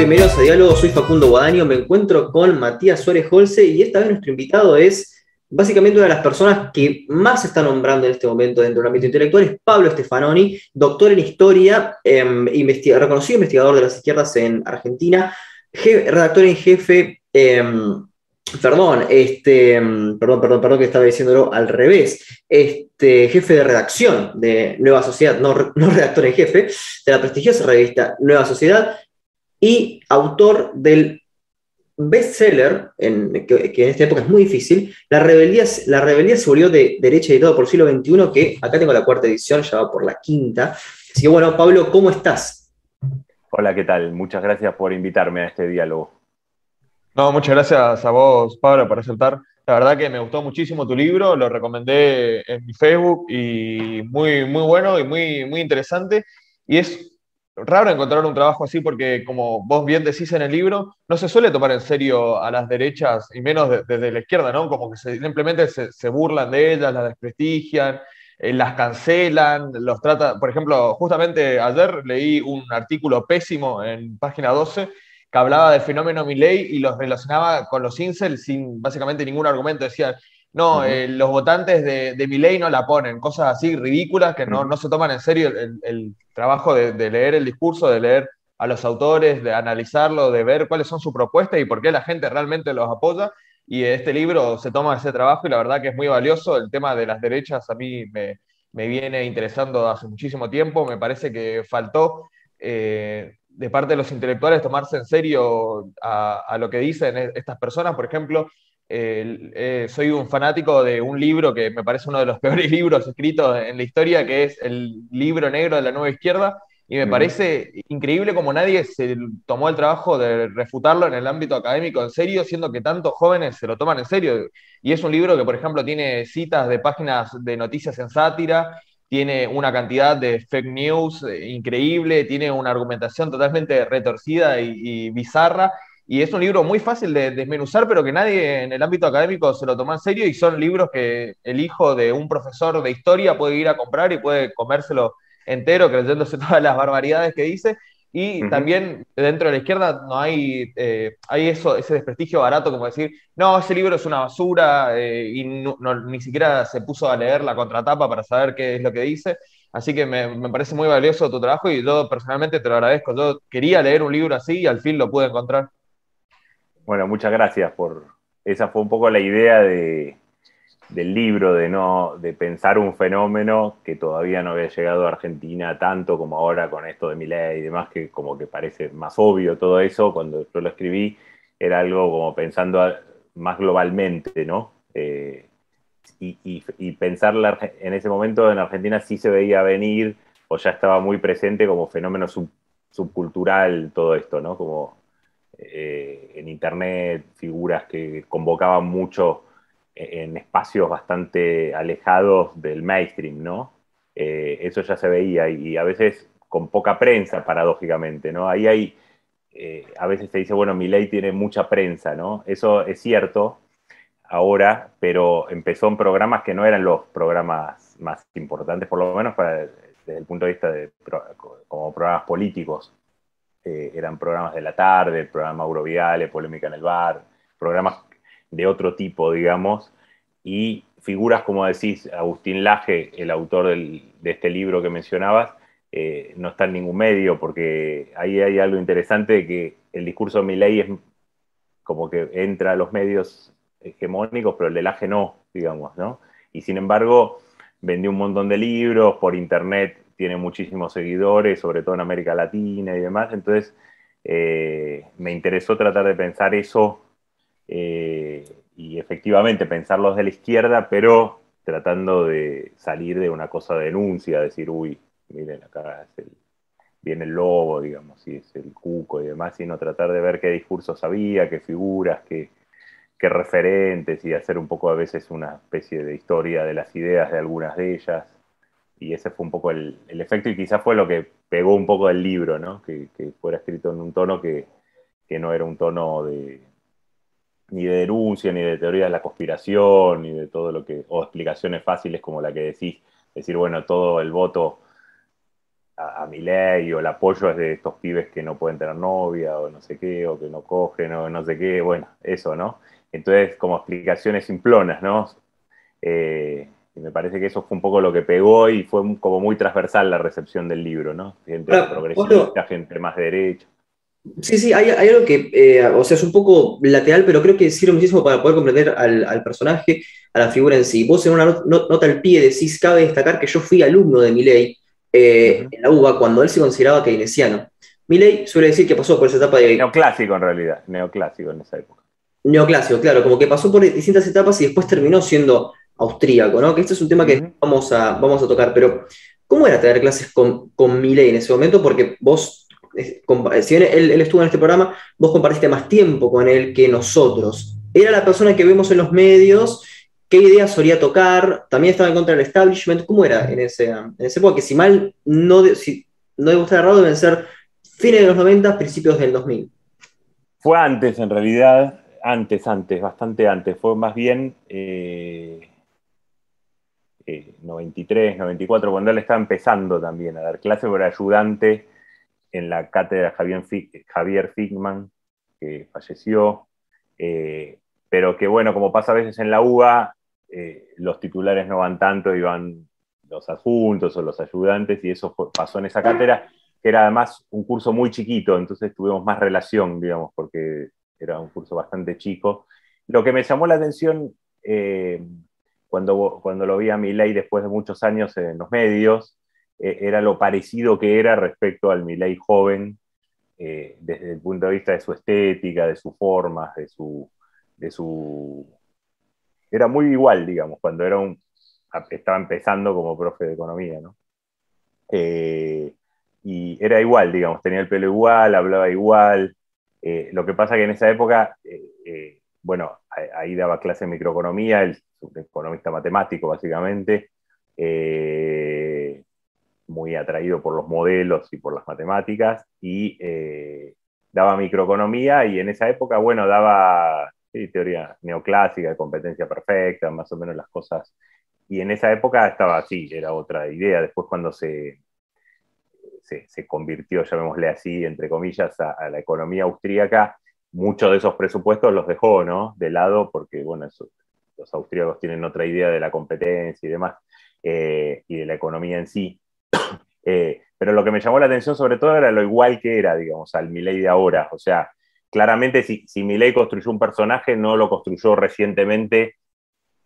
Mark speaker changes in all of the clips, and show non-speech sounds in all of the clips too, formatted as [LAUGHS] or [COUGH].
Speaker 1: bienvenidos a Diálogo, soy Facundo Guadaño, me encuentro con Matías Suárez Holce y esta vez nuestro invitado es básicamente una de las personas que más se está nombrando en este momento dentro del ámbito intelectual, es Pablo Stefanoni, doctor en historia, em, reconocido investigador de las izquierdas en Argentina, redactor en jefe, em, perdón, este, em, perdón, perdón, perdón que estaba diciéndolo al revés, este, jefe de redacción de Nueva Sociedad, no, no redactor en jefe, de la prestigiosa revista Nueva Sociedad, y autor del bestseller, en, que, en esta época es muy difícil, La rebeldía, la rebeldía se volvió de derecha editado por siglo XXI, que acá tengo la cuarta edición, ya va por la quinta. Así que bueno, Pablo, ¿cómo estás?
Speaker 2: Hola, ¿qué tal? Muchas gracias por invitarme a este diálogo.
Speaker 3: No, muchas gracias a vos, Pablo, por aceptar. La verdad que me gustó muchísimo tu libro, lo recomendé en mi Facebook y muy, muy bueno y muy, muy interesante. Y es raro encontrar un trabajo así porque, como vos bien decís en el libro, no se suele tomar en serio a las derechas, y menos desde la izquierda, ¿no? Como que simplemente se, burlan de ellas, las desprestigian, eh, las cancelan, los trata... Por ejemplo, justamente ayer leí un artículo pésimo en página 12 que hablaba del fenómeno Milley y los relacionaba con los incels sin básicamente ningún argumento. Decía, no, eh, los votantes de, de ley no la ponen, cosas así ridículas que no, no se toman en serio el, trabajo de, leer el discurso, de leer a los autores, de analizarlo, de ver cuáles son sus propuestas y por qué la gente realmente los apoya. Y este libro se toma ese trabajo y la verdad que es muy valioso. El tema de las derechas a mí me, viene interesando hace muchísimo tiempo. Me parece que faltó eh, de parte de los intelectuales tomarse en serio a, a lo que dicen e-, estas personas. Por ejemplo, eh, soy un fanático de un libro que me parece uno de los [LAUGHS] peores libros escritos en la historia, que es el libro negro de la nueva izquierda, y me parece increíble como nadie se tomó el trabajo de refutarlo en el ámbito académico en serio, siendo que tantos jóvenes se lo toman en serio. Y es un libro que, por ejemplo, tiene citas de páginas de noticias en sátira, tiene una cantidad de fake news eh, increíble, tiene una argumentación totalmente retorcida y bizarra, y es un libro muy fácil de desmenuzar, pero que nadie en el ámbito académico se lo toma en serio y son libros que el hijo de un profesor de historia puede ir a comprar y puede comérselo entero creyéndose [LAUGHS] todas las barbaridades que dice. Y también dentro de la izquierda no hay, eh, hay eso, ese desprestigio barato como decir, no, ese libro es una basura eh, y ni siquiera se puso a leer la contratapa para saber qué es lo que dice. Así que me, me, parece muy valioso tu trabajo y yo personalmente te lo agradezco. Yo quería leer un libro así y al fin lo pude encontrar.
Speaker 2: Bueno, muchas gracias por. Esa fue un poco la idea de, del libro, de, no, de pensar un fenómeno que todavía no había llegado a Argentina tanto como ahora con esto de Milei y demás, que como que parece más obvio todo eso. Cuando yo lo escribí, era algo como pensando más globalmente, ¿no? Eh, y, y, pensar en ese momento en Argentina sí se veía venir o ya estaba muy presente como fenómeno subcultural todo esto, ¿no? Como eh, en internet, figuras que convocaban mucho en espacios bastante alejados del mainstream, ¿no? Eh, eso ya se veía y, a veces con poca prensa, paradójicamente, ¿no? Ahí hay, eh, a veces se dice, bueno, mi ley tiene mucha prensa, ¿no? Eso es cierto ahora, pero empezó en programas que no eran los programas más importantes, por lo menos para, desde el punto de vista de como programas políticos. Eh, eran programas de la tarde, el programa Polémica en el Bar, programas de otro tipo, digamos, y figuras como decís, Agustín Laje, el autor de este libro que mencionabas, eh, no está en ningún medio, porque ahí hay algo interesante de que el discurso de Milley es como que entra a los medios hegemónicos, pero el de Laje no, digamos, ¿no? Y sin embargo, vendió un montón de libros, por internet tiene muchísimos seguidores, sobre todo en América Latina y demás. Entonces, eh, me interesó tratar de pensar eso eh, y efectivamente pensarlos de la izquierda, pero tratando de salir de una cosa de denuncia, decir, uy, miren, acá viene el lobo, digamos, y es el cuco y demás, sino tratar de ver qué discursos había, qué figuras, qué, qué referentes y hacer un poco a veces una especie de historia de las ideas de algunas de ellas y ese fue un poco el, efecto y quizás fue lo que pegó un poco del libro, ¿no? que, fuera escrito en un tono que, no era un tono de ni de denuncia, ni de teoría de la conspiración, ni de todo lo que, o explicaciones fáciles como la que decís, decir, bueno, todo el voto a, mi ley, o el apoyo es de estos pibes que no pueden tener novia, o no sé qué, o que no cogen, o no sé qué, bueno, eso, ¿no? Entonces, como explicaciones simplonas, ¿no? Eh, y me parece que eso fue un poco lo que pegó y fue como muy transversal la recepción del libro, ¿no? Gente progresista, gente más derecha.
Speaker 1: Sí, sí, hay, algo que, eh, o sea, es un poco lateral, pero creo que sirve muchísimo para poder comprender al, personaje, a la figura en sí. Vos en una nota al pie decís, cabe destacar que yo fui alumno de Milley eh, en la UBA cuando él se consideraba keynesiano. Milley suele decir que pasó por esa etapa de...
Speaker 2: Neoclásico en realidad, neoclásico en esa época.
Speaker 1: Neoclásico, claro, como que pasó por distintas etapas y después terminó siendo austríaco, ¿no? Que este es un tema que vamos, a, vamos a tocar, pero ¿cómo era tener clases con, con en ese momento? Porque vos, si bien él, estuvo en este programa, vos compartiste más tiempo con él que nosotros. Era la persona que vemos en los medios, qué ideas solía tocar, también estaba en contra del establishment, ¿cómo era en ese, en ese época? Que si mal no, si, no debo estar errado, deben ser fines de los 90, principios del 2000.
Speaker 2: Fue antes, en realidad, antes, antes, bastante antes. Fue más bien eh, 93, 94, cuando él estaba empezando también a dar clases, por ayudante en la cátedra Javier, Javier Figman, que falleció, eh, pero que bueno, como pasa a veces en la UBA, eh, los titulares no van tanto y van los adjuntos o los ayudantes, y eso pasó en esa cátedra, que era además un curso muy chiquito, entonces tuvimos más relación, digamos, porque era un curso bastante chico. Lo que me llamó la atención eh, cuando, cuando lo vi a Milei después de muchos años en los medios, eh, era lo parecido que era respecto al Milei joven, eh, desde el punto de vista de su estética, de sus formas, de su, de su... Era muy igual, digamos, cuando era un, estaba empezando como profe de economía, ¿no? Eh, y era igual, digamos, tenía el pelo igual, hablaba igual. lo que pasa que en esa época, bueno, ahí daba clase de microeconomía, él un economista matemático básicamente, eh, muy atraído por los modelos y por las matemáticas, y eh, daba microeconomía y en esa época, bueno, daba teoría neoclásica, competencia perfecta, más o menos las cosas. Y en esa época estaba así, era otra idea. Después cuando se, se, convirtió, llamémosle así, entre comillas, a, a la economía austríaca, muchos de esos presupuestos los dejó, ¿no? De lado, porque, bueno, eso, los austríacos tienen otra idea de la competencia y demás, eh, y de la economía en sí. [COUGHS] Eh, pero lo que me llamó la atención sobre todo era lo igual que era, digamos, al Milei de ahora. O sea, claramente si, si Milei construyó un personaje, no lo construyó recientemente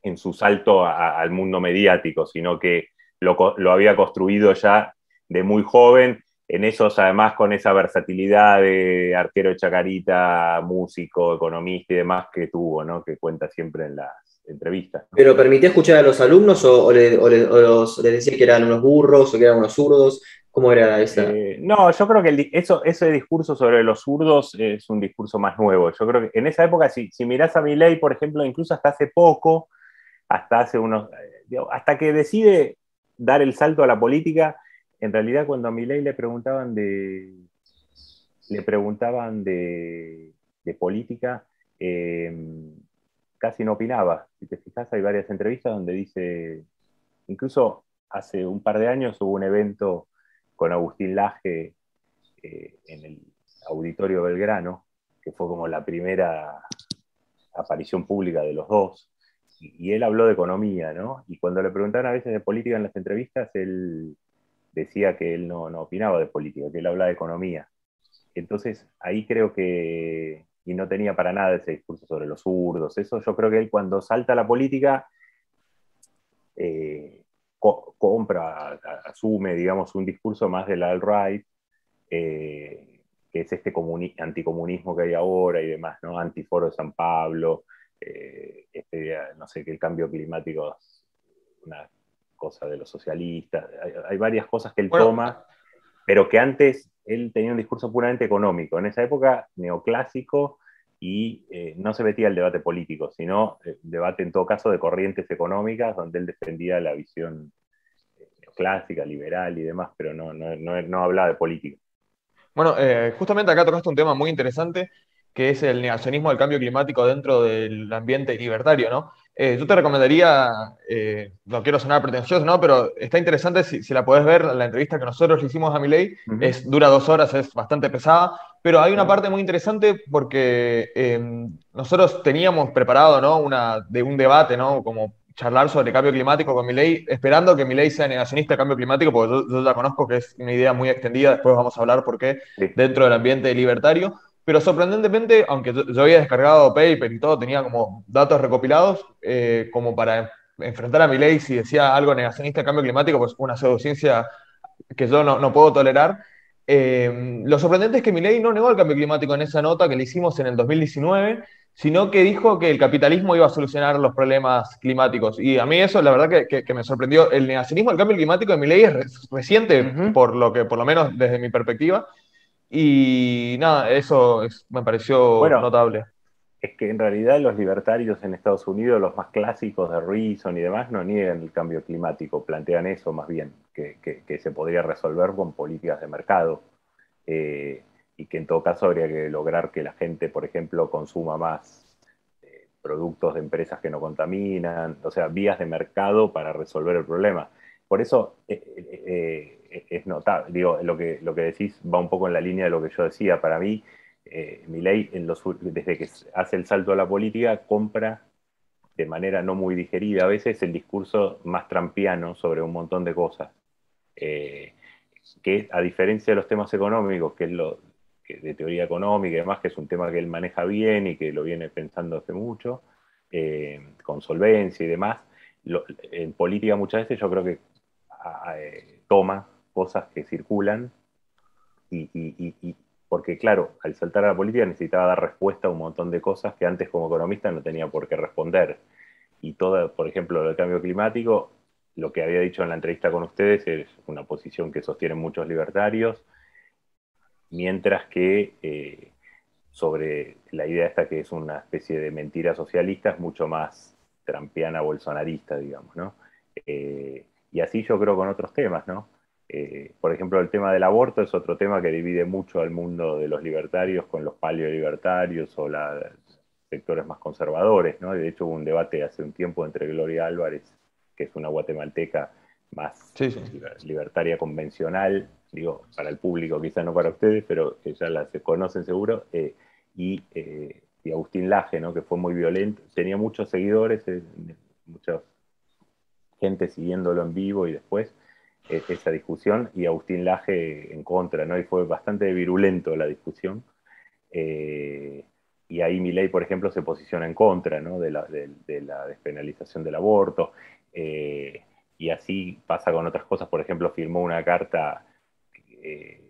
Speaker 2: en su salto al mundo mediático, sino que lo, lo había construido ya de muy joven en esos, además, con esa versatilidad de arquero de chacarita, músico, economista y demás que tuvo, ¿no? Que cuenta siempre en las, entrevistas.
Speaker 1: ¿Pero permitía escuchar a los alumnos o, le, les decía que eran unos burros o que eran unos zurdos? ¿Cómo era esa?
Speaker 2: Eh, no, yo creo que eso, ese discurso sobre los zurdos es un discurso más nuevo. Yo creo que en esa época, si, si mirás a ley, por ejemplo, incluso hasta hace poco, hasta hace unos, eh, hasta que decide dar el salto a la política, en realidad cuando a ley le preguntaban de, le preguntaban de, política, eh, casi no opinaba. Si te fijas, hay varias entrevistas donde dice, incluso hace un par de años hubo un evento con Agustín Laje eh, en el Auditorio Belgrano, que fue como la primera aparición pública de los dos, y, él habló de economía, ¿no? Y cuando le preguntaban a veces de política en las entrevistas, él decía que él no, no opinaba de política, que él hablaba de economía. Entonces, ahí creo que y no tenía para nada ese discurso sobre los zurdos. Eso yo creo que él cuando salta a la política eh, compra, asume, digamos, un discurso más del alt-right, eh, que es este anticomunismo que hay ahora y demás, ¿no? Antiforo de San Pablo, eh, este, no sé, que el cambio climático es una cosa de los socialistas. Hay, varias cosas que él toma, pero que antes él tenía un discurso puramente económico, en esa época neoclásico, y eh, no se metía el debate político, sino el eh, debate en todo caso de corrientes económicas, donde él defendía la visión eh, neoclásica, liberal y demás, pero no, no, no, hablaba de política.
Speaker 3: Bueno, justamente acá tocaste un tema muy interesante, que es el negacionismo del cambio climático dentro del ambiente libertario, ¿no? Eh, yo te recomendaría, eh, no quiero sonar pretencioso, ¿no? pero está interesante si, la podés ver, la entrevista que nosotros le hicimos a Milei, es, dura dos horas, es bastante pesada, pero hay una parte muy interesante porque em, nosotros teníamos preparado ¿no? una, de un debate, ¿no? como charlar sobre cambio climático con Milei, esperando que Milei sea negacionista de cambio climático, porque yo, yo, ya conozco que es una idea muy extendida, después vamos a hablar por qué dentro del ambiente libertario, pero sorprendentemente, aunque yo, había descargado paper y todo, tenía como datos recopilados, eh, como para enfrentar a mi ley si decía algo negacionista de cambio climático, pues una pseudociencia que yo no, no puedo tolerar. Eh, lo sorprendente es que mi ley no negó el cambio climático en esa nota que le hicimos en el 2019, sino que dijo que el capitalismo iba a solucionar los problemas climáticos. Y a mí eso, la verdad, que, que, me sorprendió. El negacionismo del cambio climático de mi ley es reciente, por lo que, por lo menos desde mi perspectiva. Y nada, eso me pareció notable.
Speaker 2: Es que en realidad los libertarios en Estados Unidos, los más clásicos de Reason y demás, no niegan el cambio climático, plantean eso más bien, que, se podría resolver con políticas de mercado. Eh, y que en todo caso habría que lograr que la gente, por ejemplo, consuma más eh, productos de empresas que no contaminan, o sea, vías de mercado para resolver el problema. Por eso eh, es notable. Digo, lo que, lo que decís va un poco en la línea de lo que yo decía. Para mí, eh, los, desde que hace el salto a la política, compra de manera no muy digerida a veces el discurso más trampiano sobre un montón de cosas. Eh, que a diferencia de los temas económicos, que es lo de teoría económica y demás, que es un tema que él maneja bien y que lo viene pensando hace mucho, eh, con solvencia y demás, en política muchas veces yo creo que eh, toma cosas que circulan y, porque claro, al saltar a la política necesitaba dar respuesta a un montón de cosas que antes como economista no tenía por qué responder. Y todo, por ejemplo, el cambio climático, lo que había dicho en la entrevista con ustedes es una posición que sostienen muchos libertarios, mientras que eh, sobre la idea esta que es una especie de mentira socialista es mucho más trampiana bolsonarista, digamos, ¿no? Eh, y así yo creo con otros temas, ¿no? Eh, por ejemplo, el tema del aborto es otro tema que divide mucho al mundo de los libertarios con los paleolibertarios o los sectores más conservadores. ¿no? De hecho, hubo un debate hace un tiempo entre Gloria Álvarez, que es una guatemalteca más libertaria convencional, digo, para el público, quizás no para ustedes, pero que ya la se conocen seguro, eh, y, eh, y, Agustín Laje, ¿no? que fue muy violento, tenía muchos seguidores, mucha gente siguiéndolo en vivo y después esa discusión y Agustín Laje en contra, ¿no? Y fue bastante virulento la discusión. Eh, y ahí Milei, por ejemplo, se posiciona en contra ¿no? de, la, despenalización del aborto. Eh, y así pasa con otras cosas. Por ejemplo, firmó una carta eh,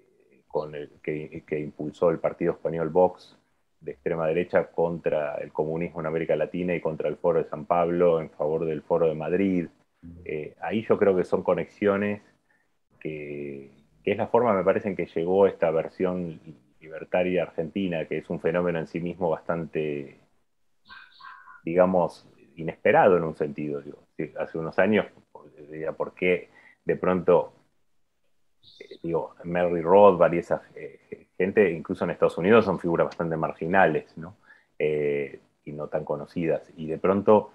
Speaker 2: con el, que, impulsó el partido español Vox de extrema derecha contra el comunismo en América Latina y contra el Foro de San Pablo en favor del Foro de Madrid. Eh, ahí yo creo que son conexiones que, es la forma, me parece, en que llegó esta versión libertaria argentina, que es un fenómeno en sí mismo bastante, digamos, inesperado en un sentido. hace unos años, diría, ¿por qué de pronto, eh, digo, Mary Rothbard y esa eh, gente, incluso en Estados Unidos, son figuras bastante marginales, ¿no? y no tan conocidas. Y de pronto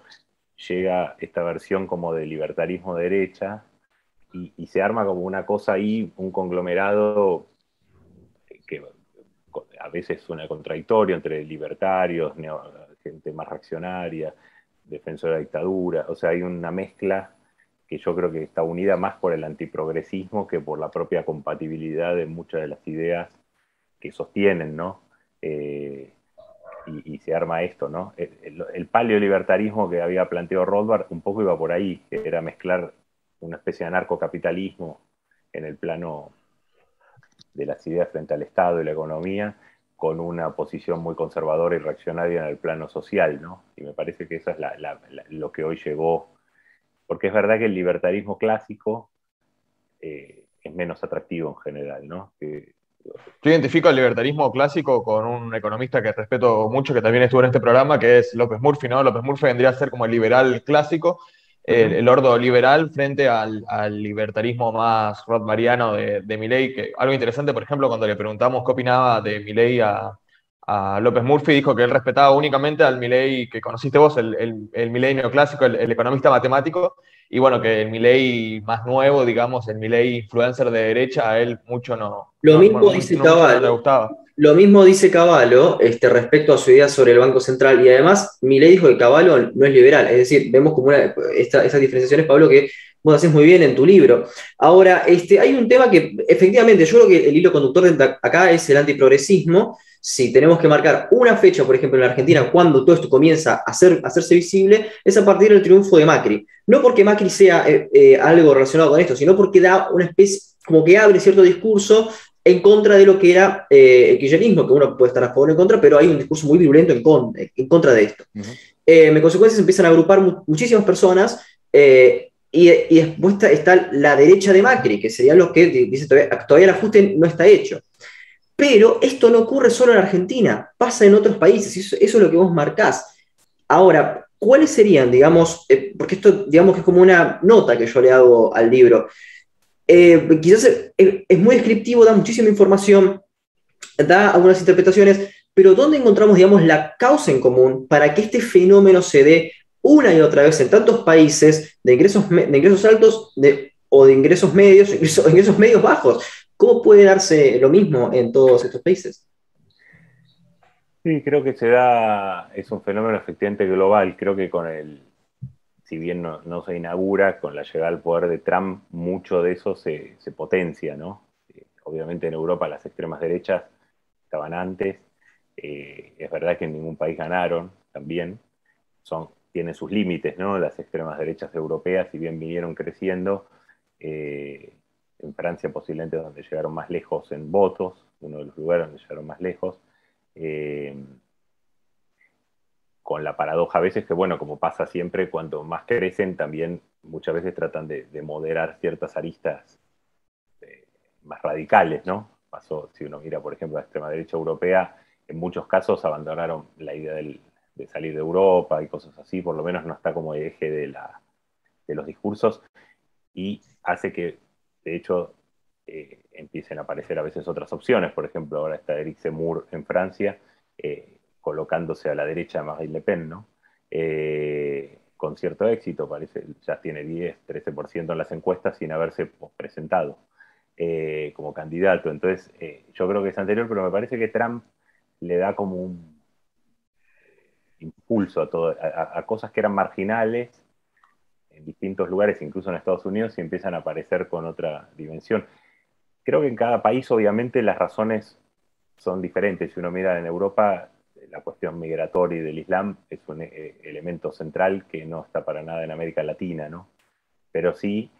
Speaker 2: llega esta versión como de libertarismo derecha y, se arma como una cosa ahí, un conglomerado que a veces suena contradictorio entre libertarios, gente más reaccionaria, defensora de la dictadura, o sea, hay una mezcla que yo creo que está unida más por el antiprogresismo que por la propia compatibilidad de muchas de las ideas que sostienen, ¿no? Eh, y, se arma esto, ¿no? El, paleolibertarismo que había planteado Rothbard un poco iba por ahí, que era mezclar una especie de anarcocapitalismo en el plano de las ideas frente al Estado y la economía, con una posición muy conservadora y reaccionaria en el plano social, ¿no? Y me parece que eso es lo que hoy llegó, porque es verdad que el libertarismo clásico eh, es menos atractivo en general, ¿no?
Speaker 3: Yo identifico el libertarismo clásico con un economista que respeto mucho, que también estuvo en este programa, que es López Murphy, ¿no? López Murphy vendría a ser como el liberal clásico, el, ordo liberal frente al, libertarismo más rothbariano de, de Milley, que algo interesante, por ejemplo, cuando le preguntamos qué opinaba de Milley a, a López Murphy, dijo que él respetaba únicamente al Milley que conociste vos, el, el, el Milley neoclásico, el, economista matemático, y bueno, que el Milley más nuevo, digamos, el Milley influencer de derecha, a él mucho no.
Speaker 1: Lo mismo dice Caballo. le gustaba. Lo mismo dice Caballo este, respecto a su idea sobre el Banco Central, y además Milley dijo que Caballo no es liberal, es decir, vemos como una, esta, estas diferenciaciones, Pablo, que vos haces muy bien en tu libro. Ahora, este, hay un tema que efectivamente yo creo que el hilo conductor de acá es el antiprogresismo, si tenemos que marcar una fecha, por ejemplo, en la Argentina, cuando todo esto comienza a, hacerse visible, es a partir del triunfo de Macri. No porque Macri sea eh, eh, algo relacionado con esto, sino porque da una especie, como que abre cierto discurso en contra de lo que era eh, el kirchnerismo, que uno puede estar a favor o en contra, pero hay un discurso muy virulento en, contra de esto. en consecuencia se empiezan a agrupar muchísimas personas y, después está, la derecha de Macri, que sería lo que dice todavía, todavía el ajuste no está hecho. Pero esto no ocurre solo en Argentina, pasa en otros países, eso, es lo que vos marcás. Ahora, ¿cuáles serían, digamos, eh, porque esto, digamos que es como una nota que yo le hago al libro? Eh, quizás es, muy descriptivo, da muchísima información, da algunas interpretaciones, pero ¿dónde encontramos, digamos, la causa en común para que este fenómeno se dé una y otra vez en tantos países de ingresos, de ingresos altos o de ingresos medios, [LAUGHS] ingresos medios bajos? ¿Cómo puede darse lo mismo en todos estos países?
Speaker 2: Sí, creo que se da, es un fenómeno efectivamente global. Creo que con el, si bien no, se inaugura, con la llegada al poder de Trump, mucho de eso se, potencia, ¿no? Eh, obviamente en Europa las extremas derechas estaban antes. Eh, es verdad que en ningún país ganaron también. Son, tienen sus límites, ¿no? Las extremas derechas europeas, si bien vinieron creciendo, eh, en Francia posiblemente donde llegaron más lejos en votos, uno de los lugares donde llegaron más lejos, eh, con la paradoja a veces que, bueno, como pasa siempre, cuanto más crecen, también muchas veces tratan de, moderar ciertas aristas eh, más radicales, ¿no? Pasó, si uno mira, por ejemplo, la extrema derecha europea, en muchos casos abandonaron la idea de salir de Europa y cosas así, por lo menos no está como eje de, la, de los discursos, y hace que de hecho, eh, empiecen a aparecer a veces otras opciones. Por ejemplo, ahora está Eric Zemmour en Francia, eh, colocándose a la derecha de Marine Le Pen, ¿no? Eh, con cierto éxito, parece, ya tiene 10, 13% en las encuestas sin haberse presentado como candidato. Entonces, yo creo que es anterior, pero me parece que Trump le da como un impulso a, todo, a cosas que eran marginales en distintos lugares, incluso en Estados Unidos, y empiezan a aparecer con otra dimensión. Creo que en cada país, obviamente, las razones son diferentes. Si uno mira en Europa, la cuestión migratoria y del Islam es un eh, elemento central que no está para nada en América Latina, ¿no? Pero sí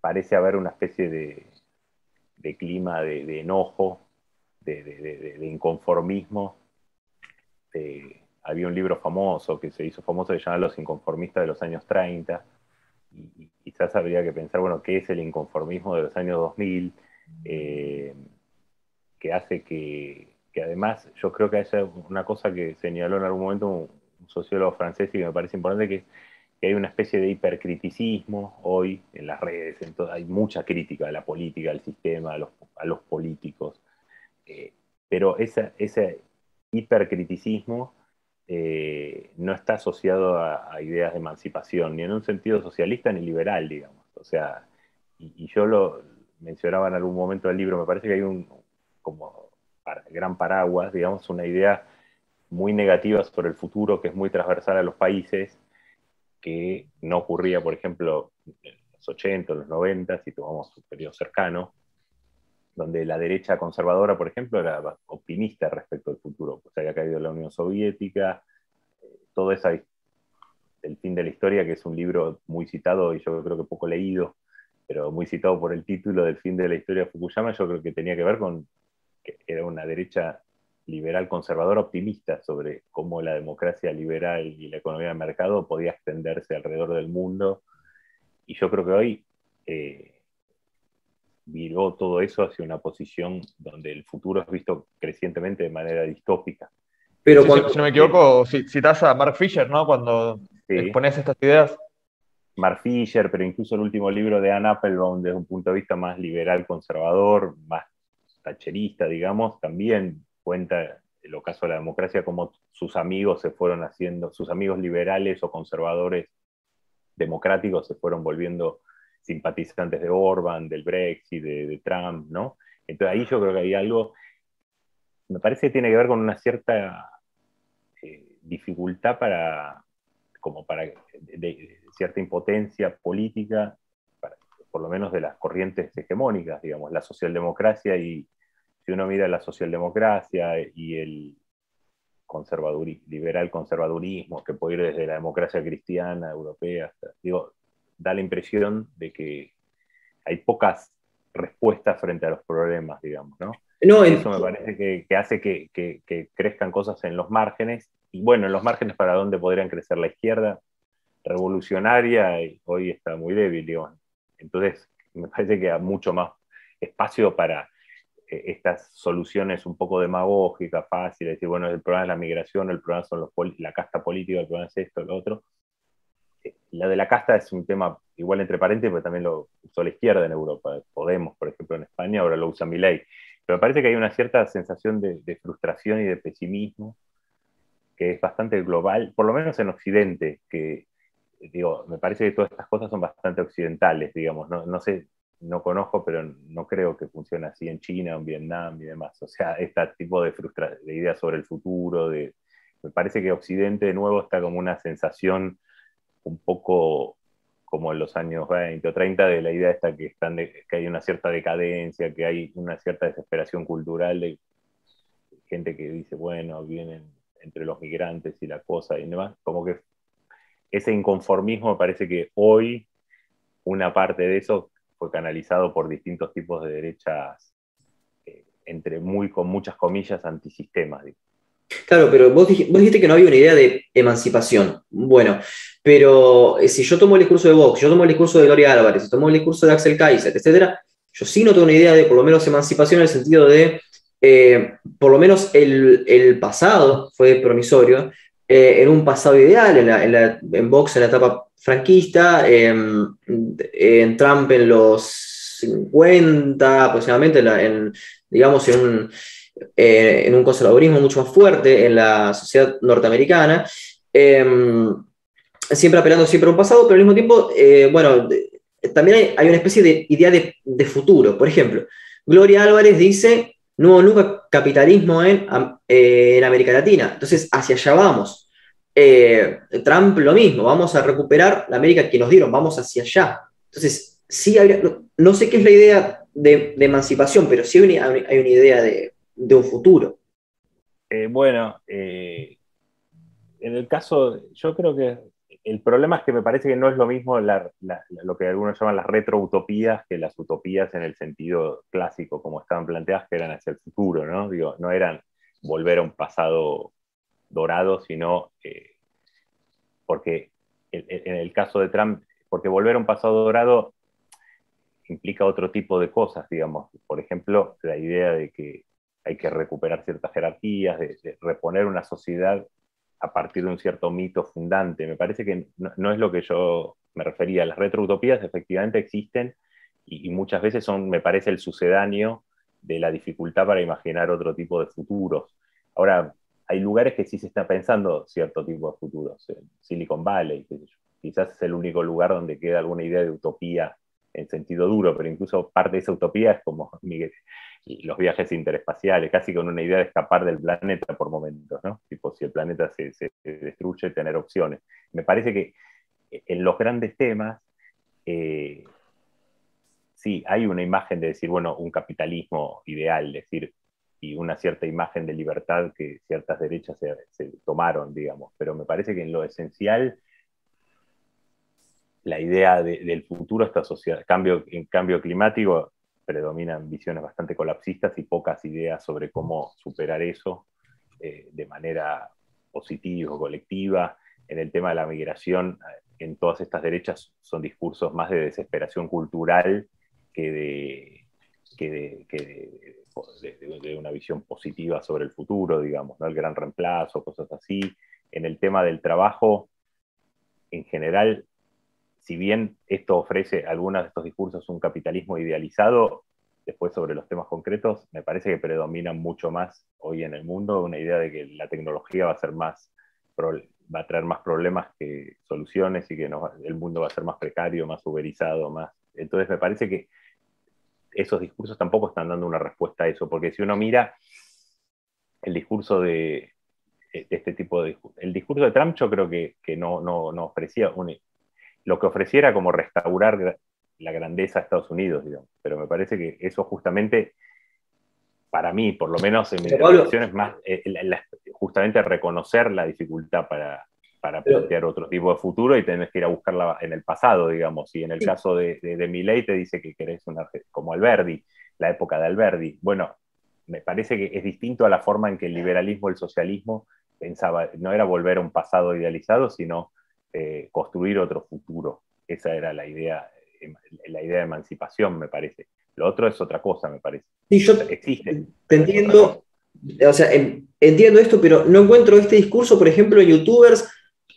Speaker 2: parece haber una especie de, clima de, enojo, de, inconformismo. Había un libro famoso que se hizo famoso que se llama Los inconformistas de los años 30, y, quizás habría que pensar, bueno, qué es el inconformismo de los años 2000, eh, que hace que, además yo creo que hay una cosa que señaló en algún momento un, sociólogo francés y que me parece importante, que, que hay una especie de hipercriticismo hoy en las redes, en hay mucha crítica a la política, al sistema, a los, políticos, eh, pero esa, ese hipercriticismo eh, no está asociado a, ideas de emancipación, ni en un sentido socialista ni liberal, digamos. O sea, y, yo lo mencionaba en algún momento del libro, me parece que hay un como gran paraguas, digamos, una idea muy negativa sobre el futuro que es muy transversal a los países, que no ocurría, por ejemplo, en los 80, en los 90, si tomamos un periodo cercano, donde la derecha conservadora, por ejemplo, era optimista respecto al futuro, pues había caído la Unión Soviética, eh, todo eso, El fin de la historia, que es un libro muy citado y yo creo que poco leído, pero muy citado por el título del fin de la historia de Fukuyama, yo creo que tenía que ver con que era una derecha liberal conservadora optimista sobre cómo la democracia liberal y la economía de mercado podía extenderse alrededor del mundo. Y yo creo que hoy eh, viró todo eso hacia una posición donde el futuro es visto crecientemente de manera distópica.
Speaker 3: Pero si no me equivoco, citas a Mark Fisher, ¿no? Cuando expones estas ideas.
Speaker 2: Mark Fisher, pero incluso el último libro de Anne Applebaum, desde un punto de vista más liberal, conservador, más tacherista, digamos, también cuenta el ocaso de la democracia, cómo sus amigos se fueron haciendo, sus amigos liberales o conservadores democráticos se fueron volviendo simpatizantes de Orban, del Brexit, de, Trump, ¿no? Entonces ahí yo creo que hay algo, me parece que tiene que ver con una cierta eh, dificultad para, como para, cierta impotencia política, por lo menos de las corrientes hegemónicas, digamos, la socialdemocracia y si uno mira la socialdemocracia y el liberal conservadurismo que puede ir desde la democracia cristiana europea, digo, da la impresión de que hay pocas respuestas frente a los problemas, digamos, ¿no? no Eso me parece que, hace que, que, crezcan cosas en los márgenes, y bueno, en los márgenes para dónde podrían crecer la izquierda revolucionaria, y hoy está muy débil, digamos. Entonces, me parece que hay mucho más espacio para eh, estas soluciones un poco demagógicas, fáciles, decir, bueno, el problema es la migración, el problema son los la casta política, el problema es esto, lo otro. La de la casta es un tema igual entre paréntesis, pero también lo usó la izquierda en Europa. Podemos, por ejemplo, en España, ahora lo usa ley Pero me parece que hay una cierta sensación de, frustración y de pesimismo que es bastante global, por lo menos en Occidente, que digo, me parece que todas estas cosas son bastante occidentales, digamos, no, no sé no conozco, pero no creo que funcione así en China, en Vietnam y demás. O sea, este tipo de, de ideas sobre el futuro, me parece que Occidente de nuevo está como una sensación un poco como en los años 20 o 30 de la idea esta que, están que hay una cierta decadencia, que hay una cierta desesperación cultural de gente que dice, bueno, vienen entre los migrantes y la cosa y demás, como que ese inconformismo me parece que hoy una parte de eso fue canalizado por distintos tipos de derechas, eh, entre muy, con muchas comillas, antisistemas.
Speaker 1: Claro, pero vos, dijiste que no había una idea de emancipación. Bueno, pero eh, si yo tomo el discurso de Vox, yo tomo el discurso de Gloria Álvarez, si tomo el discurso de Axel Kaiser, etc., yo sí no tengo una idea de por lo menos emancipación en el sentido de, eh, por lo menos el, pasado fue promisorio, en un pasado ideal, en, la, en Vox en la etapa franquista, en Trump en los 50 aproximadamente, en, digamos, en un, eh, en un conservadurismo mucho más fuerte en la sociedad norteamericana, em, siempre apelando siempre a un pasado, pero al mismo tiempo, eh, bueno, también hay, una especie de idea de, futuro. Por ejemplo, Gloria Álvarez dice, no hubo nunca capitalismo en, en América Latina, entonces hacia allá vamos. Eh, Trump lo mismo, vamos a recuperar la América que nos dieron, vamos hacia allá. Entonces, sí, no, sé qué es la idea de, emancipación, pero sí hay una, idea de, un futuro.
Speaker 2: Eh, bueno, eh, en el caso, yo creo que el problema es que me parece que no es lo mismo lo que algunos llaman las retroutopías que las utopías en el sentido clásico, como estaban planteadas, que eran hacia el futuro, ¿no? Digo, no eran volver a un pasado dorado, sino eh, porque en el caso de Trump, porque volver a un pasado dorado implica otro tipo de cosas, digamos. Por ejemplo, la idea de que hay que recuperar ciertas jerarquías, de, reponer una sociedad a partir de un cierto mito fundante. Me parece que no, es lo que yo me refería. Las retroutopías efectivamente existen y, y, muchas veces son, me parece, el sucedáneo de la dificultad para imaginar otro tipo de futuros. Ahora, hay lugares que sí se está pensando cierto tipo de futuros. Silicon Valley, quizás es el único lugar donde queda alguna idea de utopía en sentido duro, pero incluso parte de esa utopía es como [LAUGHS] los viajes interespaciales, casi con una idea de escapar del planeta por momentos, ¿no? Tipo, si el planeta se, destruye, tener opciones. Me parece que en los grandes temas, eh, sí, hay una imagen de decir, bueno, un capitalismo ideal, decir, y una cierta imagen de libertad que ciertas derechas se, tomaron, digamos. Pero me parece que en lo esencial, la idea del futuro, esta sociedad, cambio, en cambio climático, predominan visiones bastante colapsistas y pocas ideas sobre cómo superar eso eh, de manera positiva o colectiva. En el tema de la migración, en todas estas derechas son discursos más de desesperación cultural que de, que de, una visión positiva sobre el futuro, digamos, ¿no? el gran reemplazo, cosas así. En el tema del trabajo, en general, si bien esto ofrece algunos de estos discursos un capitalismo idealizado, después sobre los temas concretos, me parece que predominan mucho más hoy en el mundo una idea de que la tecnología va a ser más va a traer más problemas que soluciones y que el mundo va a ser más precario, más uberizado, más. Entonces me parece que esos discursos tampoco están dando una respuesta a eso, porque si uno mira el discurso de, este tipo de el discurso de Trump yo creo que, no, no, no, ofrecía lo que ofreciera como restaurar la grandeza de Estados Unidos, digamos. pero me parece que eso justamente para mí, por lo menos en mi interpretación, es más eh, justamente reconocer la dificultad para, para plantear otro tipo de futuro y tenés que ir a buscarla en el pasado, digamos. Y en el caso de, de, de te dice que querés una, como Alberdi, la época de Alberdi. Bueno, me parece que es distinto a la forma en que el liberalismo, el socialismo, pensaba, no era volver a un pasado idealizado, sino eh, construir otro futuro. Esa era la idea, eh, la idea de emancipación, me parece. Lo otro es otra cosa, me parece.
Speaker 1: Sí, yo Existe. te entiendo, o sea, entiendo esto, pero no encuentro este discurso, por ejemplo, en youtubers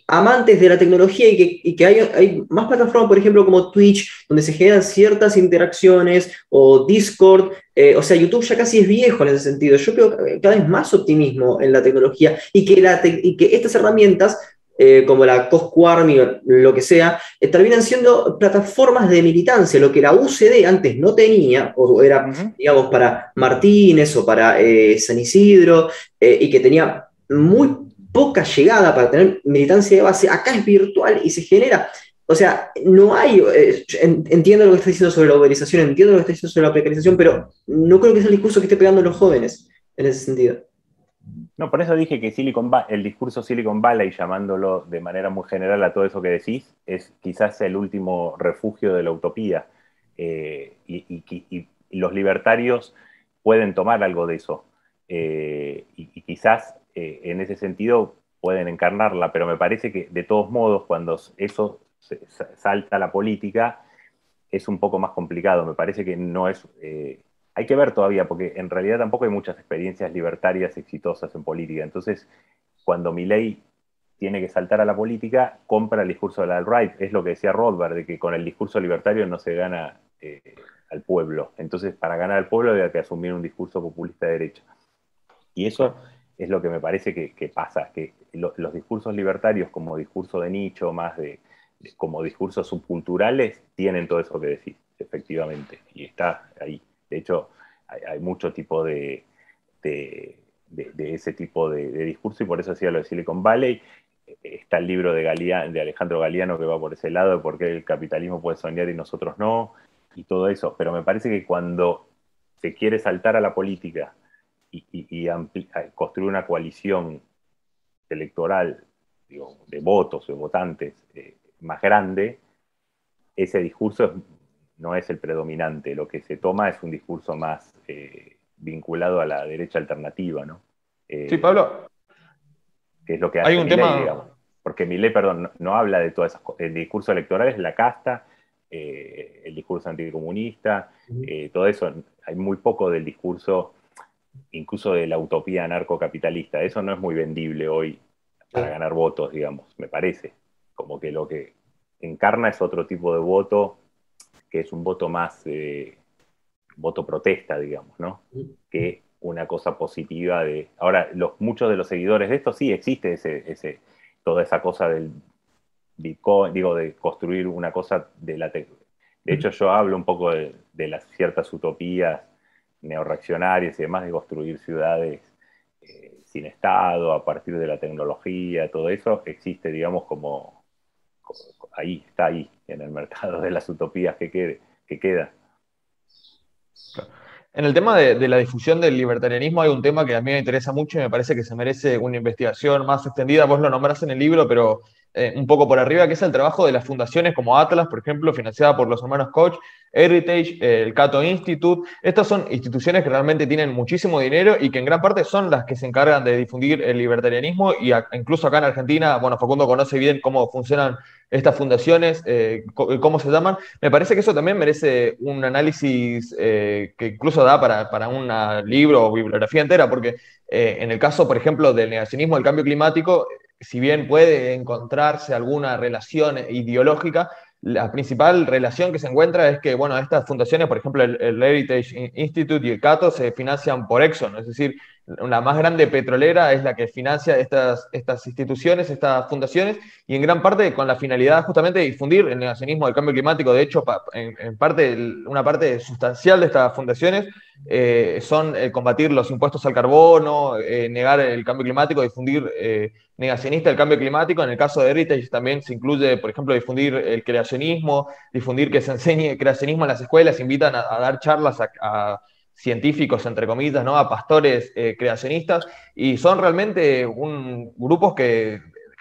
Speaker 1: amantes de la tecnología y que, hay, más plataformas, por ejemplo, como Twitch, donde se generan ciertas interacciones, o Discord, eh, o sea, YouTube ya casi es viejo en ese sentido. Yo creo cada vez más optimismo en la tecnología y que, y que estas herramientas eh, como la Cosco Army o lo que sea, eh, terminan siendo plataformas de militancia, lo que la UCD antes no tenía, o era, digamos, para Martínez o para eh, San Isidro, y que tenía muy poca llegada para tener militancia de base, acá es virtual y se genera. O sea, no hay, entiendo lo que está diciendo sobre la uberización, entiendo lo que está diciendo sobre la precarización, pero no creo que sea el discurso que esté pegando a los jóvenes en ese sentido.
Speaker 2: No, por eso dije que Silicon el discurso Silicon Valley, llamándolo de manera muy general a todo eso que decís, es quizás el último refugio de la utopía. Eh, y, los libertarios pueden tomar algo de eso. Eh, y, quizás eh, en ese sentido pueden encarnarla, pero me parece que de todos modos, cuando eso salta a la política, es un poco más complicado. Me parece que no es hay que ver todavía, porque en realidad tampoco hay muchas experiencias libertarias exitosas en política. Entonces, cuando ley tiene que saltar a la política, compra el discurso de la alt-right. Es lo que decía Rothbard, de que con el discurso libertario no se gana eh, al pueblo. Entonces, para ganar al pueblo había que asumir un discurso populista de derecha. Y eso es lo que me parece que, pasa, que los discursos libertarios como discurso de nicho, más de, como discursos subculturales, tienen todo eso que decir, efectivamente. Y está ahí. De hecho, hay, mucho tipo de, ese tipo de, discurso y por eso decía lo de Silicon Valley. Está el libro de, de Alejandro Galeano que va por ese lado de por qué el capitalismo puede soñar y nosotros no, y todo eso. Pero me parece que cuando se quiere saltar a la política y, construir una coalición electoral de votos, de votantes eh, más grande, ese discurso es no es el predominante. Lo que se toma es un discurso más eh, vinculado a la derecha alternativa, ¿no?
Speaker 3: Eh, sí, Pablo.
Speaker 2: Que es lo que hace
Speaker 3: Hay un tema...
Speaker 2: Porque Millet, perdón, no, habla de todas esas cosas. El discurso electoral es la casta, eh, el discurso anticomunista, todo eso. Hay muy poco del discurso, incluso de la utopía anarcocapitalista. Eso no es muy vendible hoy para ganar votos, digamos, me parece. Como que lo que encarna es otro tipo de voto que es un voto más, eh, voto protesta, digamos, ¿no? Que una cosa positiva de... Ahora, los, muchos de los seguidores de esto sí existe ese, ese, toda esa cosa del Bitcoin, digo, de construir una cosa de la... De hecho, yo hablo un poco de, las ciertas utopías neoreaccionarias y demás, de construir ciudades eh, sin Estado, a partir de la tecnología, todo eso existe, digamos, como ahí, está ahí, en el mercado de las utopías que, quede, que queda.
Speaker 3: En el tema de, la difusión del libertarianismo hay un tema que a mí me interesa mucho y me parece que se merece una investigación más extendida. Vos lo nombrás en el libro, pero eh, un poco por arriba, que es el trabajo de las fundaciones como Atlas, por ejemplo, financiada por los hermanos Koch, Heritage, eh, el Cato Institute. Estas son instituciones que realmente tienen muchísimo dinero y que en gran parte son las que se encargan de difundir el libertarianismo y incluso acá en Argentina, bueno, Facundo conoce bien cómo funcionan estas fundaciones, eh, cómo se llaman. Me parece que eso también merece un análisis que incluso da para, para un libro o bibliografía entera, porque en el caso, por ejemplo, del negacionismo del cambio climático, si bien puede encontrarse alguna relación ideológica, la principal relación que se encuentra es que, bueno, estas fundaciones, por ejemplo, el, Heritage Institute y el Cato se financian por Exxon, es decir, la más grande petrolera es la que financia estas, estas instituciones, estas fundaciones, y en gran parte con la finalidad justamente de difundir el negacionismo del cambio climático. De hecho, en, parte, una parte sustancial de estas fundaciones eh, son eh, combatir los impuestos al carbono, eh, negar el cambio climático, difundir negacionista del cambio climático. En el caso de Heritage también se incluye, por ejemplo, difundir el creacionismo, difundir que se enseñe creacionismo en las escuelas, invitan a, dar charlas a científicos, entre comillas, ¿no? a pastores eh, creacionistas, y son realmente un, grupos que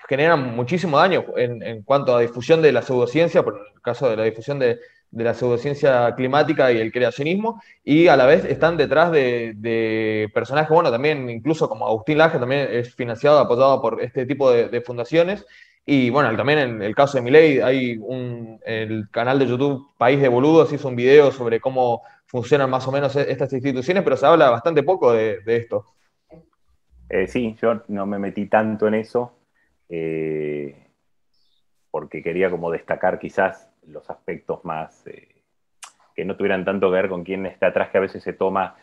Speaker 3: generan muchísimo daño en, cuanto a difusión de la pseudociencia, por el caso de la difusión de, la pseudociencia climática y el creacionismo, y a la vez están detrás de, personajes, bueno, también incluso como Agustín Laje, también es financiado, apoyado por este tipo de, fundaciones, y bueno, también en el caso de Miley hay un, el canal de YouTube País de Boludos hizo un video sobre cómo funcionan más o menos e-, estas instituciones, pero se habla bastante poco de, esto.
Speaker 2: Eh, sí, yo no me metí tanto en eso, eh, porque quería como destacar quizás los aspectos más eh, que no tuvieran tanto que ver con quién está atrás, que a veces se toma...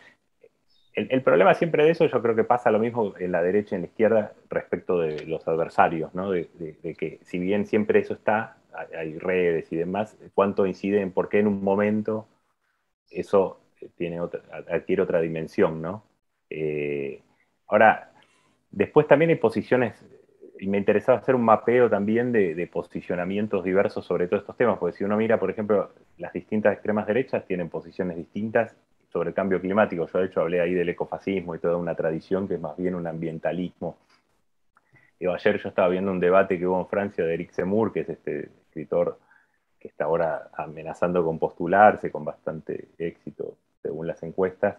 Speaker 2: El, problema siempre de eso, yo creo que pasa lo mismo en la derecha y en la izquierda respecto de los adversarios, ¿no? de, de que si bien siempre eso está, hay redes y demás, cuánto incide en por qué en un momento eso tiene otra, adquiere otra dimensión, ¿no? Eh, ahora, después también hay posiciones, y me interesaba hacer un mapeo también de, posicionamientos diversos sobre todos estos temas, porque si uno mira, por ejemplo, las distintas extremas derechas tienen posiciones distintas sobre el cambio climático. Yo, de hecho, hablé ahí del ecofascismo y toda una tradición que es más bien un ambientalismo. ayer yo estaba viendo un debate que hubo en Francia de Eric Zemmour, que es este escritor que está ahora amenazando con postularse con bastante éxito según las encuestas,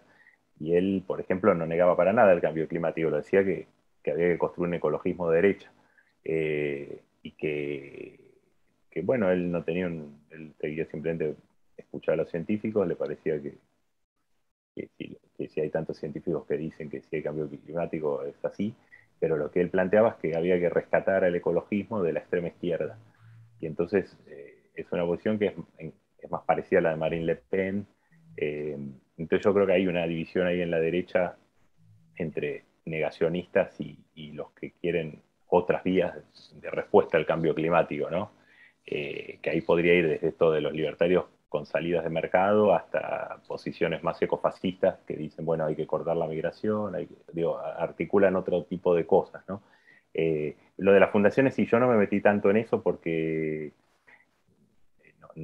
Speaker 2: y él, por ejemplo, no negaba para nada el cambio climático, lo decía que, había que construir un ecologismo de derecha, eh, y que, bueno, él no tenía un, él seguía simplemente escuchar a los científicos, le parecía que, que, si hay tantos científicos que dicen que si hay cambio climático es así, pero lo que él planteaba es que había que rescatar al ecologismo de la extrema izquierda. Y entonces eh, es una posición que es, más parecida a la de Marine Le Pen. Eh, entonces yo creo que hay una división ahí en la derecha entre negacionistas y, los que quieren otras vías de respuesta al cambio climático, ¿no? Eh, que ahí podría ir desde esto de los libertarios con salidas de mercado hasta posiciones más ecofascistas que dicen, bueno, hay que cortar la migración, digo, articulan otro tipo de cosas, ¿no? Eh, lo de las fundaciones, sí, yo no me metí tanto en eso porque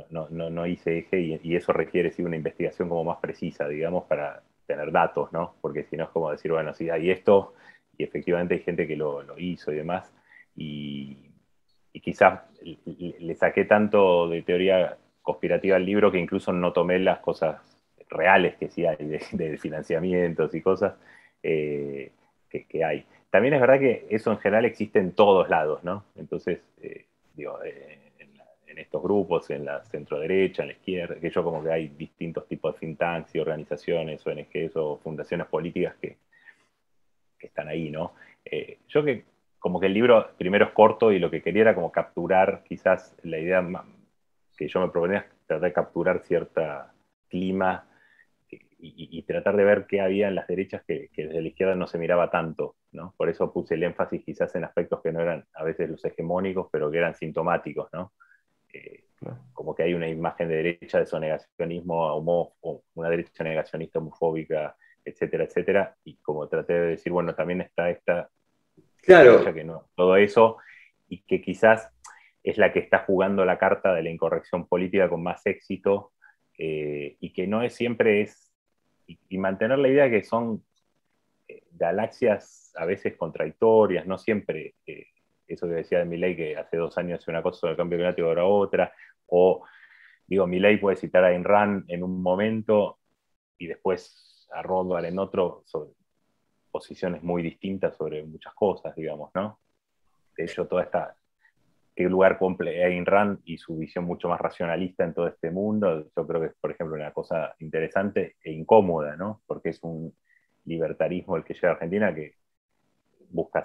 Speaker 2: no, no, no hice eje y, eso requiere sí, una investigación como más precisa, digamos, para tener datos, ¿no? Porque si no es como decir, bueno, sí, hay esto y efectivamente hay gente que lo, hizo y demás. Y, quizás le saqué tanto de teoría conspirativa al libro que incluso no tomé las cosas reales que sí hay de, financiamientos y cosas eh, que, hay. También es verdad que eso en general existe en todos lados, ¿no? Entonces, eh, digo, eh, en estos grupos, en la centro derecha, en la izquierda, que yo como que hay distintos tipos de think y organizaciones, ONGs o fundaciones políticas que, están ahí, ¿no? Eh, yo que como que el libro primero es corto y lo que quería era como capturar quizás la idea que yo me proponía es tratar de capturar cierta clima y, tratar de ver qué había en las derechas que, que, desde la izquierda no se miraba tanto, ¿no? Por eso puse el énfasis quizás en aspectos que no eran a veces los hegemónicos, pero que eran sintomáticos, ¿no? Como que hay una imagen de derecha de sonegacionismo, una derecha negacionista homofóbica, etcétera, etcétera, y como traté de decir, bueno, también está esta
Speaker 1: claro.
Speaker 2: que no, todo eso, y que quizás es la que está jugando la carta de la incorrección política con más éxito, eh, y que no es siempre es, y, mantener la idea que son eh, galaxias a veces contradictorias, no siempre eh, eso que decía de Milley, que hace dos años hacía una cosa sobre el cambio climático, ahora otra, o digo, Milley puede citar a Ayn en un momento y después a Rothbard en otro, sobre posiciones muy distintas sobre muchas cosas, digamos, ¿no? De hecho, toda esta, qué lugar cumple Ayn Rand y su visión mucho más racionalista en todo este mundo, yo creo que es, por ejemplo, una cosa interesante e incómoda, ¿no? Porque es un libertarismo el que llega a Argentina que busca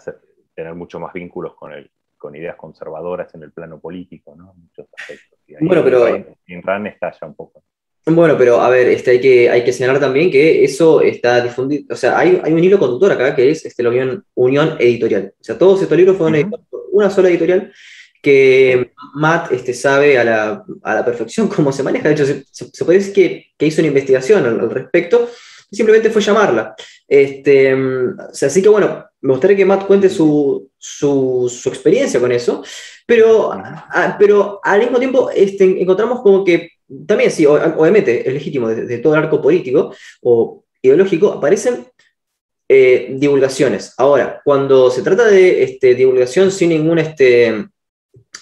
Speaker 2: tener mucho más vínculos con el con ideas conservadoras en el plano político, ¿no? Muchos aspectos.
Speaker 1: bueno, pero...
Speaker 2: En RAN estalla un poco.
Speaker 1: Bueno, pero a ver, este, hay, que, hay que señalar también que eso está difundido, o sea, hay, hay un hilo conductor acá que es este, la unión, unión editorial. O sea, todos estos libros fueron una sola editorial que Matt este, sabe a la, a la, perfección [LAUGHS] cómo se maneja. De hecho, se, se, puede decir que, que, hizo una investigación al, respecto y simplemente fue llamarla. Este, o sea, así que bueno, me gustaría que Matt cuente su, su, experiencia con eso, pero, a, pero al mismo tiempo este, encontramos como que también sí, obviamente es legítimo de, todo el arco político o ideológico, aparecen eh, divulgaciones. Ahora, cuando se trata de este, divulgación sin ningún este,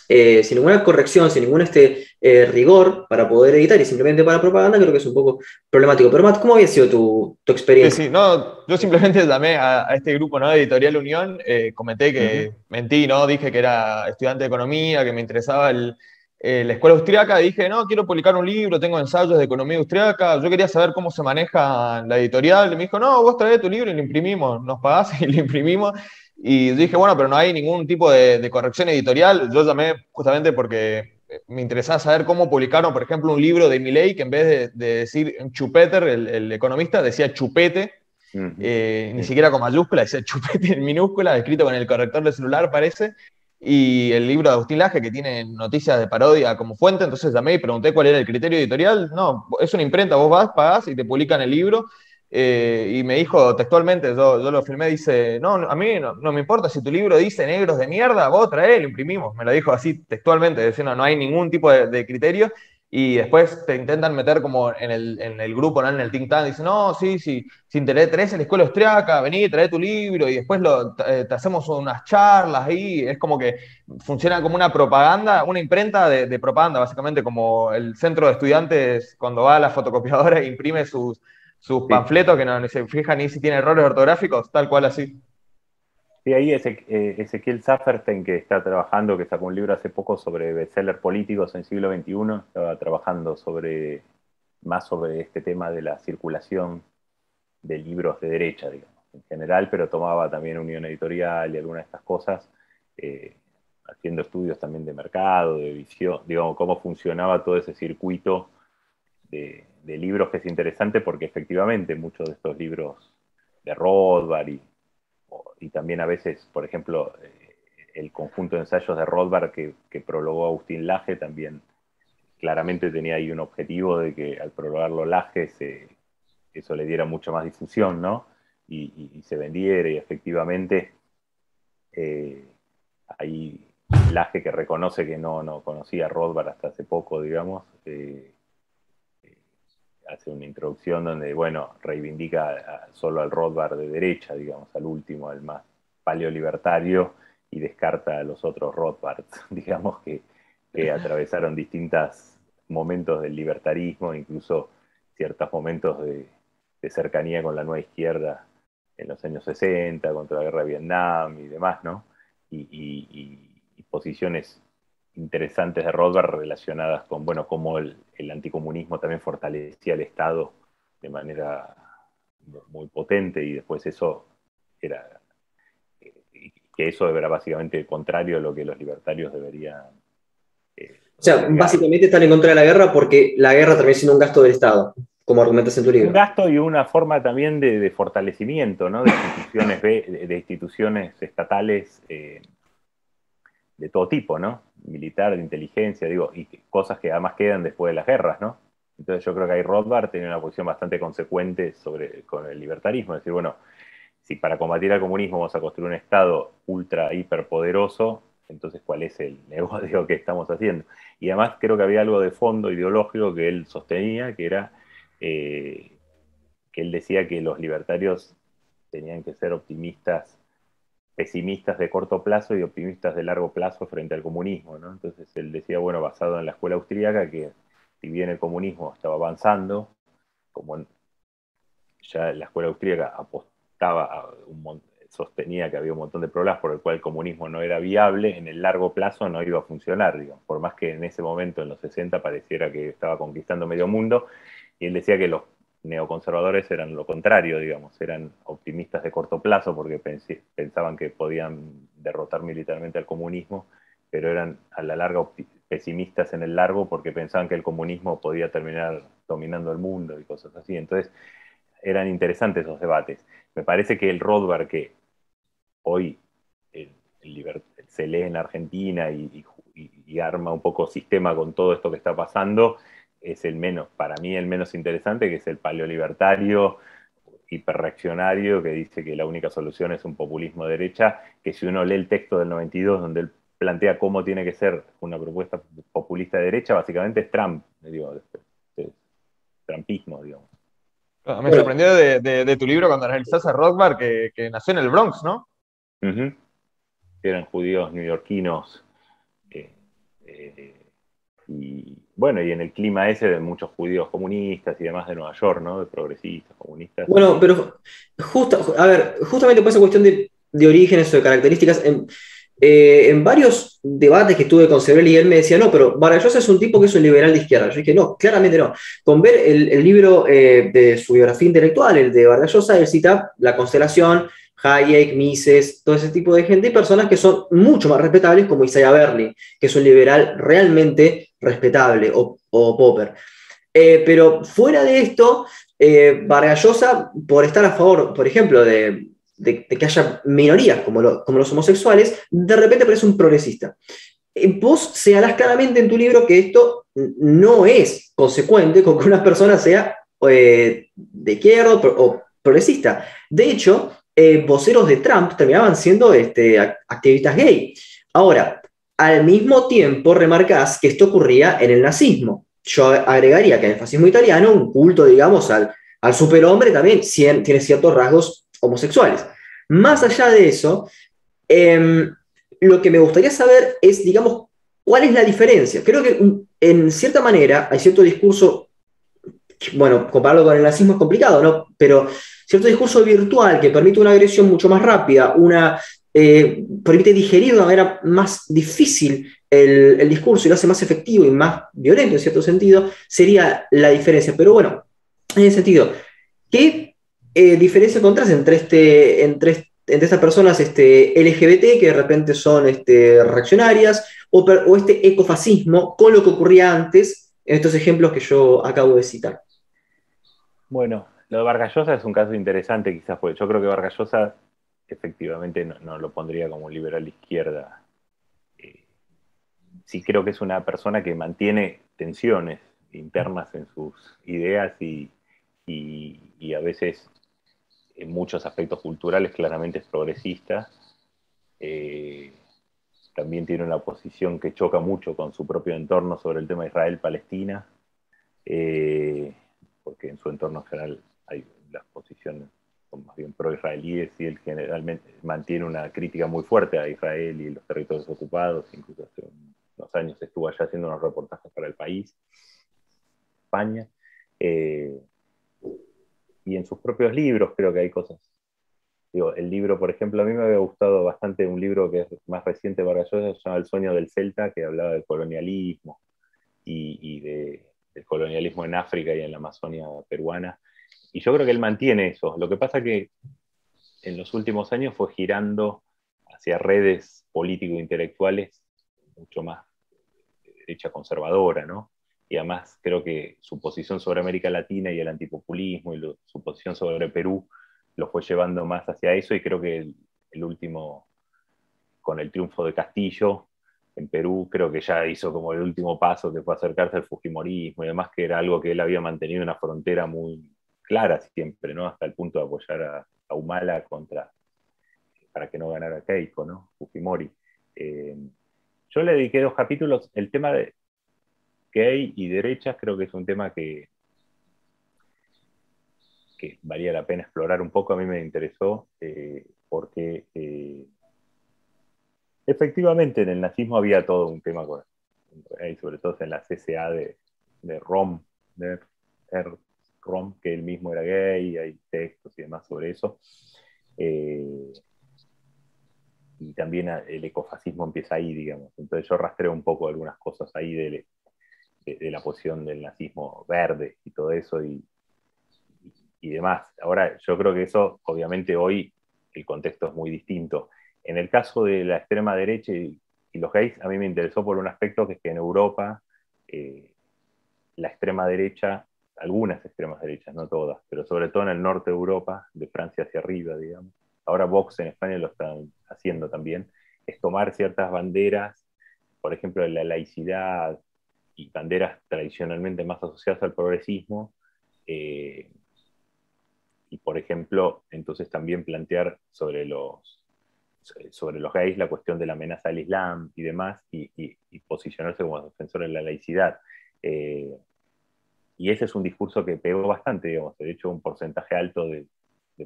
Speaker 1: eh, sin ninguna corrección, sin ningún este, eh, rigor para poder editar y simplemente para propaganda, creo que es un poco problemático. Pero Matt, ¿cómo había sido tu, tu experiencia?
Speaker 3: Sí, no, yo simplemente llamé a, este grupo ¿no? de Editorial Unión, comenté que mentí, ¿no? dije que era estudiante de economía, que me interesaba el, eh, la escuela austriaca, dije, no, quiero publicar un libro, tengo ensayos de economía austriaca, yo quería saber cómo se maneja la editorial, y me dijo, no, vos traes tu libro y lo imprimimos, nos pagás [LAUGHS] y lo imprimimos, y dije, bueno, pero no hay ningún tipo de, corrección editorial, yo llamé justamente porque me interesaba saber cómo publicaron, por ejemplo, un libro de Milley que en vez de, decir Chupeter, el, economista, decía chupete, eh, ni siquiera con mayúscula, decía chupete en minúscula, escrito con el corrector de celular, parece, y el libro de Agustín Laje, que tiene noticias de parodia como fuente, entonces llamé y pregunté cuál era el criterio editorial. No, es una imprenta, vos vas, pagás y te publican el libro. Eh, y me dijo textualmente, yo, yo lo filmé, dice, no, a mí no, me importa si tu libro dice negros de mierda, vos trae, lo imprimimos. Me lo dijo así textualmente, diciendo, no hay ningún tipo de, de criterio y después te intentan meter como en el, en el grupo, ¿no? en el think tank, dicen, no, sí, sí, si interés tenés en la escuela austriaca, vení, trae tu libro y después lo, eh, te, hacemos unas charlas ahí, es como que funciona como una propaganda, una imprenta de, propaganda, básicamente como el centro de estudiantes cuando va a la fotocopiadora e imprime sus, sus panfletos que no ni se fijan ni si tiene errores ortográficos, tal cual así.
Speaker 2: Sí, ahí eh, Ezequiel Safferstein, que está trabajando, que sacó un libro hace poco sobre bestsellers políticos en el siglo XXI, estaba trabajando sobre, más sobre este tema de la circulación de libros de derecha, digamos, en general, pero tomaba también Unión Editorial y algunas de estas cosas, eh, haciendo estudios también de mercado, de visión, digamos, cómo funcionaba todo ese circuito de, libros que es interesante porque efectivamente muchos de estos libros de Rothbard y también a veces, por ejemplo, eh, el conjunto de ensayos de Rothbard que, que prologó Agustín Laje también claramente tenía ahí un objetivo de que al prologarlo Laje eso le diera mucha más difusión, ¿no? Y, se vendiera y efectivamente eh, ahí Laje que reconoce que no, no conocía a Rothbard hasta hace poco, digamos, eh, hace una introducción donde, bueno, reivindica solo al Rothbard de derecha, digamos, al último, al más paleolibertario, y descarta a los otros Rothbards, [LAUGHS] digamos, que, [LAUGHS] atravesaron distintos momentos del libertarismo, incluso ciertos momentos de, cercanía con la nueva izquierda en los años 60, contra la guerra de Vietnam y demás, ¿no? y posiciones interesantes de Rothbard relacionadas con, bueno, cómo el, anticomunismo también fortalecía el Estado de manera muy potente y después eso era, que eso era básicamente el contrario a lo que los libertarios deberían...
Speaker 1: Eh, o sea, básicamente están en contra de la guerra porque la guerra también siendo un gasto del Estado, como argumentas en tu libro.
Speaker 2: Un gasto y una forma también de, fortalecimiento, ¿no? De instituciones, de, instituciones estatales eh, de todo tipo, ¿no? Militar, de inteligencia, digo, y cosas que además quedan después de las guerras, ¿no? Entonces yo creo que ahí Rothbard tiene una posición bastante consecuente sobre, con el libertarismo, es decir, bueno, si para combatir al comunismo vamos a construir un Estado ultra, hiperpoderoso, entonces cuál es el [LAUGHS] negocio que estamos haciendo. Y además creo que había algo de fondo ideológico que él sostenía, que era eh, que él decía que los libertarios tenían que ser optimistas pesimistas de corto plazo y optimistas de largo plazo frente al comunismo. ¿no? Entonces él decía, bueno, basado en la escuela austríaca, que si bien el comunismo estaba avanzando, como ya la escuela austríaca apostaba a un sostenía que había un montón de problemas por el cual el comunismo no era viable, en el largo plazo no iba a funcionar, digamos, por más que en ese momento, en los 60, pareciera que estaba conquistando medio mundo, y él decía que los neoconservadores eran lo contrario, digamos, eran optimistas de corto plazo porque pensaban que podían derrotar militarmente al comunismo, pero eran a la larga pesimistas en el largo porque pensaban que el comunismo podía terminar dominando el mundo y cosas así. Entonces, eran interesantes esos debates. Me parece que el Rothbard que hoy se lee en Argentina y, y, arma un poco sistema con todo esto que está pasando, es el menos, para mí el menos interesante, que es el paleolibertario hiperreaccionario que dice que la única solución es un populismo de derecha, que si uno lee el texto del 92 donde él plantea cómo tiene que ser una propuesta populista de derecha, básicamente es Trump, digo, es, Trumpismo, digamos.
Speaker 3: Ah, me sorprendió de, tu libro cuando analizás a Rothbard que, que nació en el Bronx, ¿no?
Speaker 2: Eran judíos neoyorquinos. Eh, eh, y bueno, y en el clima ese de muchos judíos comunistas y demás de Nueva York, ¿no? De progresistas, comunistas.
Speaker 1: Bueno, pero justo, a ver, justamente por esa cuestión de, orígenes o de características, en, eh, en, varios debates que tuve con Sebrelli, él me decía, no, pero Vargas es un tipo que es un liberal de izquierda. Yo dije, no, claramente no. Con ver el, libro de su biografía intelectual, el de Vargas él cita la constelación, Hayek, Mises, todo ese tipo de gente, y personas que son mucho más respetables, como Isaiah Berlin, que es un liberal realmente respetable, o, Popper. Eh, pero fuera de esto, eh, Vargallosa, por estar a favor, por ejemplo, de, que haya minorías como, los homosexuales, de repente parece un progresista. Eh, vos señalás claramente en tu libro que esto no es consecuente con que una persona sea de izquierda o progresista. De hecho, eh, voceros de Trump terminaban siendo este, activistas gay. Ahora, al mismo tiempo remarcás que esto ocurría en el nazismo. Yo agregaría que en el fascismo italiano un culto, digamos, al, al superhombre también tiene ciertos rasgos homosexuales. Más allá de eso, em, lo que me gustaría saber es, digamos, cuál es la diferencia. Creo que en cierta manera hay cierto discurso, bueno, compararlo con el nazismo es complicado, ¿no? Pero cierto discurso virtual que permite una agresión mucho más rápida, una, eh, permite digerir de una manera más difícil el, discurso y lo hace más efectivo y más violento en cierto sentido, sería la diferencia. Pero bueno, en ese sentido, ¿qué eh, diferencia encontrás entre, este, entre, entre estas personas este, LGBT que de repente son este, reaccionarias o, o este ecofascismo con lo que ocurría antes en estos ejemplos que yo acabo de citar?
Speaker 2: Bueno, lo de Vargallosa es un caso interesante, quizás, porque yo creo que Vargallosa efectivamente no, lo pondría como liberal izquierda. Eh, sí creo que es una persona que mantiene tensiones internas en sus ideas y, a veces en muchos aspectos culturales claramente es progresista. Eh, también tiene una posición que choca mucho con su propio entorno sobre el tema Israel-Palestina, eh, porque en su entorno general hay las posiciones más bien pro-israelíes y él generalmente mantiene una crítica muy fuerte a Israel y los territorios ocupados, incluso hace unos años estuvo allá haciendo unos reportajes para el país, España. Eh, y en sus propios libros creo que hay cosas. Digo, el libro, por ejemplo, a mí me había gustado bastante un libro que es más reciente para yo, se llama El sueño del Celta, que hablaba del colonialismo y, y de, del colonialismo en África y en la Amazonia peruana y yo creo que él mantiene eso. Lo que pasa que en los últimos años fue girando hacia redes político-intelectuales mucho más de derecha conservadora, ¿no? Y además creo que su posición sobre América Latina y el antipopulismo y su posición sobre Perú lo fue llevando más hacia eso y creo que el, último, con el triunfo de Castillo en Perú, creo que ya hizo como el último paso que fue acercarse al Fujimorismo y además que era algo que él había mantenido una frontera muy, clara siempre, ¿no? Hasta el punto de apoyar a, Humala contra, para que no ganara Keiko, ¿no? Fujimori. Eh, yo le dediqué dos capítulos. El tema de gay y derechas creo que es un tema que, valía la pena explorar un poco. A mí me interesó eh, porque eh, efectivamente en el nazismo había todo un tema sobre todo en la CCA de, de Rom, de Que él mismo era gay, hay textos y demás sobre eso. Eh, y también el ecofascismo empieza ahí, digamos. Entonces yo rastreo un poco algunas cosas ahí de, la posición del nazismo verde y todo eso, y, y demás. Ahora, yo creo que eso, obviamente, hoy el contexto es muy distinto. En el caso de la extrema derecha y, los gays, a mí me interesó por un aspecto que es que en Europa eh, la extrema derecha, algunas extremas derechas, no todas, pero sobre todo en el norte de Europa, de Francia hacia arriba, digamos. Ahora Vox en España lo están haciendo también, es tomar ciertas banderas, por ejemplo, la laicidad y banderas tradicionalmente más asociadas al progresismo, eh, y por ejemplo, entonces también plantear sobre los, sobre los gays la cuestión de la amenaza al Islam y demás, y, posicionarse como defensor de la laicidad. Eh, y ese es un discurso que pegó bastante, digamos, de hecho un porcentaje alto de,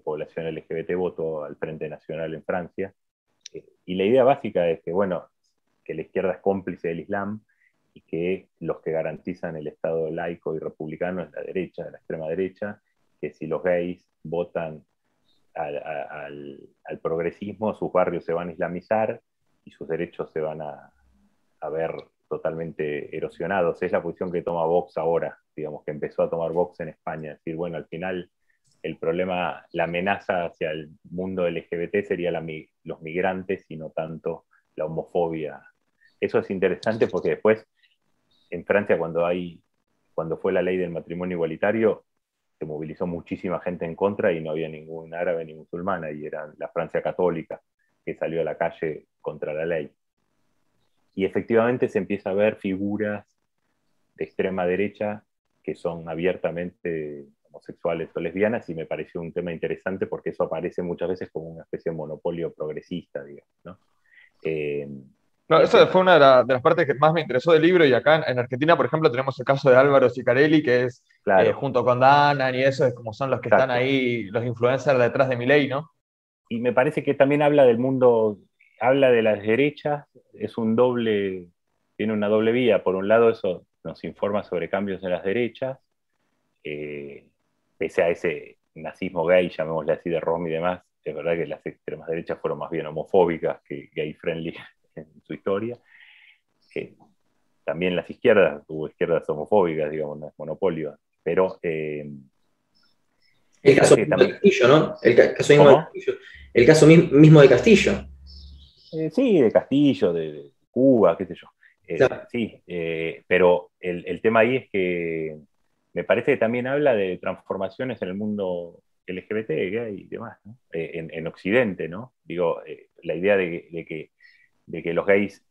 Speaker 2: población LGBT votó al Frente Nacional en Francia. Eh, y la idea básica es que, bueno, que la izquierda es cómplice del Islam y que los que garantizan el Estado laico y republicano es la derecha, la extrema derecha, que si los gays votan al, progresismo, sus barrios se van a islamizar y sus derechos se van a, ver totalmente erosionados. Es la posición que toma Vox ahora, digamos, que empezó a tomar Vox en España. Es decir, bueno, al final el problema, la amenaza hacia el mundo LGBT sería los migrantes y no tanto la homofobia. Eso es interesante porque después en Francia cuando hay cuando fue la ley del matrimonio igualitario se movilizó muchísima gente en contra y no había ningún árabe ni musulmana, y era la Francia católica que salió a la calle contra la ley. Y efectivamente se empieza a ver figuras de extrema derecha que son abiertamente homosexuales o lesbianas y me pareció un tema interesante porque eso aparece muchas veces como una especie de monopolio progresista, digamos. ¿no?
Speaker 3: Eh, no, esa fue una de, las partes que más me interesó del libro y acá en, Argentina, por ejemplo, tenemos el caso de Álvaro Sicarelli, que es eh, junto con Danan y eso, es como son los que están ahí, los influencers detrás de mi ley, ¿no?
Speaker 2: Y me parece que también habla del mundo, habla de las derechas, es un doble, tiene una doble vía. Por un lado, eso nos informa sobre cambios en las derechas, eh, pese a ese nazismo gay, llamémosle así, de Rom y demás, es verdad que las extremas derechas fueron más bien homofóbicas que gay friendly [LAUGHS] en su historia. también las izquierdas, hubo izquierdas homofóbicas, digamos, no es monopolio, pero...
Speaker 1: Eh, el caso mismo de Castillo, ¿no? El caso mismo, de Castillo. El caso mismo de Castillo.
Speaker 2: Eh, sí, de Castillo, de, Cuba, qué sé yo. Eh, sí, pero el, tema ahí es que me parece que también habla de transformaciones en el mundo LGBT y demás, en, Occidente, ¿no? Digo, la idea de, que de que los gays,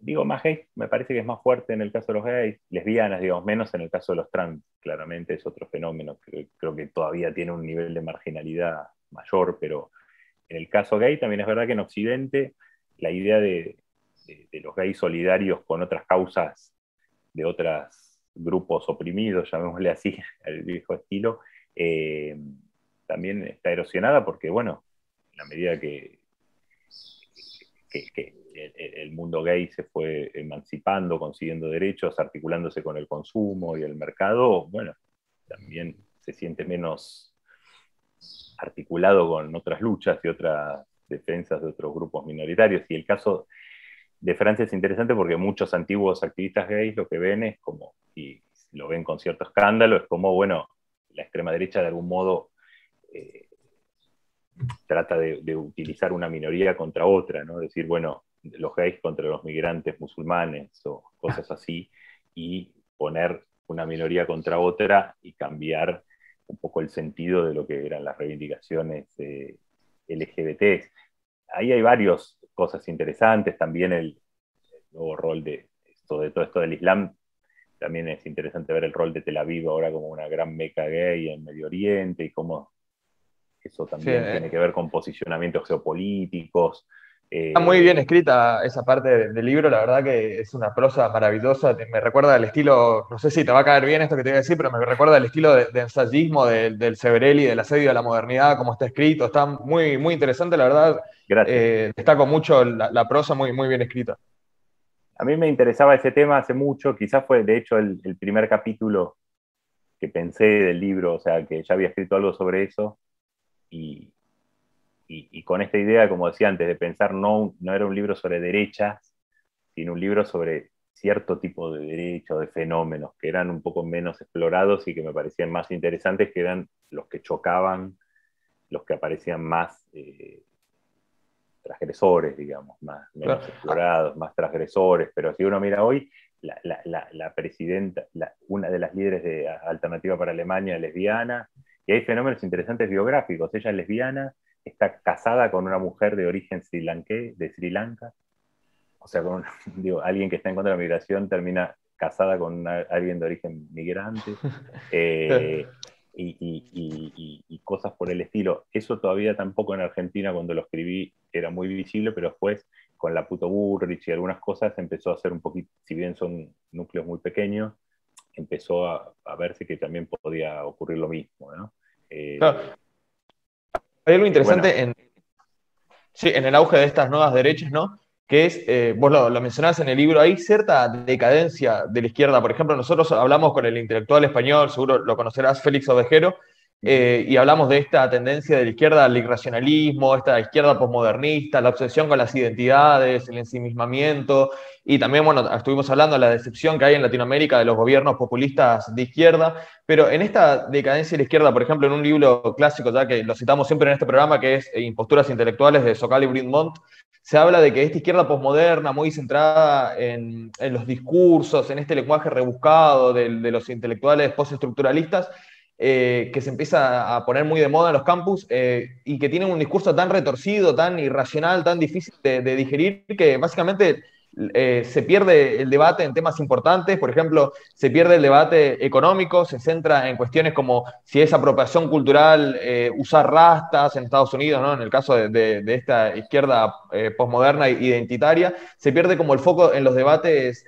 Speaker 2: digo más gays, me parece que es más fuerte en el caso de los gays, lesbianas, digamos, menos en el caso de los trans, claramente es otro fenómeno, que creo que todavía tiene un nivel de marginalidad mayor, pero en el caso gay también es verdad que en Occidente la idea de, los gays solidarios con otras causas de otros grupos oprimidos, llamémosle así, [LAUGHS] al viejo estilo, eh, también está erosionada porque, bueno, en la medida que que, el, mundo gay se fue emancipando, consiguiendo derechos, articulándose con el consumo y el mercado, bueno, también se siente menos articulado con otras luchas y otras defensas de otros grupos minoritarios. Y el caso de Francia es interesante porque muchos antiguos activistas gays lo que ven es como, y lo ven con cierto escándalo, es como, bueno, la extrema derecha de algún modo eh, trata de, utilizar una minoría contra otra, ¿no? Decir, bueno, los gays contra los migrantes musulmanes o cosas así, y poner una minoría contra otra y cambiar un poco el sentido de lo que eran las reivindicaciones LGBT. Ahí hay varias cosas interesantes, también el, nuevo rol de, de todo esto del Islam, también es interesante ver el rol de Tel Aviv ahora como una gran meca gay en Medio Oriente y cómo eso también tiene que ver con posicionamientos geopolíticos.
Speaker 3: Está muy bien eh, escrita esa parte del libro, la verdad que es una prosa maravillosa, me recuerda al estilo, no sé si te va a caer bien esto que te voy a decir, pero me recuerda al estilo de, ensayismo del Severelli, del asedio de la modernidad, como está escrito, está muy, muy interesante, la verdad. Gracias. Eh, destaco mucho la, prosa muy, muy bien escrita.
Speaker 2: A mí me interesaba ese tema hace mucho, quizás fue de hecho el, el primer capítulo que pensé del libro, o sea, que ya había escrito algo sobre eso, y, con esta idea, como decía antes, de pensar no, no era un libro sobre derechas, sino un libro sobre cierto tipo de derechos, de fenómenos que eran un poco menos explorados y que me parecían más interesantes, que eran los que chocaban, los que aparecían más eh, transgresores, digamos, más menos explorados, más transgresores, pero si uno mira hoy, la, presidenta, una de las líderes de Alternativa para Alemania, lesbiana, y hay fenómenos interesantes biográficos. Ella es lesbiana, está casada con una mujer de origen sri de Sri Lanka, o sea, con [LAUGHS] digo, alguien que está en contra de la migración termina casada con alguien de origen migrante. [LAUGHS] Eh, y, cosas por el estilo. Eso todavía tampoco en Argentina cuando lo escribí era muy visible, pero después con la puto Burrich y algunas cosas empezó a ser un poquito, si bien son núcleos muy pequeños, empezó a, verse que también podía ocurrir lo mismo. ¿no?
Speaker 3: Eh, Hay algo interesante en, sí, en el auge de estas nuevas derechas, ¿no? que es, eh, vos lo, lo, mencionás en el libro, hay cierta decadencia de la izquierda. Por ejemplo, nosotros hablamos con el intelectual español, seguro lo conocerás, Félix Ovejero, eh, y hablamos de esta tendencia de la izquierda al irracionalismo, esta izquierda posmodernista, la obsesión con las identidades, el ensimismamiento, y también, bueno, estuvimos hablando de la decepción que hay en Latinoamérica de los gobiernos populistas de izquierda, pero en esta decadencia de la izquierda, por ejemplo, en un libro clásico, ya que lo citamos siempre en este programa, que es Imposturas Intelectuales de Socal y Brindmont, se habla de que esta izquierda posmoderna, muy centrada en, los discursos, en este lenguaje rebuscado de, los intelectuales postestructuralistas, eh, que se empieza a poner muy de moda en los campus eh, y que tienen un discurso tan retorcido, tan irracional, tan difícil de digerir, que básicamente eh, se pierde el debate en temas importantes, por ejemplo, se pierde el debate económico, se centra en cuestiones como si es apropiación cultural usar rastas en Estados Unidos, ¿no? en el caso de, esta izquierda posmoderna e identitaria, se pierde como el foco en los debates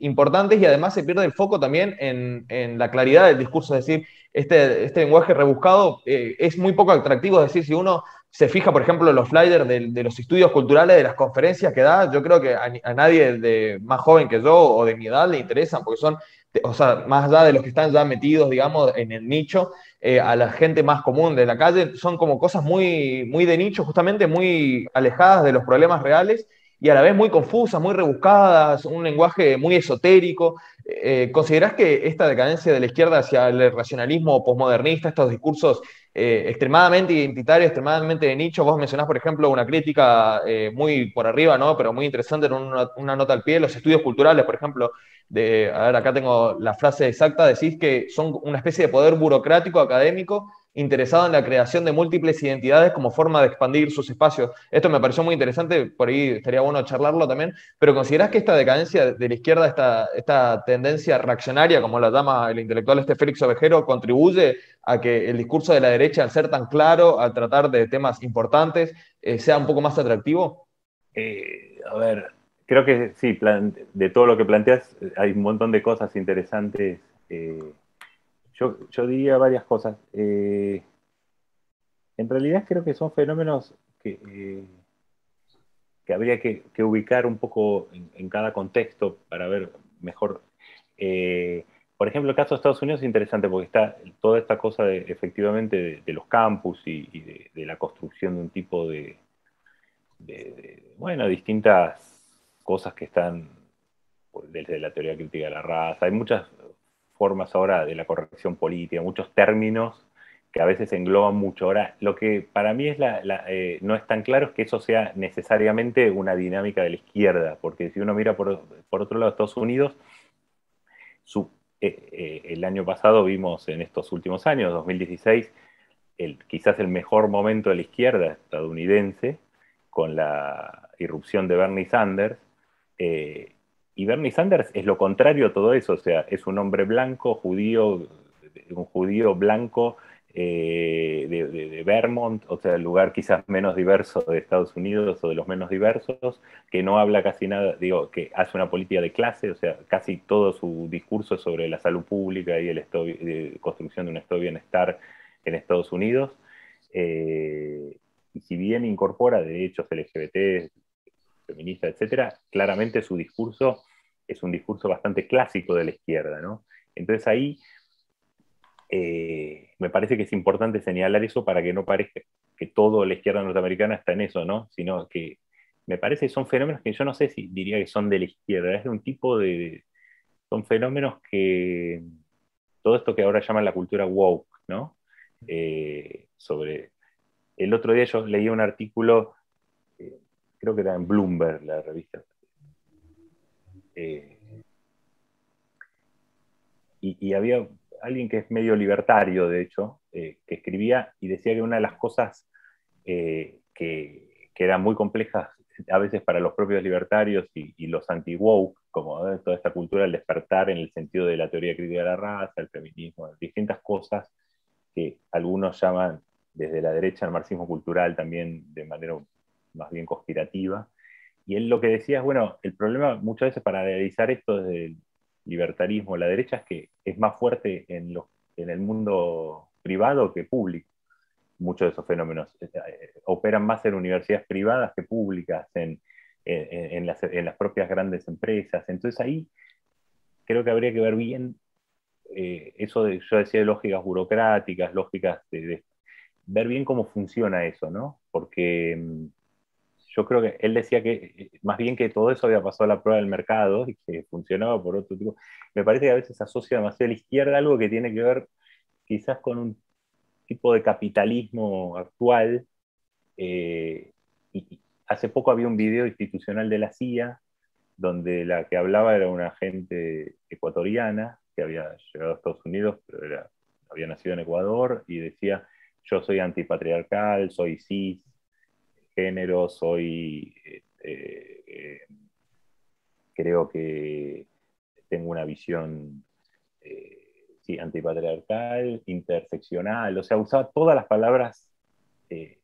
Speaker 3: importantes y además se pierde el foco también en, la claridad del discurso, es decir, este, este lenguaje rebuscado es muy poco atractivo, es decir, si uno se fija, por ejemplo, en los flyers de, los estudios culturales, de las conferencias que da, yo creo que a, nadie de más joven que yo o de mi edad le interesan, porque son, o sea, más allá de los que están ya metidos, digamos, en el nicho, eh, a la gente más común de la calle, son como cosas muy, muy de nicho, justamente muy alejadas de los problemas reales y a la vez muy confusas, muy rebuscadas, un lenguaje muy esotérico. Eh, ¿Considerás que esta decadencia de la izquierda hacia el racionalismo posmodernista, estos discursos eh, extremadamente identitarios, extremadamente de nicho, vos mencionás, por ejemplo, una crítica eh, muy por arriba, ¿no? pero muy interesante en una, nota al pie, los estudios culturales, por ejemplo, de, a ver, acá tengo la frase exacta, decís que son una especie de poder burocrático académico interesado en la creación de múltiples identidades como forma de expandir sus espacios. Esto me pareció muy interesante, por ahí estaría bueno charlarlo también, pero ¿considerás que esta decadencia de la izquierda, esta, tendencia reaccionaria, como la llama el intelectual este Félix Ovejero, contribuye a que el discurso de la derecha, al ser tan claro, al tratar de temas importantes, eh, sea un poco más atractivo?
Speaker 2: Eh, a ver, creo que sí, de todo lo que planteas, hay un montón de cosas interesantes. Eh, yo, diría varias cosas. Eh, en realidad creo que son fenómenos que, eh, que habría que, ubicar un poco en, cada contexto para ver mejor. Eh, por ejemplo, el caso de Estados Unidos es interesante porque está toda esta cosa de, efectivamente de, los campus y, de, la construcción de un tipo de, bueno, distintas cosas que están desde la teoría crítica de la raza. Hay muchas formas ahora de la corrección política, muchos términos que a veces engloban mucho. Ahora, lo que para mí es la, eh, no es tan claro es que eso sea necesariamente una dinámica de la izquierda, porque si uno mira por, otro lado Estados Unidos, eh, eh, el año pasado vimos en estos últimos años, 2016, el, quizás el mejor momento de la izquierda estadounidense, con la irrupción de Bernie Sanders, y Bernie Sanders es lo contrario a todo eso, o sea, es un hombre blanco, judío, un judío blanco eh, de, Vermont, o sea, el lugar quizás menos diverso de Estados Unidos o de los menos diversos, que no habla casi nada, digo, que hace una política de clase, o sea, casi todo su discurso sobre la salud pública y la construcción de un estado de bienestar en Estados Unidos. Eh, y si bien incorpora derechos LGBT, feministas, etcétera, claramente su discurso es un discurso bastante clásico de la izquierda, ¿no? Entonces ahí eh, me parece que es importante señalar eso para que no parezca que toda la izquierda norteamericana está en eso, ¿no? Sino que me parece que son fenómenos que yo no sé si diría que son de la izquierda, es de un tipo de... son fenómenos que... todo esto que ahora llaman la cultura woke, ¿no? eh, sobre... El otro día yo leí un artículo, eh, creo que era en Bloomberg, la revista. Eh, y, había alguien que es medio libertario, de hecho, que escribía y decía que una de las cosas que, que, eran muy complejas a veces para los propios libertarios y, los anti-woke, como toda esta cultura del despertar en el sentido de la teoría crítica de la raza, el feminismo, distintas cosas que algunos llaman desde la derecha el marxismo cultural también de manera más bien conspirativa. Y él lo que decía es, bueno, el problema muchas veces para analizar esto desde el libertarismo, la derecha es que es más fuerte en, en el mundo privado que público. Muchos de esos fenómenos eh, eh, operan más en universidades privadas que públicas, en, en, las, en, las, propias grandes empresas. Entonces ahí creo que habría que ver bien eh, eso de, yo decía de lógicas burocráticas, lógicas de, ver bien cómo funciona eso, ¿no? Porque mm, yo creo que él decía que eh, más bien que todo eso había pasado a la prueba del mercado y que funcionaba por otro tipo. Me parece que a veces asocia demasiado a la izquierda algo que tiene que ver quizás con un tipo de capitalismo actual. Eh, y hace poco había un video institucional de la CIA donde la que hablaba era una agente ecuatoriana que había llegado a Estados Unidos, pero era, había nacido en Ecuador, y decía, yo soy antipatriarcal, soy cis, género, soy, este, eh, creo que tengo una visión eh, antipatriarcal, interseccional, o sea, usaba todas las palabras, eh,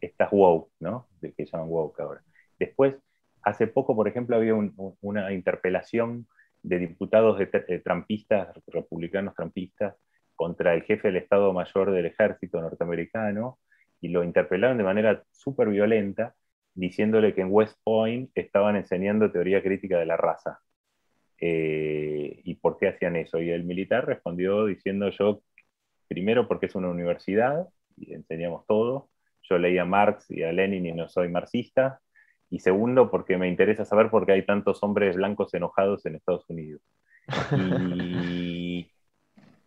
Speaker 2: estas woke, ¿no? De que llaman woke ahora. Después, hace poco, por ejemplo, había una interpelación de diputados de, trampistas, republicanos trampistas, contra el jefe del Estado Mayor del Ejército norteamericano y lo interpelaron de manera súper violenta, diciéndole que en West Point estaban enseñando teoría crítica de la raza. Eh, ¿Y por qué hacían eso? Y el militar respondió diciendo yo, primero porque es una universidad y enseñamos todo, yo leía a Marx y a Lenin y no soy marxista, y segundo, porque me interesa saber por qué hay tantos hombres blancos enojados en Estados Unidos. [LAUGHS] Y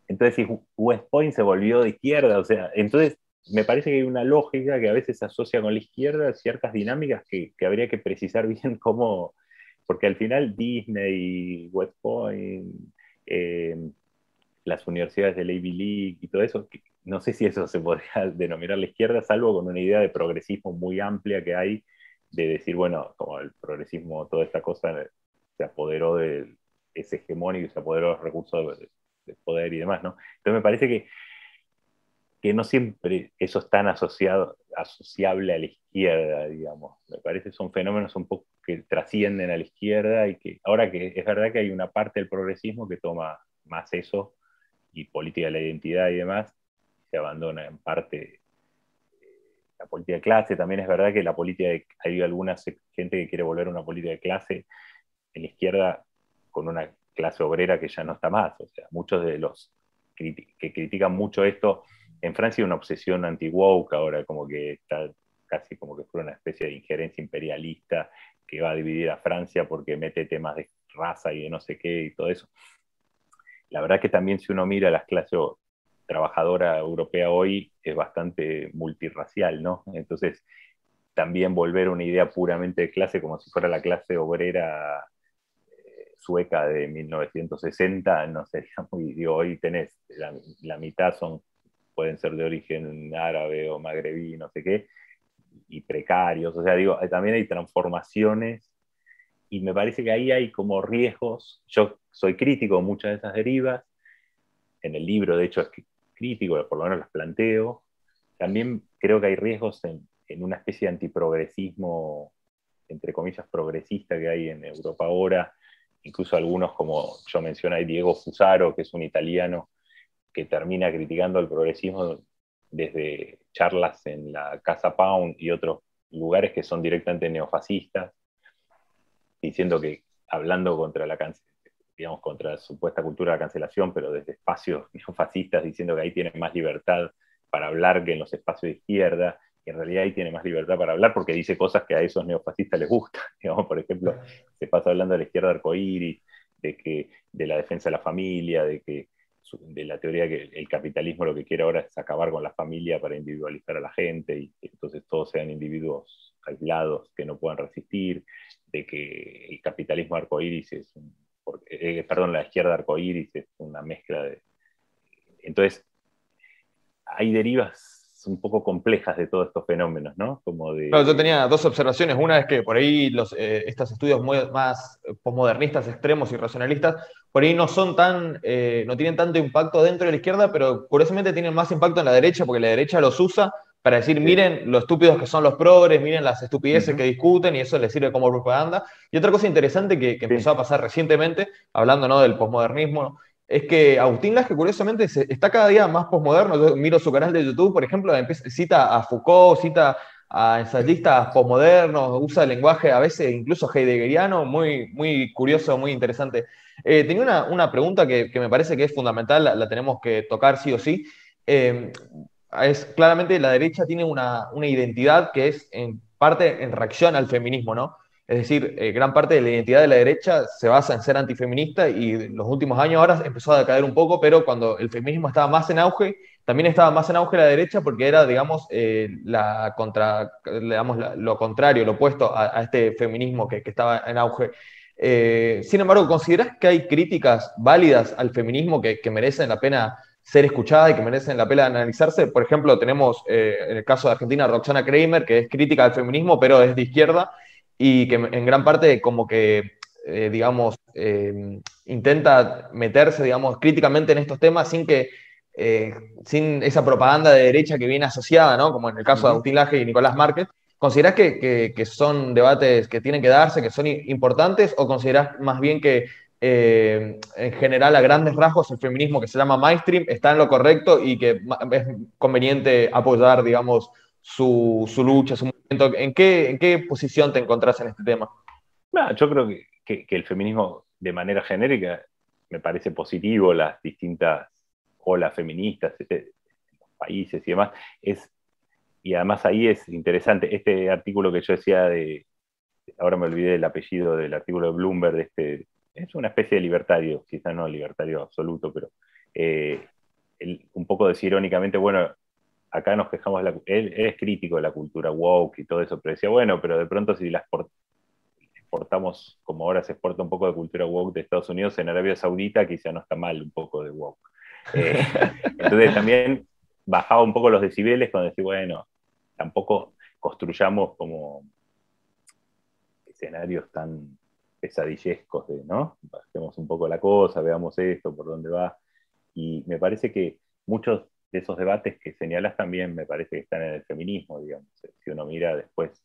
Speaker 2: entonces, West Point se volvió de izquierda, o sea, entonces me parece que hay una lógica que a veces se asocia con la izquierda, ciertas dinámicas que, que habría que precisar [LAUGHS] bien cómo, porque al final Disney, West Point, eh, las universidades del Ivy League y todo eso, no sé si eso se podría [LAUGHS] denominar la izquierda, salvo con una idea de progresismo muy amplia que hay de decir, bueno, como el progresismo, toda esta cosa se apoderó de ese hegemónico se apoderó de los recursos de, poder y demás, ¿no? Entonces me parece que, que no siempre eso es tan asociado, asociable a la izquierda, digamos. Me parece que son fenómenos un poco que trascienden a la izquierda y que ahora que es verdad que hay una parte del progresismo que toma más eso y política de la identidad y demás, se abandona en parte la política de clase, también es verdad que la política de, hay alguna gente que quiere volver a una política de clase en la izquierda con una clase obrera que ya no está más. O sea, muchos de los que critican mucho esto, en Francia hay una obsesión anti-woke ahora, como que está casi como que fuera una especie de injerencia imperialista que va a dividir a Francia porque mete temas de raza y de no sé qué y todo eso. La verdad que también si uno mira las clases trabajadora europea hoy es bastante multirracial, ¿no? Entonces, también volver a una idea puramente de clase como si fuera la clase obrera eh, sueca de 1960, no sería [LAUGHS] muy, digo, hoy tenés, la, mitad son, pueden ser de origen árabe o magrebí, no sé qué, y precarios, o sea, digo, también hay transformaciones y me parece que ahí hay como riesgos, yo soy crítico de muchas de esas derivas, en el libro, de hecho, es crítico, por lo menos las planteo. También creo que hay riesgos en, una especie de antiprogresismo, entre comillas, progresista que hay en Europa ahora. Incluso algunos, como yo mencioné, Diego Fusaro, que es un italiano que termina criticando el progresismo desde charlas en la Casa Pound y otros lugares que son directamente neofascistas, diciendo que hablando contra la, digamos, contra la supuesta cultura de la cancelación, pero desde espacios [LAUGHS] neofascistas diciendo que ahí tiene más libertad para hablar que en los espacios de izquierda, y en realidad ahí tiene más libertad para hablar porque dice cosas que a esos neofascistas les gustan. [LAUGHS] Digamos, por ejemplo, se pasa hablando de la izquierda arcoíris, de, que, de la defensa de la familia, de que de la teoría que el capitalismo lo que quiere ahora es acabar con la familia para individualizar a la gente y que entonces todos sean individuos aislados que no puedan resistir, de que el capitalismo arcoíris es un, eh, perdón, la izquierda arcoíris es una mezcla de... Entonces, hay derivas un poco complejas de todos estos fenómenos, ¿no?
Speaker 3: Como de... yo tenía dos observaciones. Una es que por ahí los, eh, estos estudios muy, más posmodernistas, extremos y racionalistas, por ahí no son tan, eh, no tienen tanto impacto dentro de la izquierda, pero curiosamente tienen más impacto en la derecha, porque la derecha los usa para decir, miren lo estúpidos que son los progres, miren las estupideces que discuten, y eso les sirve como propaganda. Y otra cosa interesante que, empezó a pasar recientemente, hablando ¿no? del posmodernismo, es que Agustín Laje, curiosamente, está cada día más posmoderno. Yo miro su canal de YouTube, por ejemplo, cita a Foucault, cita a ensayistas posmodernos, usa el lenguaje a veces incluso heideggeriano, muy, muy curioso, muy interesante. Eh, tenía una, pregunta que, me parece que es fundamental, la, tenemos que tocar sí o sí. Eh, es claramente la derecha tiene una, una, identidad que es en parte en reacción al feminismo, ¿no? Es decir, eh, gran parte de la identidad de la derecha se basa en ser antifeminista y en los últimos años ahora empezó a decaer un poco, pero cuando el feminismo estaba más en auge, también estaba más en auge la derecha porque era, digamos, eh, la contra, digamos lo contrario, lo opuesto a, este feminismo que, que, estaba en auge. Eh, sin embargo, ¿consideras que hay críticas válidas al feminismo que, que, merecen la pena ser escuchadas y que merecen la pena analizarse? Por ejemplo, tenemos en el caso de Argentina Roxana Kramer, que es crítica al feminismo, pero es de izquierda, y que en gran parte como que, eh, digamos, eh, intenta meterse, digamos, críticamente en estos temas sin que, eh, sin esa propaganda de derecha que viene asociada, ¿no? Como en el caso de Agustín Laje y Nicolás Márquez. ¿Considerás que, son debates que tienen que darse, que son importantes, o considerás más bien que en general, a grandes rasgos, el feminismo que se llama mainstream está en lo correcto y que es conveniente apoyar, digamos, su, su lucha, su ¿En qué, ¿En qué posición te encontrás en este tema?
Speaker 2: yo creo que, que, el feminismo, de manera genérica, me parece positivo, las distintas olas feministas, este, países y demás, es, y además ahí es interesante, este artículo que yo decía de, ahora me olvidé el apellido del artículo de Bloomberg, de este, es una especie de libertario, quizás no libertario absoluto, pero eh, un poco decir irónicamente, bueno, acá nos quejamos, la, él, es crítico de la cultura woke y todo eso, pero decía, bueno, pero de pronto si la exportamos, como ahora se exporta un poco de cultura woke de Estados Unidos en Arabia Saudita, quizá no está mal un poco de woke. Eh, [LAUGHS] entonces también bajaba un poco los decibeles cuando decía, bueno, tampoco construyamos como escenarios tan pesadillescos de, ¿no? Bajemos un poco la cosa, veamos esto, por dónde va. Y me parece que muchos de esos debates que señalas también me parece que están en el feminismo, digamos. Si uno mira después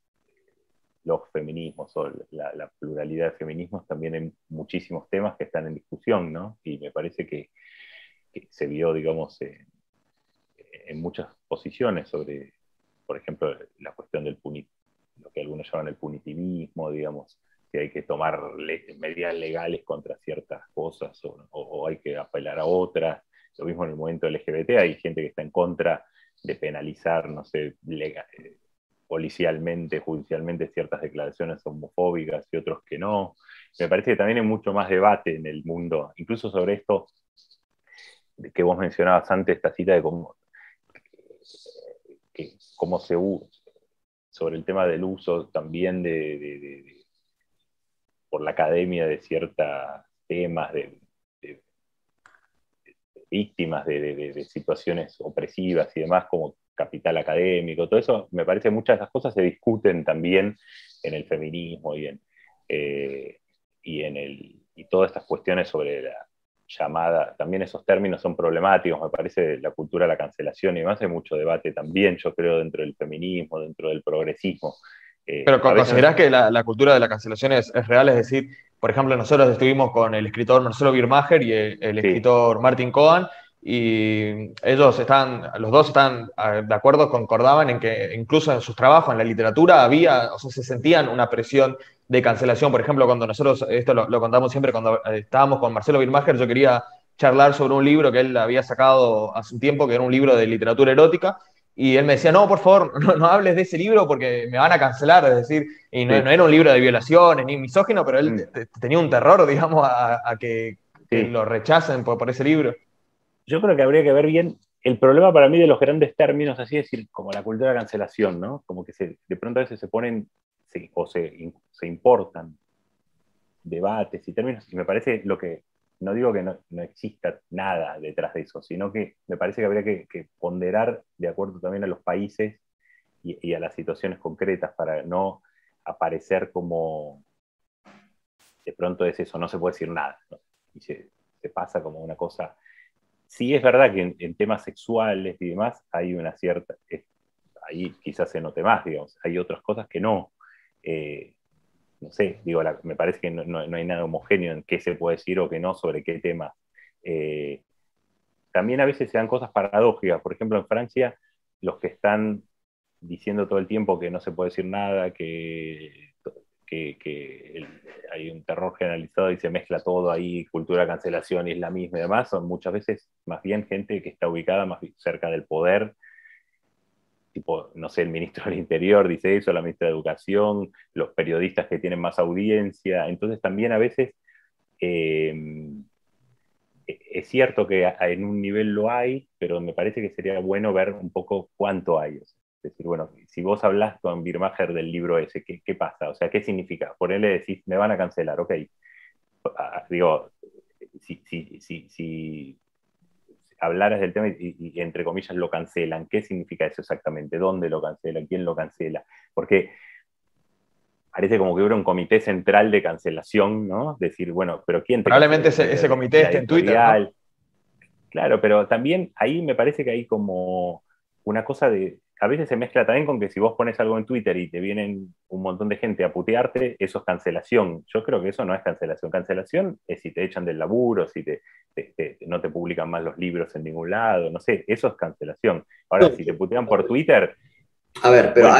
Speaker 2: los feminismos o la, pluralidad de feminismos, también hay muchísimos temas que están en discusión, ¿no? Y me parece que, se vio, digamos, en muchas posiciones sobre, por ejemplo, la cuestión del lo que algunos llaman el punitivismo, digamos, si hay que tomar medidas legales contra ciertas cosas o hay que apelar a otras lo mismo en el movimiento LGBT, hay gente que está en contra de penalizar, no sé, eh, policialmente, judicialmente ciertas declaraciones homofóbicas y otros que no. Me parece que también hay mucho más debate en el mundo, incluso sobre esto que vos mencionabas antes, esta cita de cómo, cómo se usa, sobre el tema del uso también de, por la academia de ciertos temas, de, víctimas de, situaciones opresivas y demás, como capital académico, todo eso, me parece muchas de esas cosas se discuten también en el feminismo y en, eh, y en el, y todas estas cuestiones sobre la llamada, también esos términos son problemáticos, me parece la cultura de la cancelación y demás, hay mucho debate también, yo creo, dentro del feminismo, dentro del progresismo.
Speaker 3: Eh, Pero ¿considerás que la, cultura de la cancelación es, es real? Es decir, por ejemplo, nosotros estuvimos con el escritor Marcelo Birmacher y el, escritor Martin Cohen, y ellos están, los dos están ah, de acuerdo, concordaban en que incluso en sus trabajos, en la literatura, había, o sea, se sentían una presión de cancelación. Por ejemplo, cuando nosotros, esto lo, contamos siempre, cuando eh, estábamos con Marcelo Birmacher, yo quería charlar sobre un libro que él había sacado hace un tiempo, que era un libro de literatura erótica, y él me decía, no, por favor, [LAUGHS] no, hables de ese libro porque me van a cancelar, es decir, y no, era un libro de violaciones ni misógino, pero él tenía un terror, digamos, a, que, lo rechacen por, ese libro.
Speaker 2: yo creo que habría que ver bien el problema para mí de los grandes términos, así decir, como la cultura de cancelación, ¿no? Como que se, de pronto a veces se ponen o se, importan debates y términos, y me parece lo que, no digo que no, no exista nada detrás de eso, sino que me parece que habría que, ponderar de acuerdo también a los países y, a las situaciones concretas para no aparecer como de pronto es eso, no se puede decir nada, ¿no? y se pasa como una cosa sí es verdad que en, temas sexuales y demás hay una cierta, ahí quizás se note más, digamos, hay otras cosas que no. Eh, no sé, digo, me parece que no, hay nada homogéneo en qué se puede decir o qué no sobre qué tema. Eh, también a veces se dan cosas paradójicas. Por ejemplo, en Francia, los que están diciendo todo el tiempo que no se puede decir nada, que que, hay un terror generalizado y se mezcla todo ahí, cultura cancelación, islamismo y demás, son muchas veces más bien gente que está ubicada más cerca del poder, tipo, no sé, el ministro del Interior dice eso, la ministra de Educación, los periodistas que tienen más audiencia, entonces también a veces eh, es cierto que en un nivel lo hay, pero me parece que sería bueno ver un poco cuánto hay decir, bueno, si vos hablas con Birmacher del libro ese, ¿qué, ¿qué, pasa? O sea, ¿qué significa? Por él le decís, me van a cancelar, ok. Digo, si, si, si hablaras del tema y, entre comillas lo cancelan, ¿qué significa eso exactamente? ¿Dónde lo cancelan? ¿Quién lo cancela? Porque parece como que hubiera un comité central de cancelación, ¿no? Decir, bueno, pero ¿quién
Speaker 3: te Probablemente ese, ese, comité esté en Twitter. ¿no?
Speaker 2: Claro, pero también ahí me parece que hay como una cosa de, a veces se mezcla también con que si vos pones algo en Twitter y te vienen un montón de gente a putearte, eso es cancelación. Yo creo que eso no es cancelación. Cancelación es si te echan del laburo, si te, no te publican más los libros en ningún lado, no sé, eso es cancelación. Ahora, si te putean por Twitter...
Speaker 1: A ver, pero,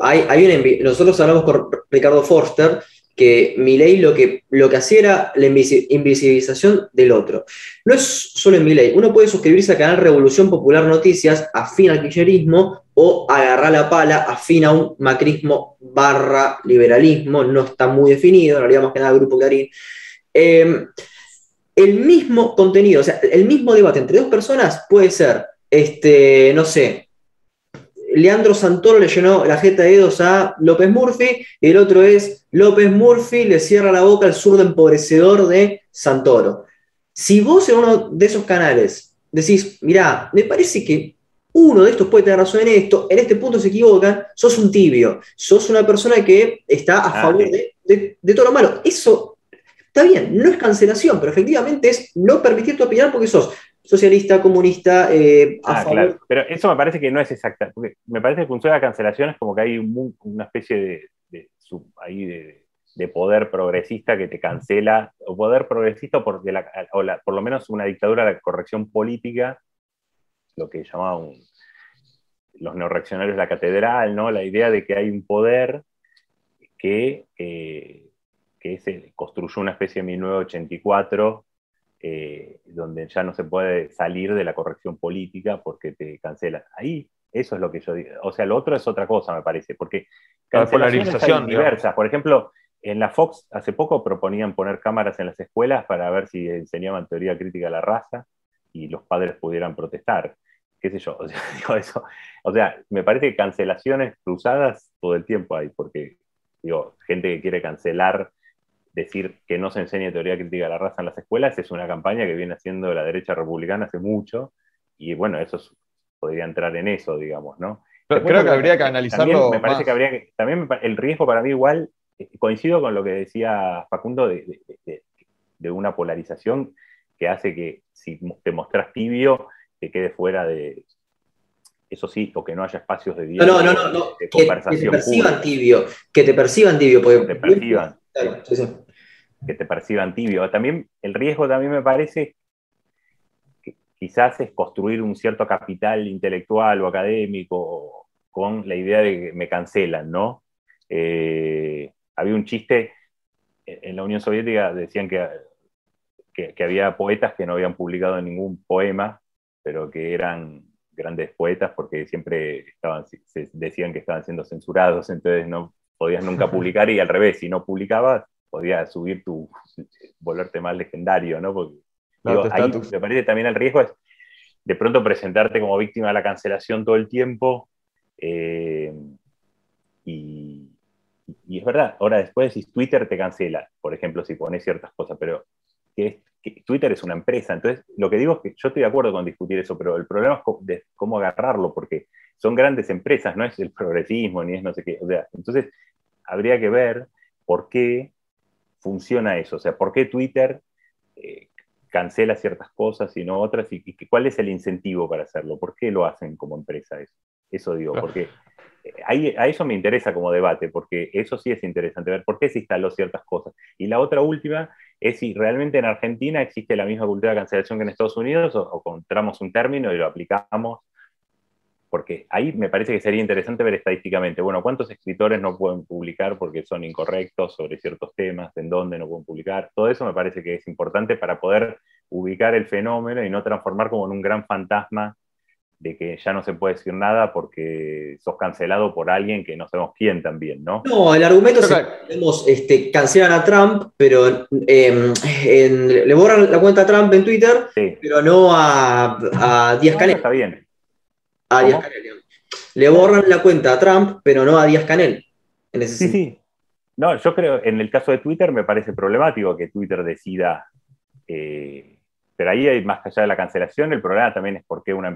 Speaker 1: hay, hay, nosotros hablamos con Ricardo Forster que Milei lo que, lo que hacía era la invisibilización del otro. No es solo en Milei, uno puede suscribirse al canal Revolución Popular Noticias, afín al kirchnerismo, o agarrar la pala, afín a un macrismo barra liberalismo, no está muy definido, en realidad más que nada Grupo Clarín. Em, el mismo contenido, o sea, el mismo debate entre dos personas puede ser, este, no sé, Leandro Santoro le llenó la jeta de dedos a López Murphy, y el otro es López Murphy le cierra la boca al zurdo empobrecedor de Santoro. Si vos en uno de esos canales decís, mirá, me parece que uno de estos puede tener razón en esto, en este punto se equivocan, sos un tibio, sos una persona que está a ah, favor de, de todo lo malo. Eso está bien, no es cancelación, pero efectivamente es no permitir tu opinión porque sos socialista, comunista, eh,
Speaker 2: ah, Claro. Pero eso me parece que no es exacta, porque me parece que funciona la cancelación es como que hay una especie de, de, de, poder progresista que te cancela, o poder progresista porque la, o por lo menos una dictadura de corrección política, lo que llamaban los neoreaccionarios la catedral, ¿no? la idea de que hay un poder que, eh, que se construyó una especie de 1984 eh, donde ya no se puede salir de la corrección política porque te cancelan. Ahí, eso es lo que yo digo. O sea, lo otro es otra cosa, me parece, porque
Speaker 3: polarización
Speaker 2: diversas. Por ejemplo, en la Fox hace poco proponían poner cámaras en las escuelas para ver si enseñaban teoría crítica a la raza y los padres pudieran protestar. ¿Qué sé yo? [LAUGHS] O sea, digo eso. O sea, me parece que cancelaciones cruzadas todo el tiempo hay, porque digo, gente que quiere cancelar decir que no se enseñe teoría crítica de la raza en las escuelas es una campaña que viene haciendo la derecha republicana hace mucho, y bueno, eso podría entrar en eso, digamos, ¿no?
Speaker 3: Pero creo que habría que analizarlo.
Speaker 2: También me parece que habría que, también el riesgo para mí igual, eh, coincido con lo que decía Facundo de, una polarización que hace que si te mostras tibio, te quede fuera de, eso sí, o que no haya espacios de
Speaker 1: diálogo, no, no, no, de, conversación. Que te perciban tibio, que te perciban tibio. Porque,
Speaker 2: te perciban. Claro, sí, sí que te perciban tibio. También el riesgo también me parece que quizás es construir un cierto capital intelectual o académico con la idea de que me cancelan, ¿no? Eh, había un chiste en la Unión Soviética, decían que, que, había poetas que no habían publicado ningún poema, pero que eran grandes poetas porque siempre estaban, se decían que estaban siendo censurados, entonces no podías nunca [LAUGHS] publicar y al revés, si no publicabas, podía subir tu, [LAUGHS] volverte más legendario, ¿no? Porque ahí me parece también el riesgo es, de pronto presentarte como víctima de la cancelación todo el tiempo. Eh, y, es verdad, ahora después si Twitter te cancela, por ejemplo, si pones ciertas cosas, pero que, Twitter es una empresa, entonces lo que digo es que yo estoy de acuerdo con discutir eso, pero el problema es cómo, agarrarlo, porque son grandes empresas, no es el progresismo, ni es no sé qué, o sea, entonces habría que ver por qué funciona eso, o sea, por qué Twitter eh, cancela ciertas cosas y no otras, y, cuál es el incentivo para hacerlo, por qué lo hacen como empresa eso. Eso digo, porque eh, a eso me interesa como debate, porque eso sí es interesante, ver por qué se instaló ciertas cosas. Y la otra última es si realmente en Argentina existe la misma cultura de cancelación que en Estados Unidos o, o encontramos un término y lo aplicamos porque ahí me parece que sería interesante ver estadísticamente, bueno, cuántos escritores no pueden publicar porque son incorrectos sobre ciertos temas, en dónde no pueden publicar, todo eso me parece que es importante para poder ubicar el fenómeno y no transformar como en un gran fantasma de que ya no se puede decir nada porque sos cancelado por alguien que no sabemos quién también, ¿no?
Speaker 1: No, el argumento es que tenemos, este, cancelan a Trump, pero em, le borran la cuenta a Trump en Twitter, pero no a, a Díaz Canel.
Speaker 2: está bien.
Speaker 1: A Díaz Canel. Le borran la cuenta a Trump, pero no a Díaz Canel.
Speaker 2: sí, sí. No, yo creo, en el caso de Twitter me parece problemático que Twitter decida, eh, pero ahí hay más allá de la cancelación, el problema también es porque una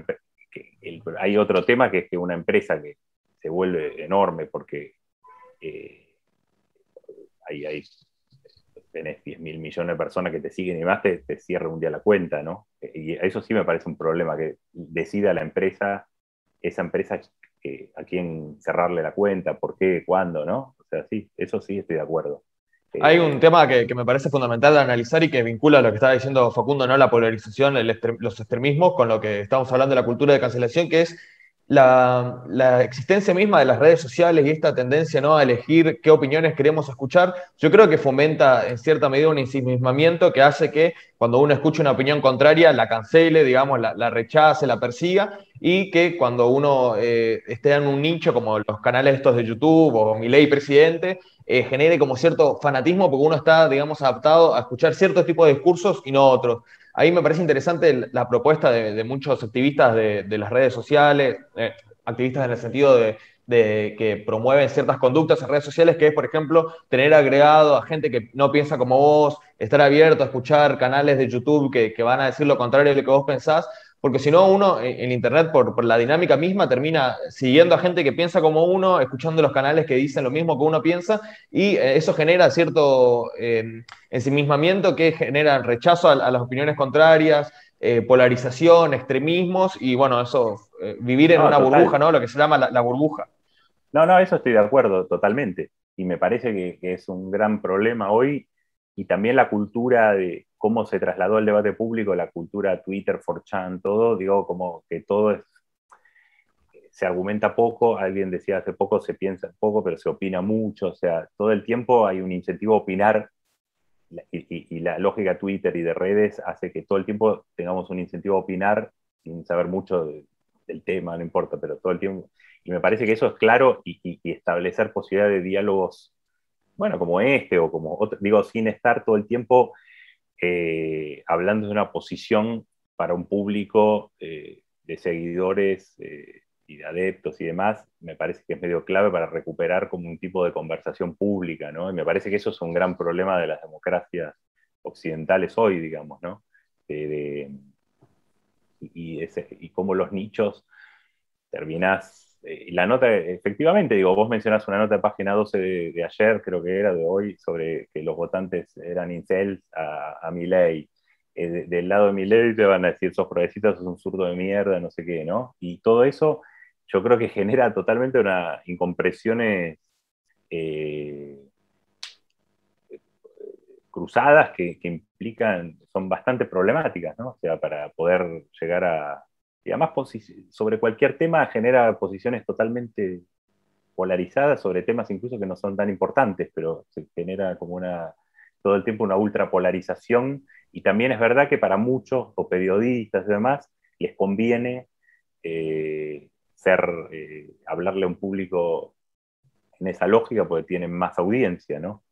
Speaker 2: hay otro tema que es que una empresa que se vuelve enorme porque eh, hay, hay, tenés 10 mil millones de personas que te siguen y más, te, te cierra un día la cuenta, ¿no? Y eso sí me parece un problema, que decida la empresa esa empresa a quién cerrarle la cuenta, por qué, cuándo, ¿no? O sea, sí, eso sí estoy de acuerdo.
Speaker 3: Hay un tema que, me parece fundamental de analizar y que vincula lo que estaba diciendo Facundo, ¿no? La polarización, los extremismos, con lo que estamos hablando de la cultura de cancelación, que es la, existencia misma de las redes sociales y esta tendencia ¿no? a elegir qué opiniones queremos escuchar, yo creo que fomenta en cierta medida un ensimismamiento que hace que cuando uno escucha una opinión contraria la cancele, digamos, la, rechace, la persiga, y que cuando uno eh, esté en un nicho como los canales estos de YouTube o Mi Ley Presidente, eh, genere como cierto fanatismo porque uno está, digamos, adaptado a escuchar ciertos tipos de discursos y no otros. Ahí me parece interesante la propuesta de, muchos activistas de, las redes sociales, eh, activistas en el sentido de, que promueven ciertas conductas en redes sociales, que es, por ejemplo, tener agregado a gente que no piensa como vos, estar abierto a escuchar canales de YouTube que, que van a decir lo contrario de lo que vos pensás, porque si no, uno en Internet, por, la dinámica misma, termina siguiendo a gente que piensa como uno, escuchando los canales que dicen lo mismo que uno piensa, y eh, eso genera cierto eh, ensimismamiento que genera rechazo a, las opiniones contrarias, eh, polarización, extremismos, y bueno, eso, vivir en una burbuja, ¿no? Lo que se llama la, burbuja.
Speaker 2: No, no, eso estoy de acuerdo, totalmente. Y me parece que es un gran problema hoy, y también la cultura de cómo se trasladó al debate público la cultura Twitter, 4chan, todo, digo, como que todo es, se argumenta poco, alguien decía hace poco se piensa poco, pero se opina mucho, o sea, todo el tiempo hay un incentivo a opinar y, la lógica Twitter y de redes hace que todo el tiempo tengamos un incentivo a opinar sin saber mucho del tema, no importa, pero todo el tiempo. Y me parece que eso es claro y, establecer posibilidad de diálogos, bueno, como este o como otro, digo, sin estar todo el tiempo eh, hablando de una posición para un público eh, de seguidores eh, y de adeptos y demás, me parece que es medio clave para recuperar como un tipo de conversación pública, ¿no? Y me parece que eso es un gran problema de las democracias occidentales hoy, digamos, ¿no? y, y, y cómo los nichos terminás eh, la nota, efectivamente, digo, vos mencionás una nota de página 12 de, ayer, creo que era de hoy, sobre que los votantes eran incels a, a mi ley. Eh, del lado de mi ley te van a decir, sos progresista, sos un zurdo de mierda, no sé qué, ¿no? Y todo eso yo creo que [LAUGHS] genera totalmente una incompresiones eh, cruzadas que, que, implican, son bastante problemáticas, ¿no? O sea, para poder llegar a, y además sobre cualquier tema genera posiciones totalmente polarizadas sobre temas incluso que no son tan importantes, pero se genera como una, todo el tiempo una ultrapolarización y también es verdad que para muchos, o periodistas y demás, les conviene eh, ser, eh, hablarle a un público en esa lógica porque tienen más audiencia, ¿no?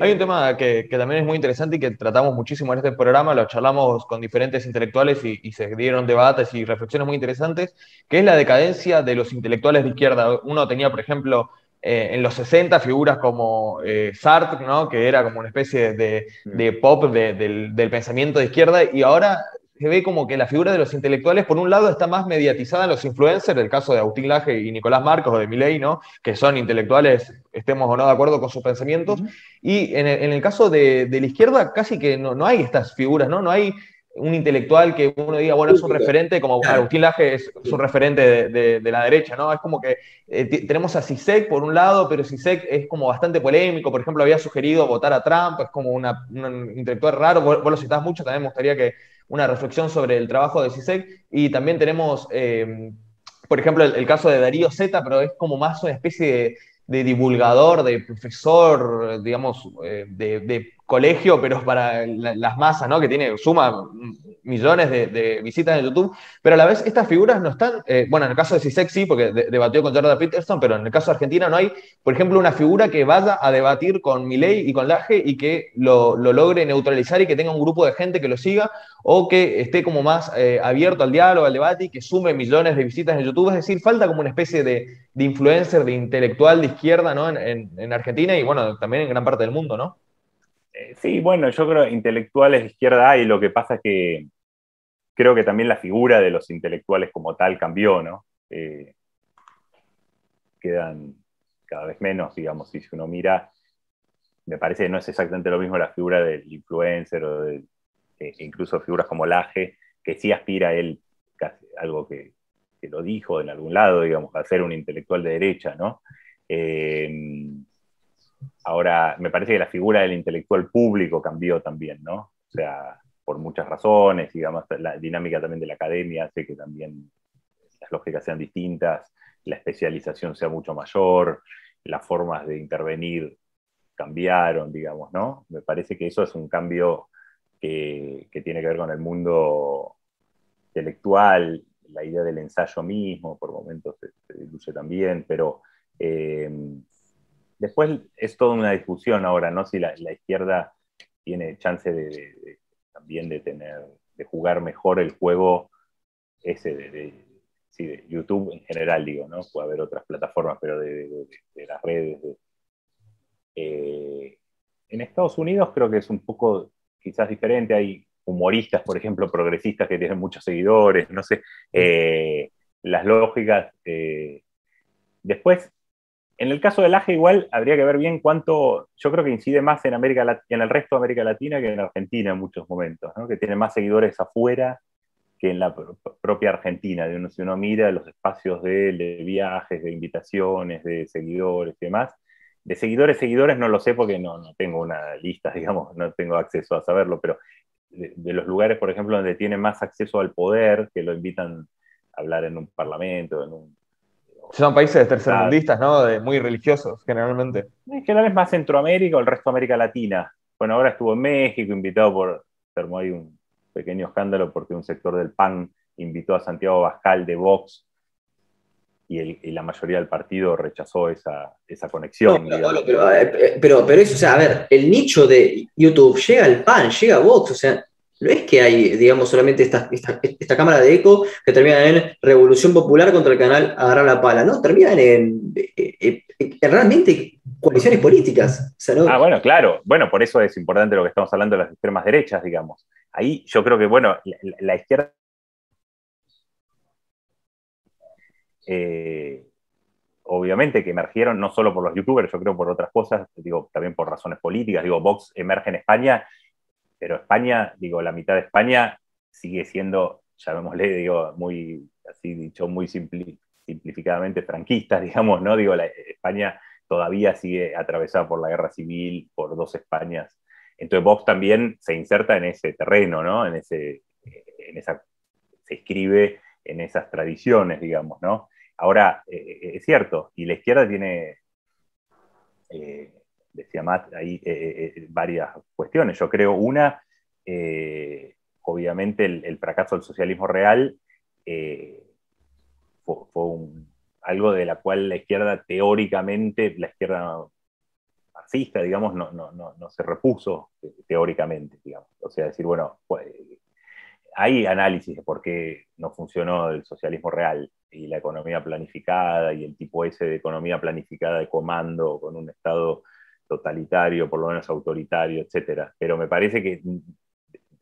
Speaker 3: Hay un tema que, también es muy interesante y que tratamos muchísimo en este programa, lo charlamos con diferentes intelectuales y, se dieron debates y reflexiones muy interesantes, que es la decadencia de los intelectuales de izquierda. Uno tenía, por ejemplo, eh, en los 60 figuras como eh, Sartre, ¿no? que era como una especie de, mm. pop del, del, pensamiento de izquierda, y ahora se ve como que la figura de los intelectuales, por un lado, está más mediatizada en los influencers, el caso de Agustín Laje y Nicolás Marcos o de Milei, ¿no? que son intelectuales, estemos o no de acuerdo con sus pensamientos. Y en el, caso de, la izquierda, casi que no, no, hay estas figuras, ¿no? No hay un intelectual que uno diga, bueno, es un referente, como Agustín Laje es, un referente de, la derecha, ¿no? Es como que eh, tenemos a Sisek por un lado, pero Sisek es como bastante polémico, por ejemplo, había sugerido votar a Trump, es como una, un intelectual raro, vos, vos lo citás mucho, también me gustaría que una reflexión sobre el trabajo de CISEC. Y también tenemos, eh, por ejemplo, el, caso de Darío Z, pero es como más una especie de, divulgador, de profesor, digamos, eh, de, colegio, pero para las masas, ¿no? Que tiene, suma millones de, visitas en YouTube, pero a la vez estas figuras no están, eh, bueno, en el caso de CISEC sí, porque debatió con Jordan Peterson, pero en el caso de Argentina no hay, por ejemplo, una figura que vaya a debatir con Milei y con Laje y que lo, logre neutralizar y que tenga un grupo de gente que lo siga, o que esté como más eh, abierto al diálogo, al debate y que sume millones de visitas en YouTube. Es decir, falta como una especie de, influencer, de intelectual de izquierda ¿no? en, en Argentina y bueno, también en gran parte del mundo, ¿no?
Speaker 2: Eh, sí, bueno, yo creo intelectuales de izquierda hay, lo que pasa es que creo que también la figura de los intelectuales como tal cambió, ¿no? Eh, quedan cada vez menos, digamos, si uno mira, me parece que no es exactamente lo mismo la figura del influencer o de, eh, incluso figuras como Laje, que sí aspira a él, algo que, lo dijo en algún lado, digamos, a ser un intelectual de derecha, ¿no? Ahora, me parece que la figura del intelectual público cambió también, ¿no? O sea, por muchas razones, digamos, la dinámica también de la academia hace que también las lógicas sean distintas, la especialización sea mucho mayor, las formas de intervenir cambiaron, digamos, ¿no? Me parece que eso es un cambio que, tiene que ver con el mundo intelectual, la idea del ensayo mismo, por momentos se, diluye también, pero eh, Después es toda una discusión ahora, ¿no? Si la, izquierda tiene chance de, también de tener, de jugar mejor el juego ese de, YouTube en general, digo, ¿no? Puede haber otras plataformas, pero de, las redes. Eh, en Estados Unidos creo que es un poco quizás diferente. Hay humoristas, por ejemplo, progresistas que tienen muchos seguidores, no sé, eh, las lógicas. Eh, después, en el caso del AGE igual habría que ver bien cuánto, yo creo que incide más en, América, en el resto de América Latina que en Argentina en muchos momentos, que tiene más seguidores afuera que en la propia Argentina. De uno, si uno mira los espacios de, viajes, de invitaciones, de seguidores y demás, de seguidores, seguidores no lo sé porque no, no tengo una lista, [LAUGHS] digamos, no tengo acceso a saberlo, pero de, de, los lugares, por ejemplo, donde tiene más acceso al poder, que lo invitan a hablar en un parlamento, en un
Speaker 3: son países tercermundistas, ¿no? De, muy religiosos, generalmente.
Speaker 2: En general es más Centroamérica o el resto de América Latina. Bueno, ahora estuvo en México, invitado por, termó ahí un pequeño escándalo porque un sector del PAN invitó a Santiago Bascal de Vox y, la mayoría del partido rechazó esa, esa conexión.
Speaker 1: Eh, pero, pero, eso, o sea, a ver, el nicho de YouTube llega al PAN, llega a Vox, o sea, no es que hay, digamos, solamente esta, esta, cámara de eco que termina en Revolución Popular contra el canal Agarrar la Pala, ¿no? Terminan en, realmente coaliciones políticas.
Speaker 2: Ah, bueno, claro. Bueno, por eso es importante lo que estamos hablando de las extremas derechas, digamos. Ahí yo creo que, bueno, la, izquierda... Eh, obviamente que emergieron no solo por los youtubers, yo creo por otras cosas, digo, también por razones políticas. Digo, Vox emerge en España pero España, digo, la mitad de España sigue siendo, llamémosle, digo, muy, así dicho, muy simplificadamente franquista, [LAUGHS] digamos, ¿no? Digo, España todavía sigue atravesada por la guerra civil, por dos Españas. Entonces Vox también se inserta en ese terreno, ¿no? En ese, en esa, se escribe en esas tradiciones, digamos, ¿no? Ahora, eh, eh, es cierto, y la izquierda tiene, eh, decía Matt, ahí eh, eh, eh, varias cuestiones. Yo creo una, obviamente el, fracaso del socialismo real fue, algo de la cual la izquierda teóricamente, la izquierda marxista, digamos, no, no, se repuso teóricamente, digamos. O sea, decir, bueno, pues, hay análisis de por qué no funcionó el socialismo real y la economía planificada y el tipo ese de economía planificada de comando con un Estado totalitario, por lo menos autoritario, etc. Pero me parece que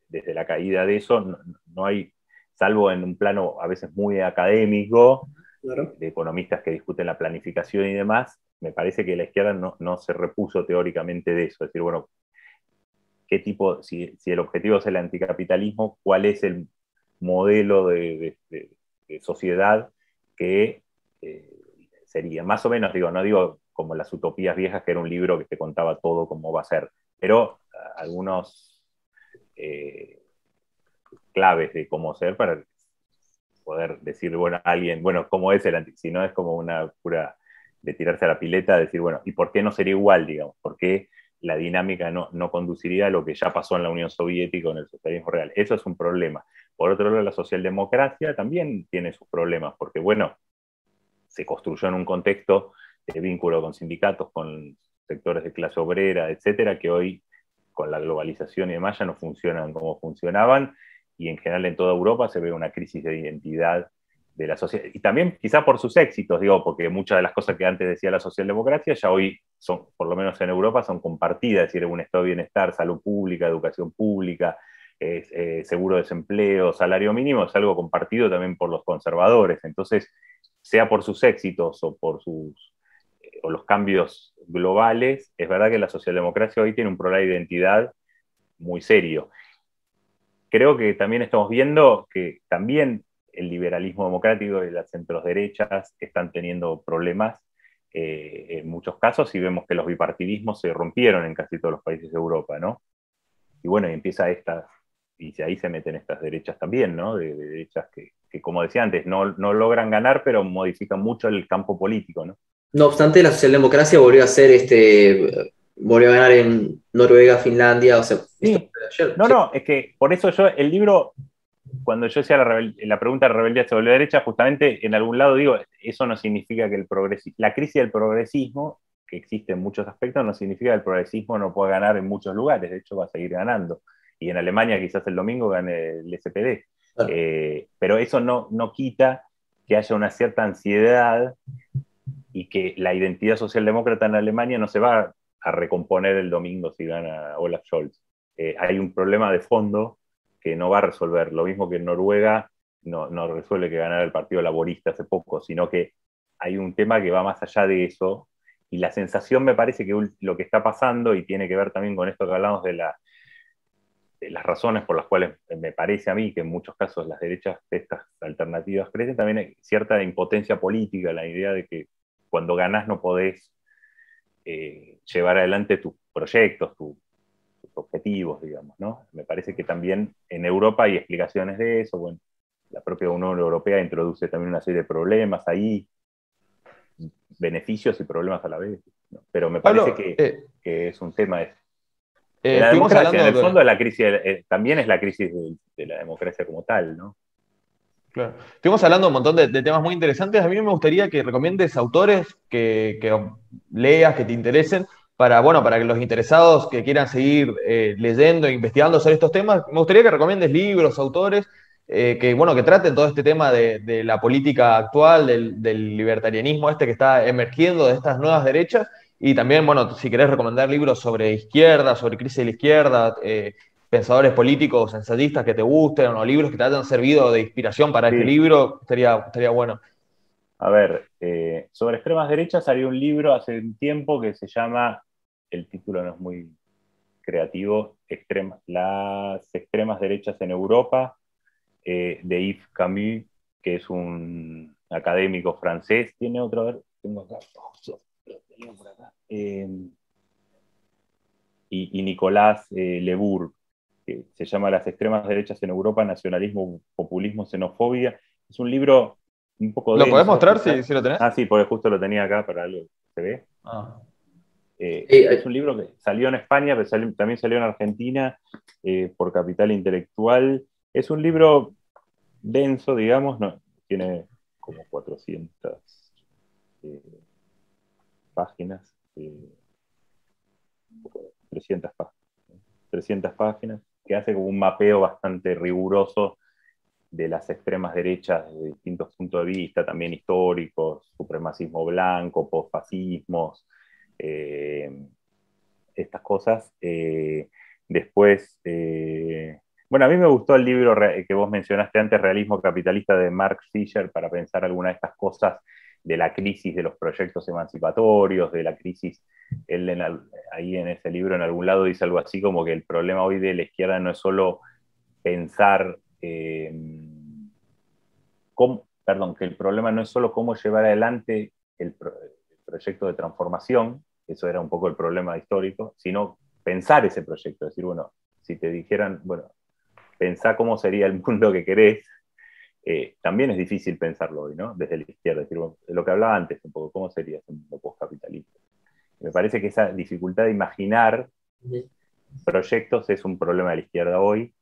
Speaker 2: desde la caída de eso no, hay, salvo en un plano a veces muy académico, de economistas que discuten la planificación y demás, me parece que la izquierda no, no se repuso teóricamente de eso. Es decir, bueno, qué tipo, si, el objetivo es el anticapitalismo, cuál es el modelo de, sociedad que eh, sería. Más o menos, digo, no digo como las utopías viejas, que era un libro que te contaba todo cómo va a ser, pero ah, algunos eh, claves de cómo ser para poder decir, bueno, a alguien, bueno, cómo es el anticapitalismo, si no es como una pura de tirarse a la pileta, decir, bueno, ¿y por qué no sería igual, digamos? ¿Por qué la dinámica no, no, conduciría a lo que ya pasó en la Unión Soviética con el socialismo real. Eso es un problema. Por otro lado, la socialdemocracia también tiene sus problemas, porque bueno, se construyó en un contexto de vínculo con sindicatos, con sectores de clase obrera, etcétera, que hoy con la globalización y demás ya no funcionan como funcionaban, y en general en toda Europa se ve una crisis de identidad de la sociedad, y también quizá por sus éxitos, digo, porque muchas de las cosas que antes decía la socialdemocracia ya hoy son, por lo menos en Europa, son compartidas, es decir, un estado de bienestar, salud pública, educación pública, eh, seguro de desempleo, salario mínimo, es algo compartido también por los conservadores. Entonces, sea por sus éxitos o por sus eh, o los cambios globales, es verdad que la socialdemocracia hoy tiene un problema de identidad muy serio. Creo que también estamos viendo que también el liberalismo democrático y las centros-derechas están teniendo problemas eh, en muchos casos y vemos que los bipartidismos se rompieron en casi todos los países de Europa, ¿no? Y bueno, y empieza esta, y ahí se meten estas derechas también, ¿no? De, derechas que, como decía antes, no, no, logran ganar, pero modifican mucho el campo político, ¿no?
Speaker 1: No obstante, la socialdemocracia volvió a ser este, volvió a ganar en Noruega, Finlandia, o sea,
Speaker 2: no, no, es que por eso yo, el libro cuando yo decía la, pregunta de rebeldía sobre la derecha, justamente en algún lado digo, eso no significa que el progresismo, la crisis del progresismo, que existe en muchos aspectos, no significa que el progresismo no pueda ganar en muchos lugares, de hecho va a seguir ganando. Y en Alemania quizás el domingo gane el SPD. Eh, pero eso no, no quita que haya una cierta ansiedad y que la identidad socialdemócrata en Alemania no se va a recomponer el domingo si gana Olaf Scholz. Eh, hay un problema de fondo que no va a resolver. Lo mismo que en Noruega no, no resuelve que ganar el Partido Laborista hace poco, sino que hay un tema que va más allá de eso. Y la sensación me parece que lo que está pasando, y tiene que ver también con esto que hablamos de, la, de las razones por las cuales me parece a mí que en muchos casos las derechas de estas alternativas crecen, también hay cierta impotencia política, la idea de que cuando ganas no podés eh, llevar adelante tus proyectos, tu, objetivos, digamos, ¿no? Me parece que también en Europa hay explicaciones de eso, bueno, la propia Unión Europea introduce también una serie de problemas ahí, beneficios y problemas a la vez, pero me parece eh, que, es un tema de, eh, la democracia, en el fondo la crisis, eh, también es la crisis de, la democracia como tal, ¿no?
Speaker 3: Claro. Estuvimos hablando un montón de, temas muy interesantes. A mí me gustaría que recomiendes autores que, leas, que te interesen, para, bueno, para que los interesados que quieran seguir eh, leyendo e investigando sobre estos temas, me gustaría que recomiendes libros, autores, eh, que, bueno, que traten todo este tema de, la política actual, del, libertarianismo este que está emergiendo de estas nuevas derechas, y también, bueno, si querés recomendar libros sobre izquierda, sobre crisis de la izquierda, eh, pensadores políticos, ensayistas que te gusten, o libros que te hayan servido de inspiración para este libro, estaría, estaría bueno.
Speaker 2: A ver, sobre extremas derechas salió un libro hace un tiempo que se llama el título no es muy creativo, Las extremas derechas en Europa, eh, de Yves Camus, que es un académico francés. Tiene otro, a ver, tengo acá, por acá. Em, y, Nicolás eh, Lebourg, que se llama Las extremas derechas en Europa, nacionalismo, populismo, xenofobia. Es un libro un poco...
Speaker 3: ¿Lo podés mostrar si, si, lo tenés?
Speaker 2: Ah, sí, porque justo lo tenía acá para algo. ¿Se ve? Ah. Eh, es un libro que salió en España, pero también salió en Argentina eh, por Capital Intelectual. Es un libro denso, digamos, no, tiene como 400 eh, páginas. 300 páginas. 300 páginas, que hace como un mapeo bastante riguroso de las extremas derechas desde distintos puntos de vista, también históricos, supremacismo blanco, posfascismos, eh, estas cosas. Eh, después, eh, bueno, a mí me gustó el libro que vos mencionaste antes, Realismo Capitalista de Mark Fisher, para pensar algunas de estas cosas de la crisis de los proyectos emancipatorios, de la crisis, él ahí en ese libro en algún lado dice algo así como que el problema hoy de la izquierda no es solo pensar, eh, perdón, que el problema no es solo cómo llevar adelante el, proyecto de transformación, eso era un poco el problema histórico, sino pensar ese proyecto, decir, bueno, si te dijeran, bueno, pensá cómo sería el mundo que querés, eh, también es difícil pensarlo hoy, ¿no? Desde la izquierda, decir, lo que hablaba antes, un poco, ¿cómo sería un mundo postcapitalista? Me parece que esa dificultad de imaginar proyectos es un problema de la izquierda hoy.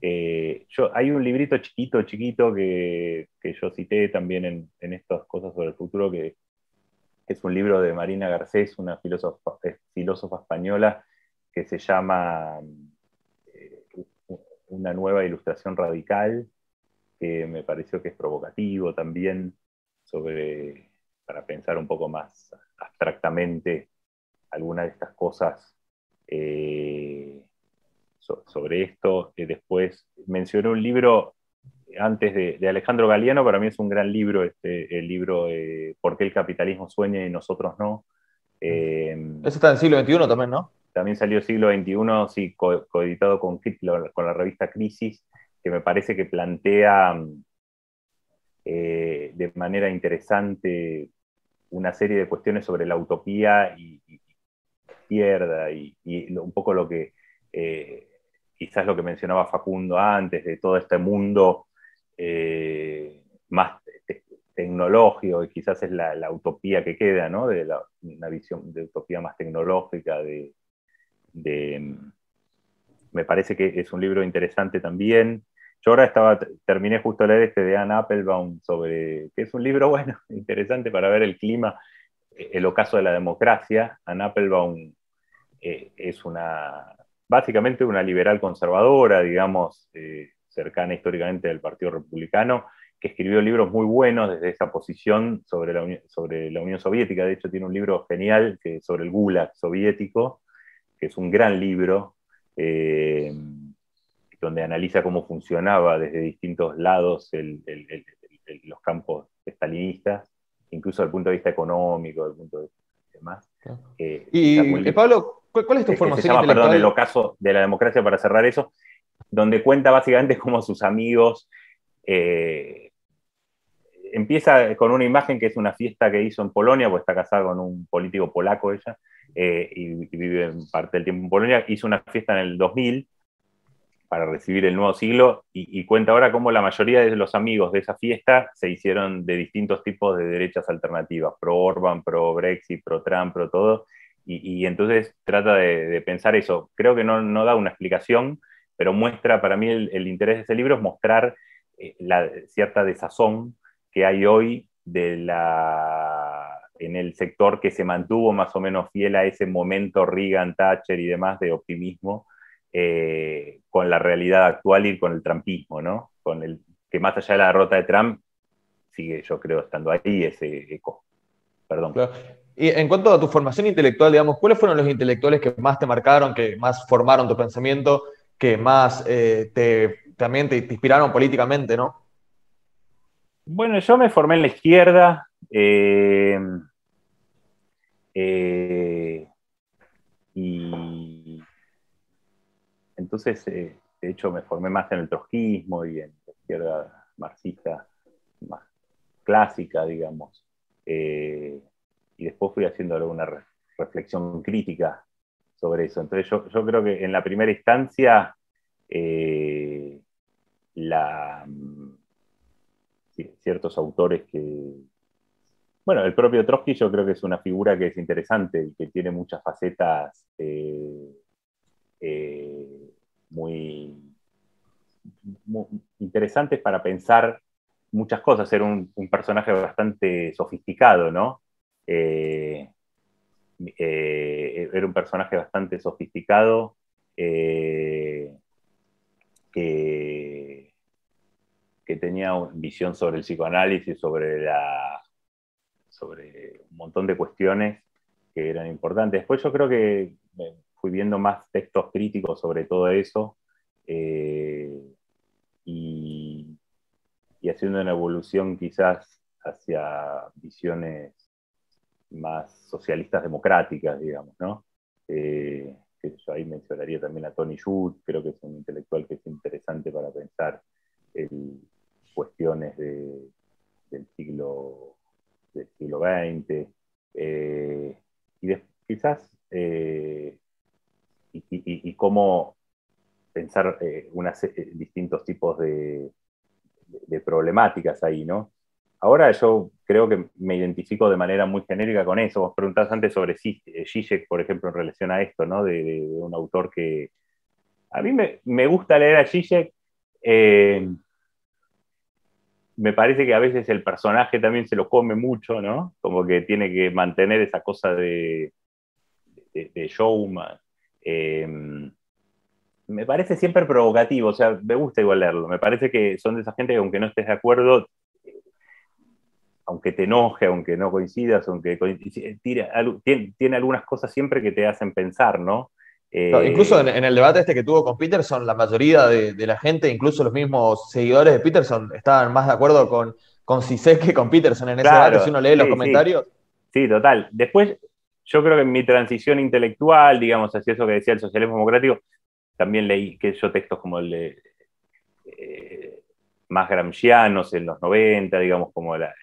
Speaker 2: Eh, yo, hay un librito chiquito, chiquito que, que yo cité también en, en, estas cosas sobre el futuro, que, es un libro de Marina Garcés, una filósofa, filósofa española, que se llama eh, Una nueva ilustración radical, que me pareció que es provocativo también, sobre, para pensar un poco más abstractamente algunas de estas cosas eh, sobre esto. Eh, después mencioné un libro antes de, Alejandro Galeano, para mí es un gran libro, este, el libro ¿Por qué el capitalismo sueña y nosotros no?
Speaker 3: Eh, Eso está en el siglo XXI también, ¿no?
Speaker 2: También salió siglo XXI, sí, coeditado con, con la revista Crisis, que me parece que plantea eh, de manera interesante una serie de cuestiones sobre la utopía y, izquierda y, un poco lo que eh, quizás lo que mencionaba Facundo antes de todo este mundo eh, más tecnológico y quizás es la, utopía que queda, ¿no? De una visión de utopía más tecnológica, de, me parece que es un libro interesante también. Yo ahora estaba, terminé justo de leer este de Anne Applebaum sobre, que es un libro bueno, [LAUGHS] interesante para ver el clima, eh, el ocaso de la democracia. Anne Applebaum eh, es una, básicamente una liberal conservadora, digamos, eh, cercana históricamente del Partido Republicano, que escribió libros muy buenos desde esa posición sobre la, sobre la Unión Soviética. De hecho, tiene un libro genial que, sobre el Gulag soviético, que es un gran libro donde analiza cómo funcionaba desde distintos lados los campos estalinistas, incluso desde el punto de vista económico, desde el punto de vista demás.
Speaker 3: Eh, y, Pablo, ¿cuál, es tu formación
Speaker 2: se llama, Perdón, el ocaso de la democracia para cerrar eso, donde cuenta básicamente cómo sus amigos eh, empieza con una imagen que es una fiesta que hizo en Polonia, porque está casada con un político polaco ella, eh, y, y, vive parte del tiempo en Polonia, hizo una fiesta en el 2000 para recibir el nuevo siglo y, cuenta ahora cómo la mayoría de los amigos de esa fiesta se hicieron de distintos tipos de derechas alternativas, pro Orban, pro Brexit, pro Trump, pro todo, y, entonces trata de, pensar eso. Creo que no, da una explicación, pero muestra, para mí el, interés de ese libro es mostrar eh, la cierta desazón que hay hoy en el sector que se mantuvo más o menos fiel a ese momento Reagan, Thatcher y demás de optimismo eh, con la realidad actual y con el trumpismo, ¿no? Con el que más allá de la derrota de Trump, sigue yo creo estando ahí ese eco. Perdón.
Speaker 3: Y en cuanto a tu formación intelectual, digamos, ¿cuáles fueron los intelectuales que más te marcaron, que más formaron tu pensamiento, que más eh, te, también te, inspiraron políticamente, no?
Speaker 2: Bueno, yo me formé en la izquierda. Eh, y entonces, eh, de hecho, me formé más en el trotskismo y en la izquierda marxista más clásica, digamos. Eh, y después fui haciendo alguna reflexión crítica sobre eso. Entonces, yo, creo que en la primera instancia, eh, ciertos autores que, bueno, el propio Trotsky yo creo que es una figura que es interesante y que tiene muchas facetas muy, interesantes para pensar muchas cosas. Era un, personaje bastante sofisticado, ¿no? Eh, eh, era un personaje bastante sofisticado, que, que, tenía visión sobre el psicoanálisis, sobre, la, sobre un montón de cuestiones que eran importantes. Después yo creo que fui viendo más textos críticos sobre todo eso y, y haciendo una evolución quizás hacia visiones más socialistas democráticas, digamos, ¿no? Eh, yo ahí mencionaría también a Tony Judd, creo que es un intelectual que es interesante para pensar en cuestiones del, siglo, del siglo XX. Eh, y quizás, eh, y, cómo pensar distintos tipos de, de problemáticas ahí, ¿no? Ahora yo creo que me identifico de manera muy genérica con eso. Vos preguntás antes sobre Zizek, por ejemplo, en relación a esto, ¿no? De, un autor que... A mí me, gusta leer a Zizek. Eh, me parece que a veces el personaje también se lo come mucho, ¿no? Como que tiene que mantener esa cosa de, de, showman. Eh, me parece siempre provocativo, o sea, me gusta igual leerlo. Me parece que son de esa gente que aunque no estés de acuerdo, aunque te enoje, aunque no coincidas, aunque tiene, algunas cosas siempre que te hacen pensar, ¿no?
Speaker 3: Eh, incluso en, el debate este que tuvo con Peterson, la mayoría de, la gente, incluso los mismos seguidores de Peterson, estaban más de acuerdo con, con que con Peterson en ese debate, si uno lee los comentarios.
Speaker 2: Sí. total. Después, yo creo que en mi transición intelectual, digamos, hacia eso que decía el socialismo democrático, también leí que yo textos como el de eh, más gramscianos en los 90, digamos, como la,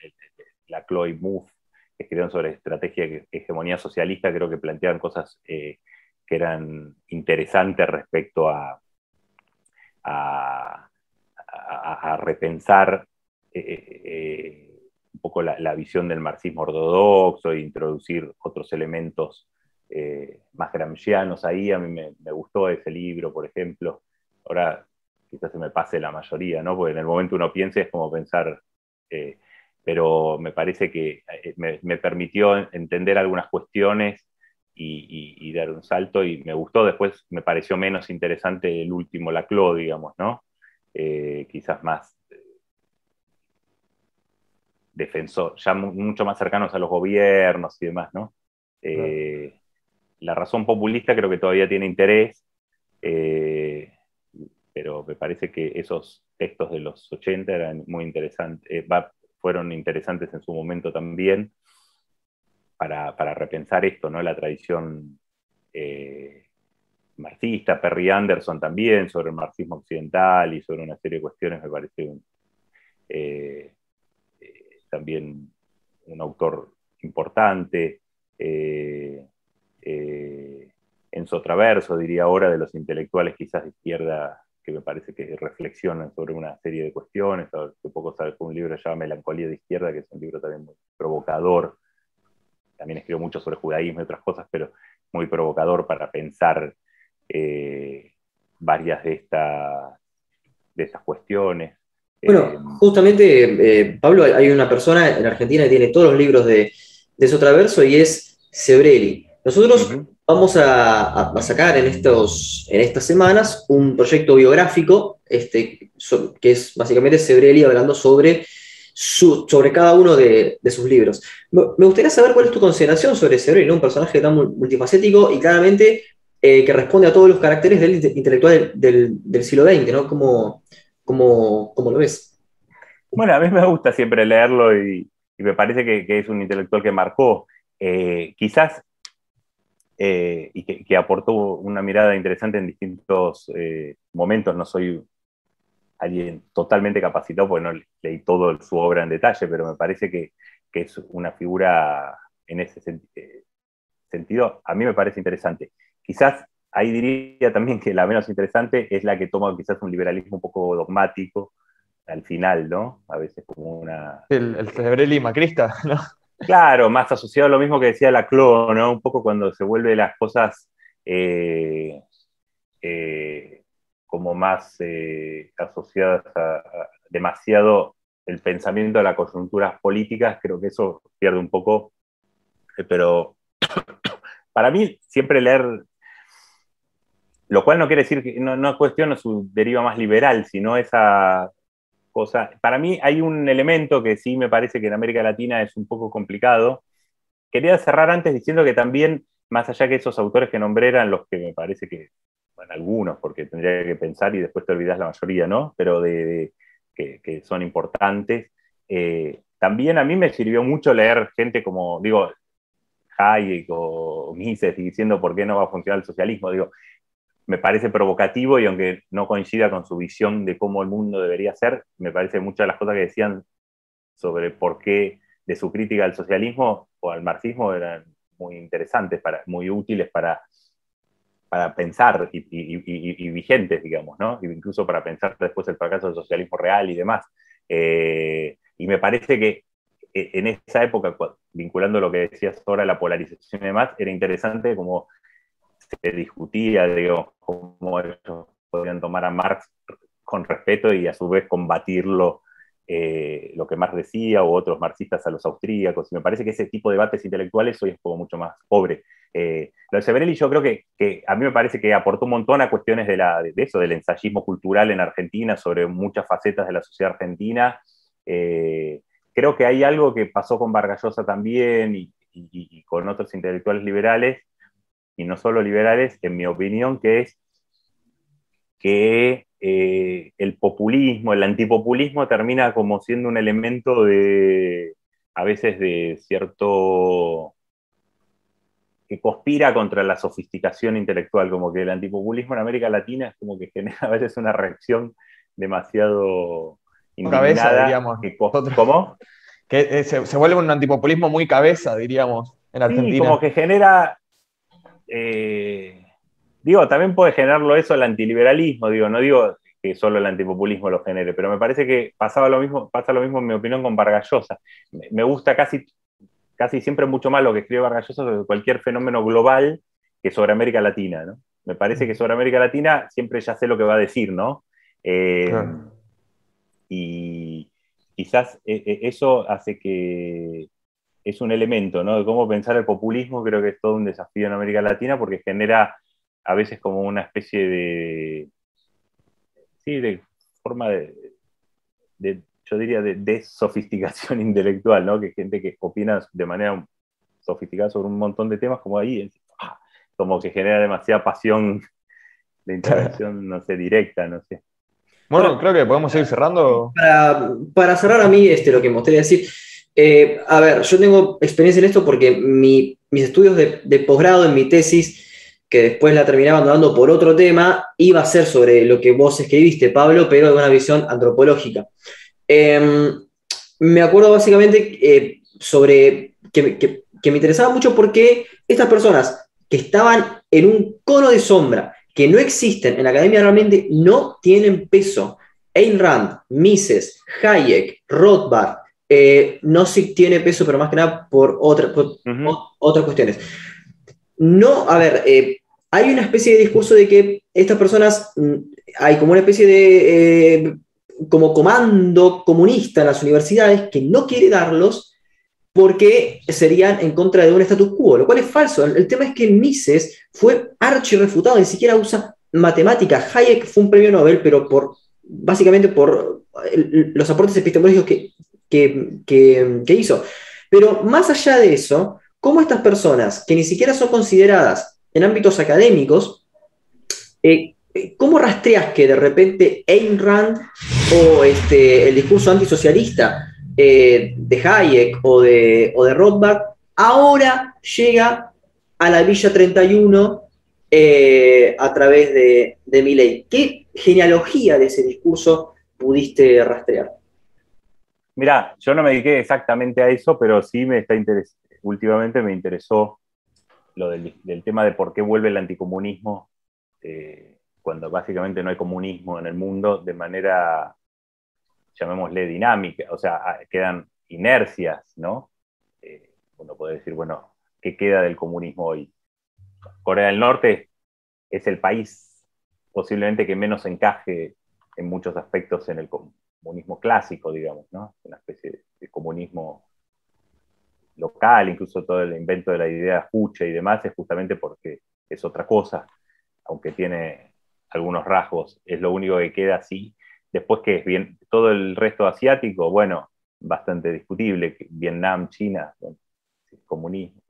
Speaker 2: la Chloe Mouffe, que escribieron sobre estrategia de hegemonía socialista, creo que planteaban cosas eh, que eran interesantes respecto a, a, repensar eh, un poco la, visión del marxismo ortodoxo e introducir otros elementos eh, más gramscianos ahí. A mí me, gustó ese libro, por ejemplo. Ahora quizás se me pase la mayoría, ¿no? Porque en el momento uno piensa es como pensar, eh, pero me parece que eh, me, permitió entender algunas cuestiones y, dar un salto y me gustó. Después me pareció menos interesante el último, la Clo, digamos, ¿no? quizás más defensor, ya mucho más cercanos a los gobiernos y demás, ¿no? la razón populista creo que todavía tiene interés, eh, pero me parece que esos textos de los 80 eran muy interesantes, eh, fueron interesantes en su momento también para, repensar esto, ¿no? La tradición eh, marxista, Perry Anderson también, sobre el marxismo occidental y sobre una serie de cuestiones, me parece también un autor importante. Eh, en Sotraverso, diría ahora, de los intelectuales quizás de izquierda que me parece que reflexionan sobre una serie de cuestiones. Hace poco sabes un libro se llama Melancolía de Izquierda, que es un libro también muy provocador. También escribo mucho sobre judaísmo y otras cosas, pero muy provocador para pensar eh, varias de, de estas cuestiones.
Speaker 1: Bueno, eh, justamente, Pablo, hay una persona en Argentina que tiene todos los libros de, de Sotraverso y es Sebrelli. Nosotros vamos a, sacar en, estos, en estas semanas un proyecto biográfico este, que es básicamente Sebrelli hablando sobre, su, sobre cada uno de, sus libros. Me gustaría saber cuál es tu consideración sobre Sebrelli, un personaje tan multifacético y claramente eh, que responde a todos los caracteres del intelectual del, siglo XX, ¿no? ¿Cómo, lo ves?
Speaker 2: Bueno, a mí me gusta siempre leerlo y, me parece que, es un intelectual que marcó. Eh, quizás eh, y que, aportó una mirada interesante en distintos eh, momentos. No soy alguien totalmente capacitado porque no leí todo su obra en detalle, pero me parece que, es una figura en ese sentido, a mí me parece interesante. Quizás ahí diría también que la menos interesante es la que toma quizás un liberalismo un poco dogmático al final, ¿no? A veces como una...
Speaker 3: El, el macrista, [LAUGHS] ¿no?
Speaker 2: Claro, más asociado a lo mismo que decía la Clo, ¿no? Un poco cuando se vuelve las cosas eh, eh, como más eh, asociadas a, demasiado el pensamiento de las coyunturas políticas, creo que eso pierde un poco, pero [COUGHS] para mí siempre leer, lo cual no quiere decir que no, no cuestiono su deriva más liberal, sino esa cosa. Para mí hay un elemento que sí me parece que en América Latina es un poco complicado. Quería cerrar antes diciendo que también, más allá que esos autores que nombré eran los que me parece que, bueno, algunos, porque tendría que pensar y después te olvidas la mayoría, ¿no? Pero de, que, son importantes. Eh, también a mí me sirvió mucho leer gente como, digo, Hayek o Mises diciendo por qué no va a funcionar el socialismo. Digo, me parece provocativo y aunque no coincida con su visión de cómo el mundo debería ser, me parece muchas de las cosas que decían sobre por qué de su crítica al socialismo o al marxismo eran muy interesantes, para, muy útiles para, para pensar y, vigentes, digamos, ¿no? Incluso para pensar después el fracaso del socialismo real y demás. Eh, y me parece que eh, en esa época, vinculando lo que decías ahora, la polarización y demás, era interesante como se discutía, digo, cómo ellos podrían tomar a Marx con respeto y a su vez combatirlo, eh, lo que Marx decía, o otros marxistas a los austríacos. Y me parece que ese tipo de debates intelectuales hoy es como mucho más pobre. Eh, lo de Severelli yo creo que, que, a mí me parece que aportó un montón a cuestiones de, la, de eso, del ensayismo cultural en Argentina, sobre muchas facetas de la sociedad argentina. Eh, creo que hay algo que pasó con Vargallosa también y, y, con otros intelectuales liberales, y no solo liberales, en mi opinión, que es que eh, el populismo, el antipopulismo termina como siendo un elemento de, a veces de cierto, que conspira contra la sofisticación intelectual, como que el antipopulismo en América Latina es como que genera [LAUGHS] a veces una reacción demasiado
Speaker 3: indignada. digamos.
Speaker 2: ¿Cómo?
Speaker 3: Que eh, se, vuelve un antipopulismo muy cabeza, diríamos, en Argentina.
Speaker 2: Sí, como que genera eh, digo, también puede generarlo eso el antiliberalismo, digo, no digo que solo el antipopulismo lo genere, pero me parece que pasaba lo mismo, pasa lo mismo en mi opinión con Vargallosa. Me gusta casi, casi siempre mucho más lo que escribe Vargallosa sobre cualquier fenómeno global que sobre América Latina, ¿no? Me parece que sobre América Latina siempre ya sé lo que va a decir, ¿no? Eh, y quizás eh, eso hace que, es un elemento, ¿no? De cómo pensar el populismo, creo que es todo un desafío en América Latina porque genera a veces como una especie de, sí, de forma de, yo diría, de, de, sofisticación [LAUGHS] intelectual, ¿no? Que gente que opina de manera sofisticada sobre un montón de temas, como ahí, ah, como que genera demasiada pasión [LAUGHS] de intervención, no sé, directa, no sé.
Speaker 3: Bueno, creo que podemos ir cerrando.
Speaker 1: Para, para cerrar a mí, este, lo que me gustaría decir eh, a ver, yo tengo experiencia en esto porque mis estudios de, posgrado en mi tesis, que después la terminé abandonando por otro tema, iba a ser sobre lo que vos escribiste, Pablo, pero de una visión antropológica. Em, me acuerdo básicamente eh, sobre que, que me interesaba mucho porque estas personas que estaban en un cono de sombra, que no existen en la academia realmente, no tienen peso. Ayn Rand, Mises, Hayek, Rothbard, eh, no si tiene peso, pero más que nada por, otra, otras cuestiones. No, a ver, eh, hay una especie de discurso de que estas personas, mm, hay como una especie de, eh, como comando comunista en las universidades que no quiere darlos porque serían en contra de un status quo, lo cual es falso. El, tema es que Mises fue archirrefutado, ni siquiera usa matemáticas. Hayek fue un premio Nobel, pero por, básicamente por los aportes epistemológicos que que, hizo. Pero más allá de eso, ¿cómo estas personas que ni siquiera son consideradas en ámbitos académicos, eh, eh, ¿cómo rastreas que de repente Ayn Rand o este, el discurso antisocialista eh, de Hayek o de, o de Rothbard ahora llega a la Villa 31 a través de, de Milley? ¿Qué genealogía de ese discurso pudiste rastrear?
Speaker 2: Mira, yo no me dediqué exactamente a eso, pero sí me está últimamente me interesó lo del, tema de por qué vuelve el anticomunismo eh, cuando básicamente no hay comunismo en el mundo de manera, llamémosle, dinámica, o sea, quedan inercias, ¿no? Eh, uno puede decir, bueno, ¿qué queda del comunismo hoy? Corea del Norte es el país posiblemente que menos encaje en muchos aspectos en el, comunismo clásico, digamos, ¿no? Una especie de, comunismo local, incluso todo el invento de la idea Juche y demás, es justamente porque es otra cosa, aunque tiene algunos rasgos, es lo único que queda así. Después que es bien, todo el resto asiático, bueno, bastante discutible, Vietnam, China, comunismo.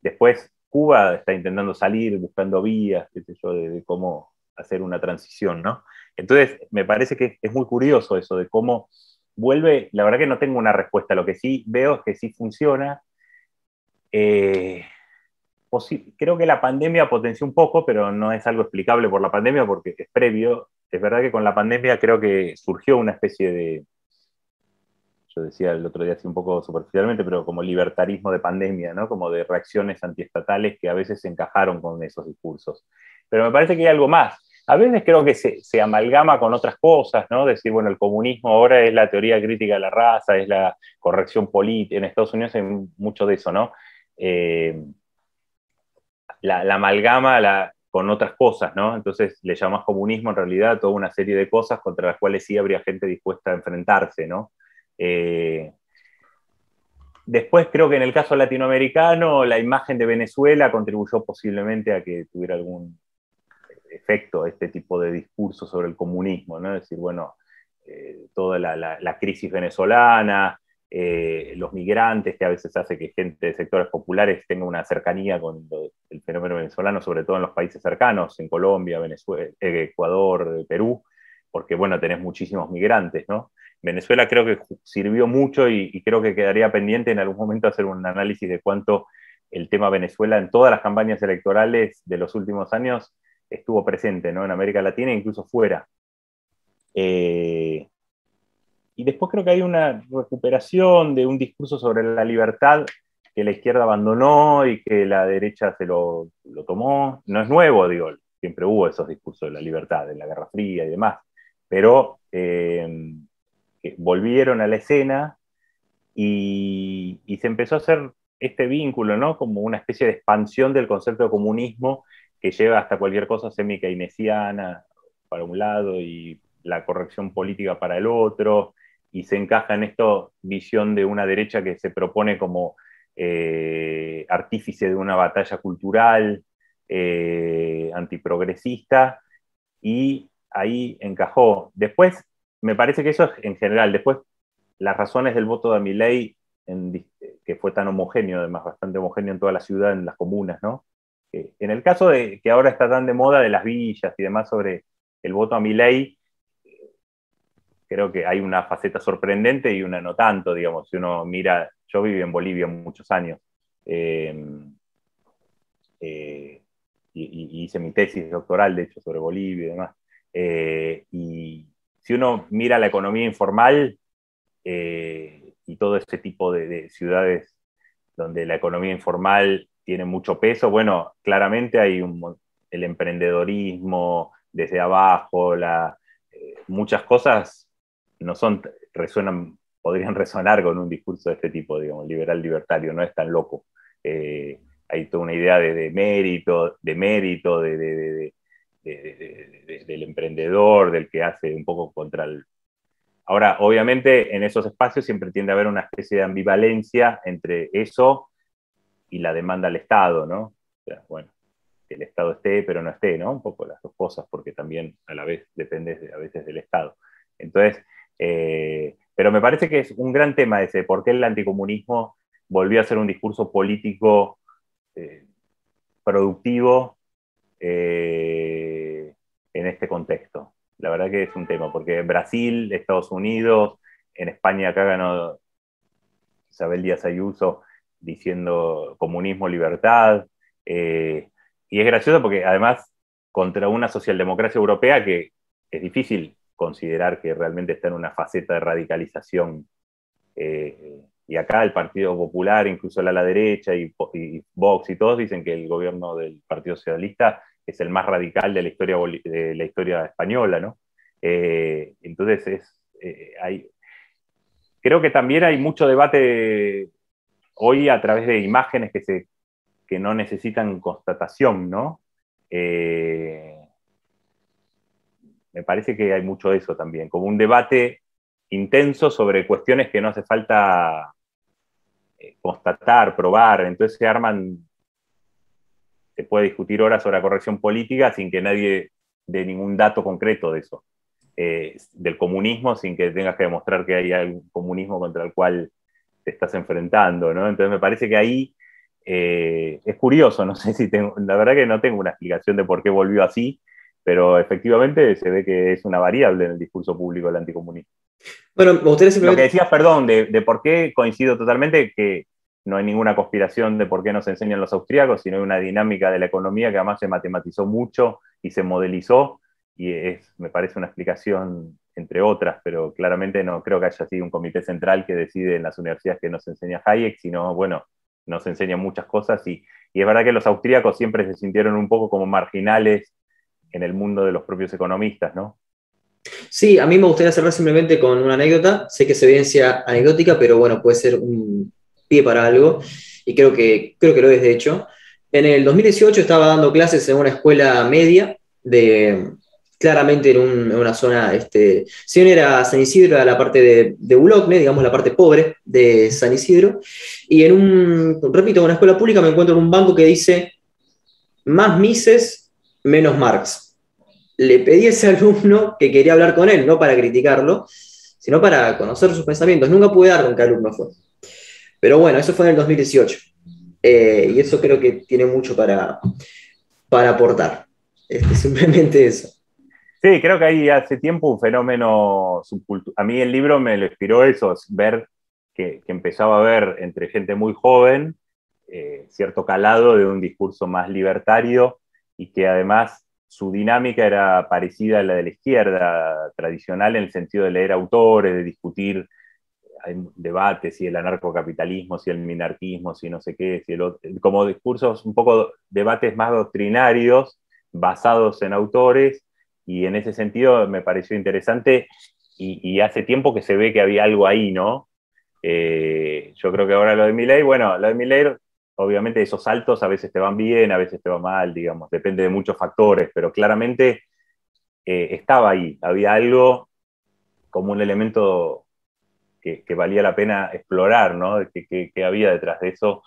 Speaker 2: Después Cuba está intentando salir, buscando vías, qué sé yo, de, cómo hacer una transición, ¿no? Entonces, me parece que es muy curioso eso de cómo vuelve, la verdad que no tengo una respuesta, lo que sí veo es que sí funciona. Eh, creo que la pandemia potenció un poco, pero no es algo explicable por la pandemia porque es previo. Es verdad que con la pandemia creo que surgió una especie de, yo decía el otro día así un poco superficialmente, pero como libertarismo de pandemia, ¿no? Como de reacciones antiestatales que a veces se encajaron con esos discursos. Pero me parece que hay algo más. A veces creo que se, amalgama con otras cosas, ¿no? Decir, bueno, el comunismo ahora es la teoría crítica de la raza, es la corrección política. En Estados Unidos hay mucho de eso, ¿no? Eh, la, amalgama con otras cosas, ¿no? Entonces le llamas comunismo en realidad toda una serie de cosas contra las cuales sí habría gente dispuesta a enfrentarse, ¿no? Eh, después creo que en el caso latinoamericano la imagen de Venezuela contribuyó posiblemente a que tuviera algún efecto este tipo de discurso sobre el comunismo, ¿no? Es decir, bueno, eh, toda la, crisis venezolana, eh, los migrantes, que a veces hace que gente de sectores populares tenga una cercanía con el fenómeno venezolano, sobre todo en los países cercanos, en Colombia, Venezuela, Ecuador, Perú, porque, bueno, tenés muchísimos migrantes, ¿no? Venezuela creo que sirvió mucho y, creo que quedaría pendiente en algún momento hacer un análisis de cuánto el tema Venezuela en todas las campañas electorales de los últimos años estuvo presente ¿no? en América Latina e incluso fuera. Eh, y después creo que hay una recuperación de un discurso sobre la libertad que la izquierda abandonó y que la derecha se lo, tomó. No es nuevo, digo, siempre hubo esos discursos de la libertad, en la Guerra Fría y demás, pero eh, volvieron a la escena y, se empezó a hacer este vínculo, ¿no? Como una especie de expansión del concepto de comunismo que lleva hasta cualquier cosa semi-keynesiana para un lado y la corrección política para el otro, y se encaja en esta visión de una derecha que se propone como eh, artífice de una batalla cultural eh, antiprogresista, y ahí encajó. Después me parece que eso es en general. Después, las razones del voto de Milei, en, que fue tan homogéneo, además bastante homogéneo en toda la ciudad, en las comunas, ¿no? En el caso de que ahora está tan de moda de las villas y demás sobre el voto a Milei, creo que hay una faceta sorprendente y una no tanto, digamos, si uno mira, yo viví en Bolivia muchos años, eh, eh, y, hice mi tesis doctoral, de hecho, sobre Bolivia y demás, eh, y, si uno mira la economía informal eh, y todo ese tipo de, ciudades donde la economía informal tiene mucho peso, bueno, claramente hay el emprendedorismo desde abajo, eh, muchas cosas no son, resuenan, podrían [LAUGHS] resonar con un discurso de este tipo, digamos, liberal libertario, no es tan loco. Eh, hay toda una idea de, mérito, de mérito, de, del emprendedor, del que hace un poco contra el... Ahora, obviamente en esos espacios siempre tiende a haber una especie de ambivalencia entre eso y la demanda al Estado, ¿no? O sea, bueno, que el Estado esté, pero no esté, ¿no? Un poco las dos cosas, porque también a la vez depende a veces del Estado. Entonces, eh, pero me parece que es un gran tema ese, por qué el anticomunismo volvió a ser un discurso político eh, productivo eh, en este contexto. La verdad que es un tema, porque Brasil, Estados Unidos, en España acá ganó Isabel Díaz Ayuso diciendo comunismo, libertad. Eh, y es gracioso porque además contra una socialdemocracia europea que es difícil considerar que realmente está en una faceta de radicalización. Eh, y acá el Partido Popular, incluso la ala derecha y, Vox y todos dicen que el gobierno del Partido Socialista es el más radical de la historia, de la historia española, ¿no? Eh, entonces, es, hay, creo que también hay mucho debate hoy a través de imágenes que, se, que no necesitan constatación, ¿no? Eh, me parece que hay mucho de eso también, como un debate intenso sobre cuestiones que no hace falta eh, constatar, probar, entonces se arman, se puede discutir horas sobre la corrección política sin que nadie dé ningún dato concreto de eso, eh, del comunismo, sin que tengas que demostrar que hay algún comunismo contra el cual te estás enfrentando, ¿no? Entonces me parece que ahí eh, es curioso, no [LAUGHS] sé si tengo, la verdad que no tengo una explicación de por qué volvió así, pero efectivamente se ve que es una variable en el discurso público del anticomunismo.
Speaker 1: Bueno, me gustaría
Speaker 2: Lo que decías, perdón, de, por qué coincido totalmente que no hay ninguna conspiración de por qué nos enseñan los austríacos, sino hay una dinámica de la economía que además se matematizó mucho y se modelizó, y es, me parece una explicación entre otras, pero claramente no creo que haya sido un comité central que decide en las universidades que nos enseña Hayek, sino, bueno, nos enseña muchas cosas y, es verdad que los austríacos siempre se sintieron un poco como marginales en el mundo de los propios economistas, ¿no?
Speaker 1: Sí, a mí me gustaría cerrar simplemente con una anécdota. Sé que es evidencia anecdótica, pero bueno, puede ser un pie para algo y creo que, creo que lo es de hecho. En el 2018 estaba dando clases en una escuela media de, claramente en, una zona, este, si bien era San Isidro, era la parte de, de digamos la parte pobre de San Isidro, y en un, repito, en una escuela pública me encuentro en un banco que dice, más Mises, menos Marx. Le pedí a ese [LAUGHS] alumno que quería hablar con él, no para criticarlo, sino para conocer sus pensamientos. Nunca pude dar con qué alumno fue. Pero bueno, eso fue en el 2018. Eh, y eso creo que tiene mucho para, para aportar. Este, [LAUGHS] simplemente eso.
Speaker 2: Sí, creo que hay hace tiempo un fenómeno subcultural. A mí el libro me lo inspiró eso, ver que, empezaba a haber entre gente muy joven eh, cierto calado de un discurso más libertario y que además su dinámica era parecida a la de la izquierda tradicional en el sentido de leer autores, de discutir debates, si el anarcocapitalismo, si el minarquismo, si no sé qué, si el como discursos, un poco debates más doctrinarios basados en autores y en ese sentido me pareció interesante y, hace tiempo que se ve que había algo ahí, ¿no? Eh, yo creo que ahora lo de Milley, bueno, lo de Milley, obviamente esos saltos a veces te van bien, a veces te van mal, digamos, depende de muchos factores, pero claramente eh, estaba ahí, había algo como un elemento que, valía la pena explorar, ¿no? ¿Qué, había detrás de eso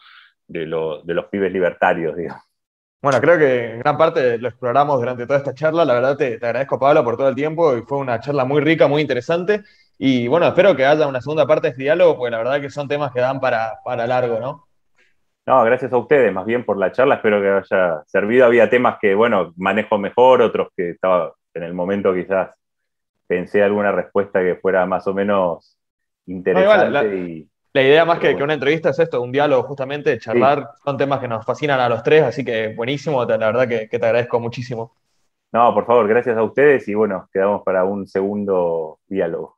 Speaker 2: de, de los pibes libertarios, digamos?
Speaker 3: Bueno, creo que en gran parte lo exploramos durante toda esta charla. La verdad te, agradezco, Pablo, por todo el tiempo y fue una charla muy rica, muy interesante. Y bueno, espero que haya una segunda parte de este diálogo, porque la verdad que son temas que dan para, para largo, ¿no?
Speaker 2: No, gracias a ustedes, más bien por la charla. Espero que haya servido. Había temas que, bueno, manejo mejor, otros que estaba en el momento quizás pensé alguna respuesta que fuera más o menos interesante. y
Speaker 3: la idea más que, que, una entrevista es esto, un diálogo justamente, charlar, son temas que nos fascinan a los tres, así que buenísimo, la verdad que, que te agradezco muchísimo.
Speaker 2: No, por favor, gracias a ustedes y bueno, quedamos para un segundo diálogo.